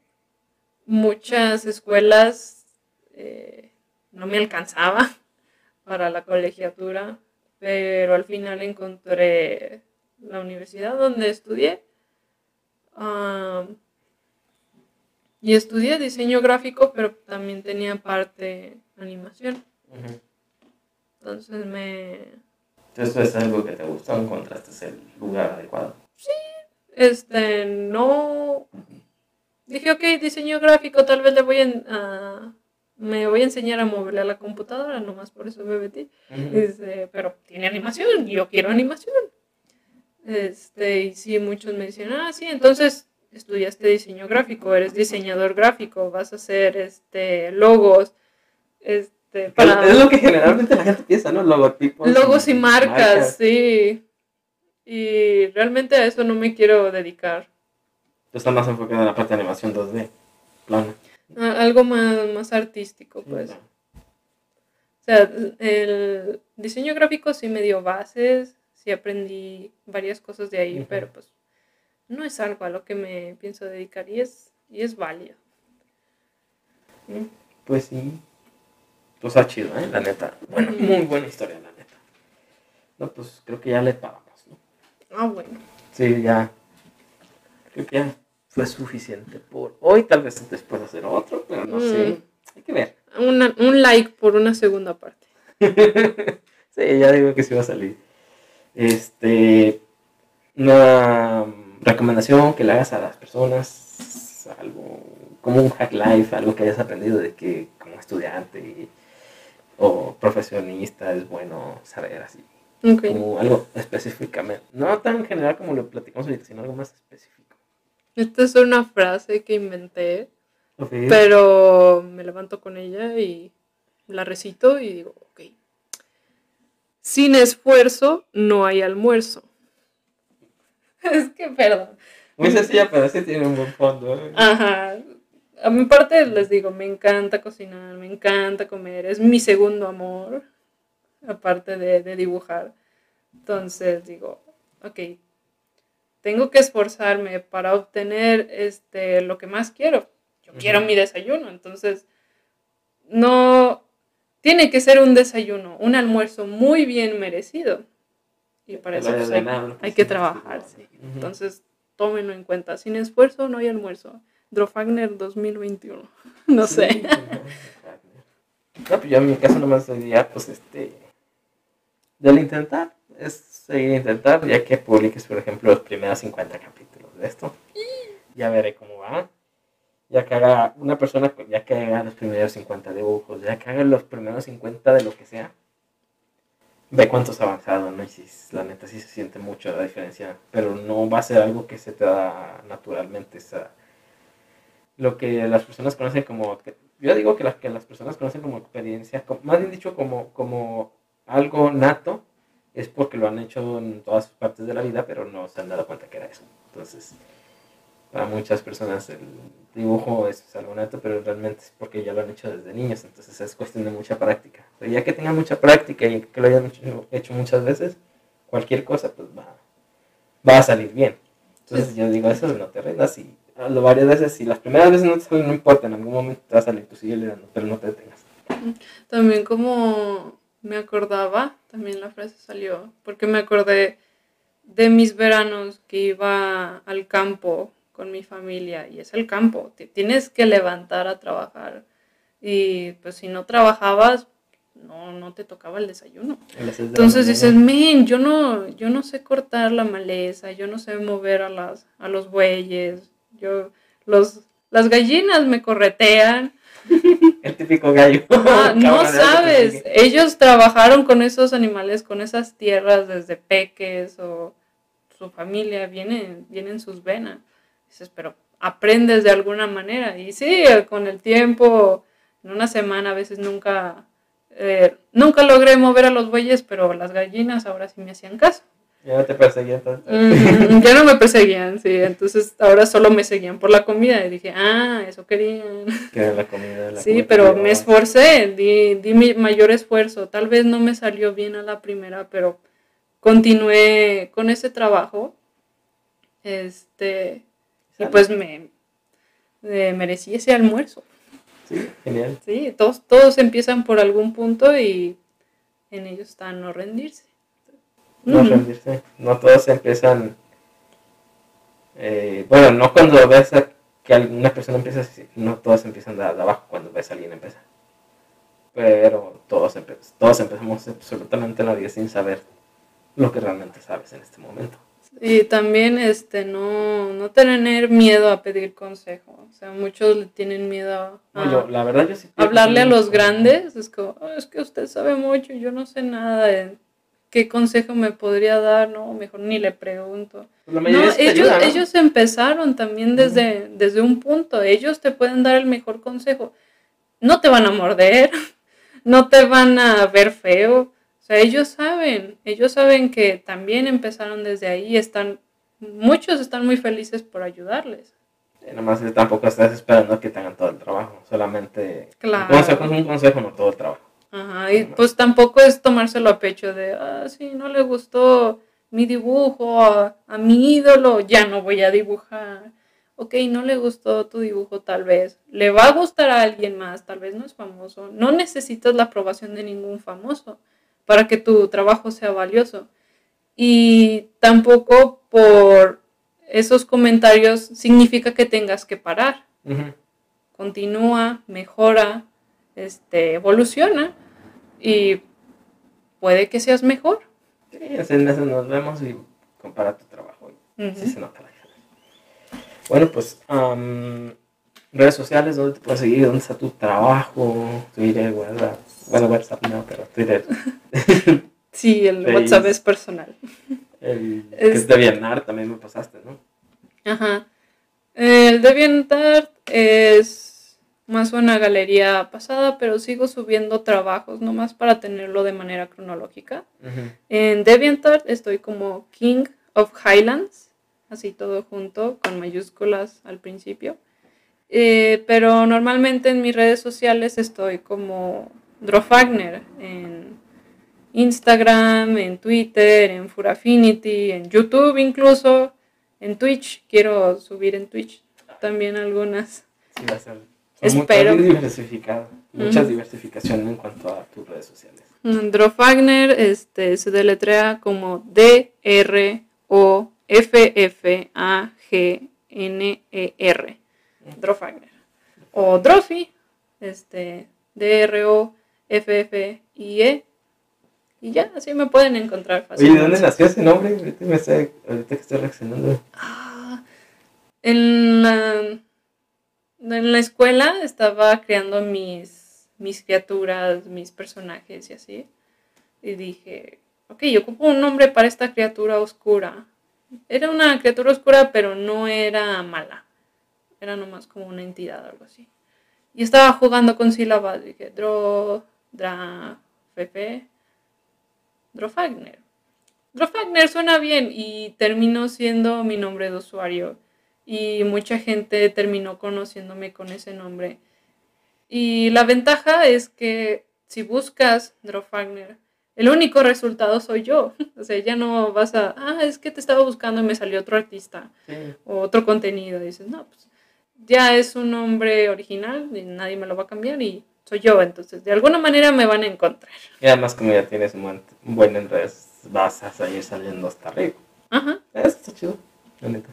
muchas escuelas eh, no me alcanzaba para la colegiatura, pero al final encontré la universidad donde estudié. Y estudié diseño gráfico, pero también tenía parte animación. ujú. Entonces me... Entonces es algo que te gustó, encontraste el lugar adecuado. Este, no... Dije, ok, diseño gráfico, tal vez le voy a... me voy a enseñar a moverle a la computadora, nomás por eso me metí. Este, pero tiene animación, yo quiero animación. Este, y sí, muchos me dicen, ah, sí, entonces estudiaste diseño gráfico, eres diseñador gráfico, vas a hacer este logos, este, para Es lo que generalmente la gente piensa, ¿no? Logotipos. logos y marcas, sí. Y realmente a eso no me quiero dedicar. Tú estás más enfocado en la parte de animación 2D. Plano. A- algo más, más artístico, pues. O sea, el diseño gráfico sí me dio bases, sí aprendí varias cosas de ahí, pero pues no es algo a lo que me pienso dedicar y es, y es válido. Pues sí. Pues está chido, ¿eh? La neta. Bueno, muy buena historia, la neta. No, pues creo que ya le paramos, ¿no? Ah, bueno. Sí, ya. Creo que ya fue suficiente por hoy. Tal vez después hacer otro, pero no sé. Mm. Hay que ver. Una- un like por una segunda parte. sí, ya digo que sí va a salir. Este. Una recomendación que le hagas a las personas. Algo como un hack life, algo que hayas aprendido de que como estudiante y- o profesionista es bueno saber así. Ok. Como algo específicamente. No tan general como lo platicamos ahorita, sino algo más específico. Esta es una frase que inventé, Ok. pero me levanto con ella y la recito y digo, ok. Sin esfuerzo no hay almuerzo. es que, perdón. Muy sencilla, pero sí tiene un buen fondo. ¿eh? Ajá. A mi parte les digo, me encanta cocinar, me encanta comer, es mi segundo amor, aparte de, de dibujar. Entonces digo, ok, tengo que esforzarme para obtener este, lo que más quiero. Yo quiero mi desayuno, entonces no tiene que ser un desayuno, un almuerzo muy bien merecido. Y para eso pues, hay, que hay que sí, trabajar. sí. Entonces, tómenlo en cuenta. Sin esfuerzo no hay almuerzo. Drofagner 2021. No Sí, sé. No, pues yo en mi caso nomás diría, pues este, del intentar, es seguir intentar, ya que publiques, por ejemplo, los primeros 50 capítulos de esto. Ya veré cómo va. Ya que haga una persona, ya que haga los primeros 50 dibujos, ya que haga los primeros 50 de lo que sea, ve cuánto has avanzado, ¿no? Y si la neta sí se siente mucho la diferencia, pero no va a ser algo que se te da naturalmente, o sea, lo que las personas conocen como, yo digo que las que las personas conocen como experiencia, como- más bien dicho como, como algo nato, es porque lo han hecho en todas partes de la vida, pero no se han dado cuenta que era eso. Entonces, para muchas personas el dibujo es algo nato, pero realmente es porque ya lo han hecho desde niños, entonces es cuestión de mucha práctica. Pero ya que tengan mucha práctica y que lo hayan hecho, hecho muchas veces, cualquier cosa pues va, va a salir bien. Entonces yo digo, eso no te rindas y hazlo varias veces. Y las primeras veces no te sale, no importa, en algún momento te va a salir, tú sigue dando, pero no te detengas. También como me acordaba, también la frase salió, porque me acordé de mis veranos que iba al campo con mi familia y es el campo, te tienes que levantar a trabajar y pues si no trabajabas no no te tocaba el desayuno. Entonces dices, men, yo no, yo no sé cortar la maleza, yo no sé mover a las, a los bueyes, yo, los, las gallinas me corretean. El típico gallo. Ah, no sabes, ellos trabajaron con esos animales, con esas tierras desde peques o su familia, viene, viene en sus venas. Dices, pero aprendes de alguna manera. Y sí, con el tiempo, en una semana a veces nunca, eh, nunca logré mover a los bueyes, pero las gallinas ahora sí me hacían caso. Ya no te perseguía tanto. Mm, ya no me perseguían, sí, entonces ahora solo me seguían por la comida y dije, ah, eso querían. La comida. La Sí, comida pero me esforcé, di, di mi mayor esfuerzo. Tal vez no me salió bien a la primera, pero continué con ese trabajo. Este, y pues me eh, merecí ese almuerzo. Sí, genial. Sí, todos, todos empiezan por algún punto y en ellos está no rendirse. No rendirse. No todos empiezan. eh, bueno, no cuando ves a que alguna persona empieza no todos empiezan de, abajo cuando ves a alguien empezar. Pero todos, empe- todos empezamos absolutamente en la vida sin saber lo que realmente sabes en este momento. Y también este no, no tener miedo a pedir consejo. O sea, muchos le tienen miedo a, No, yo, la verdad, yo sí. hablarle a los grandes. Es como, "Ah, es que usted sabe mucho, yo no sé nada. de ¿Qué consejo me podría dar? No, mejor ni le pregunto. Pues la No, ellos, ayuda, ¿no? ellos empezaron también desde, desde un punto. Ellos te pueden dar el mejor consejo. No te van a morder, no te van a ver feo. O sea, ellos saben, ellos saben que también empezaron desde ahí. y Están, muchos están muy felices por ayudarles. Eh, Nomás que tampoco estás esperando que te hagan todo el trabajo. Solamente. Claro. Un consejo es un consejo, no todo el trabajo. Ajá, y pues tampoco es tomárselo a pecho de, ah, sí, no le gustó mi dibujo a, a mi ídolo, ya no voy a dibujar. Ok, no le gustó tu dibujo tal vez, le va a gustar a alguien más, tal vez no es famoso. No necesitas la aprobación de ningún famoso para que tu trabajo sea valioso. Y tampoco por esos comentarios significa que tengas que parar. Continúa, mejora, este, evoluciona y puede que seas mejor. Sí, en eso nos vemos y compara tu trabajo. Sí se nota la diferencia. Bueno, pues, am, redes sociales, ¿dónde te puedes seguir? ¿Dónde está tu trabajo? Twitter, WhatsApp. Bueno, WhatsApp no, pero Twitter. Sí, el Face. WhatsApp es personal. El que Es- de Vietnam también me pasaste, ¿no? Ajá. El DeviantArt es más una galería pasada, pero sigo subiendo trabajos nomás para tenerlo de manera cronológica. En DeviantArt estoy como King of Highlands, así todo junto, con mayúsculas al principio. Eh, pero normalmente en mis redes sociales estoy como Drofagner, en Instagram, en Twitter, en Furafinity, en YouTube incluso, en Twitch. Quiero subir en Twitch también algunas. Sí, Espero. Muy, muy diversificado. Mucha diversificación en cuanto a tus redes sociales. Drofagner este, se deletrea como D-R-O-F-F-A-G-N-E-R. Drofagner. O Drofi, este, D-R-O-F-F-I-E. Y ya, así me pueden encontrar fácilmente. ¿de dónde nació ese nombre? Ahorita, me estoy- ahorita que estoy reaccionando. Ah, en la, en la escuela estaba creando mis, mis criaturas, mis personajes y así. Y dije, ok, yo ocupo un nombre para esta criatura oscura. Era una criatura oscura, pero no era mala. Era nomás como una entidad, algo así. Y estaba jugando con sílabas. Dije, Dro, Dra, Fefe, Drofagner. Drofagner suena bien y terminó siendo mi nombre de usuario. Y mucha gente terminó conociéndome con ese nombre. Y la ventaja es que si buscas Drofagner, el único resultado soy yo. O sea, ya no vas a, ah, es que te estaba buscando y me salió otro artista Sí. o otro contenido. dices, no, pues ya es un nombre original y nadie me lo va a cambiar y soy yo. Entonces, de alguna manera me van a encontrar. Y además, como ya tienes un buen, buen vas a seguir saliendo hasta arriba. Ajá. Eso está chido, la neta.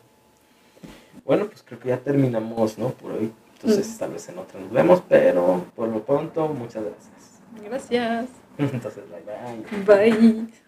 Bueno, pues creo que ya terminamos, ¿no? Por hoy. Entonces, Mm. tal vez en otra nos vemos, pero por lo pronto, muchas gracias. Gracias. Entonces, bye bye. Bye.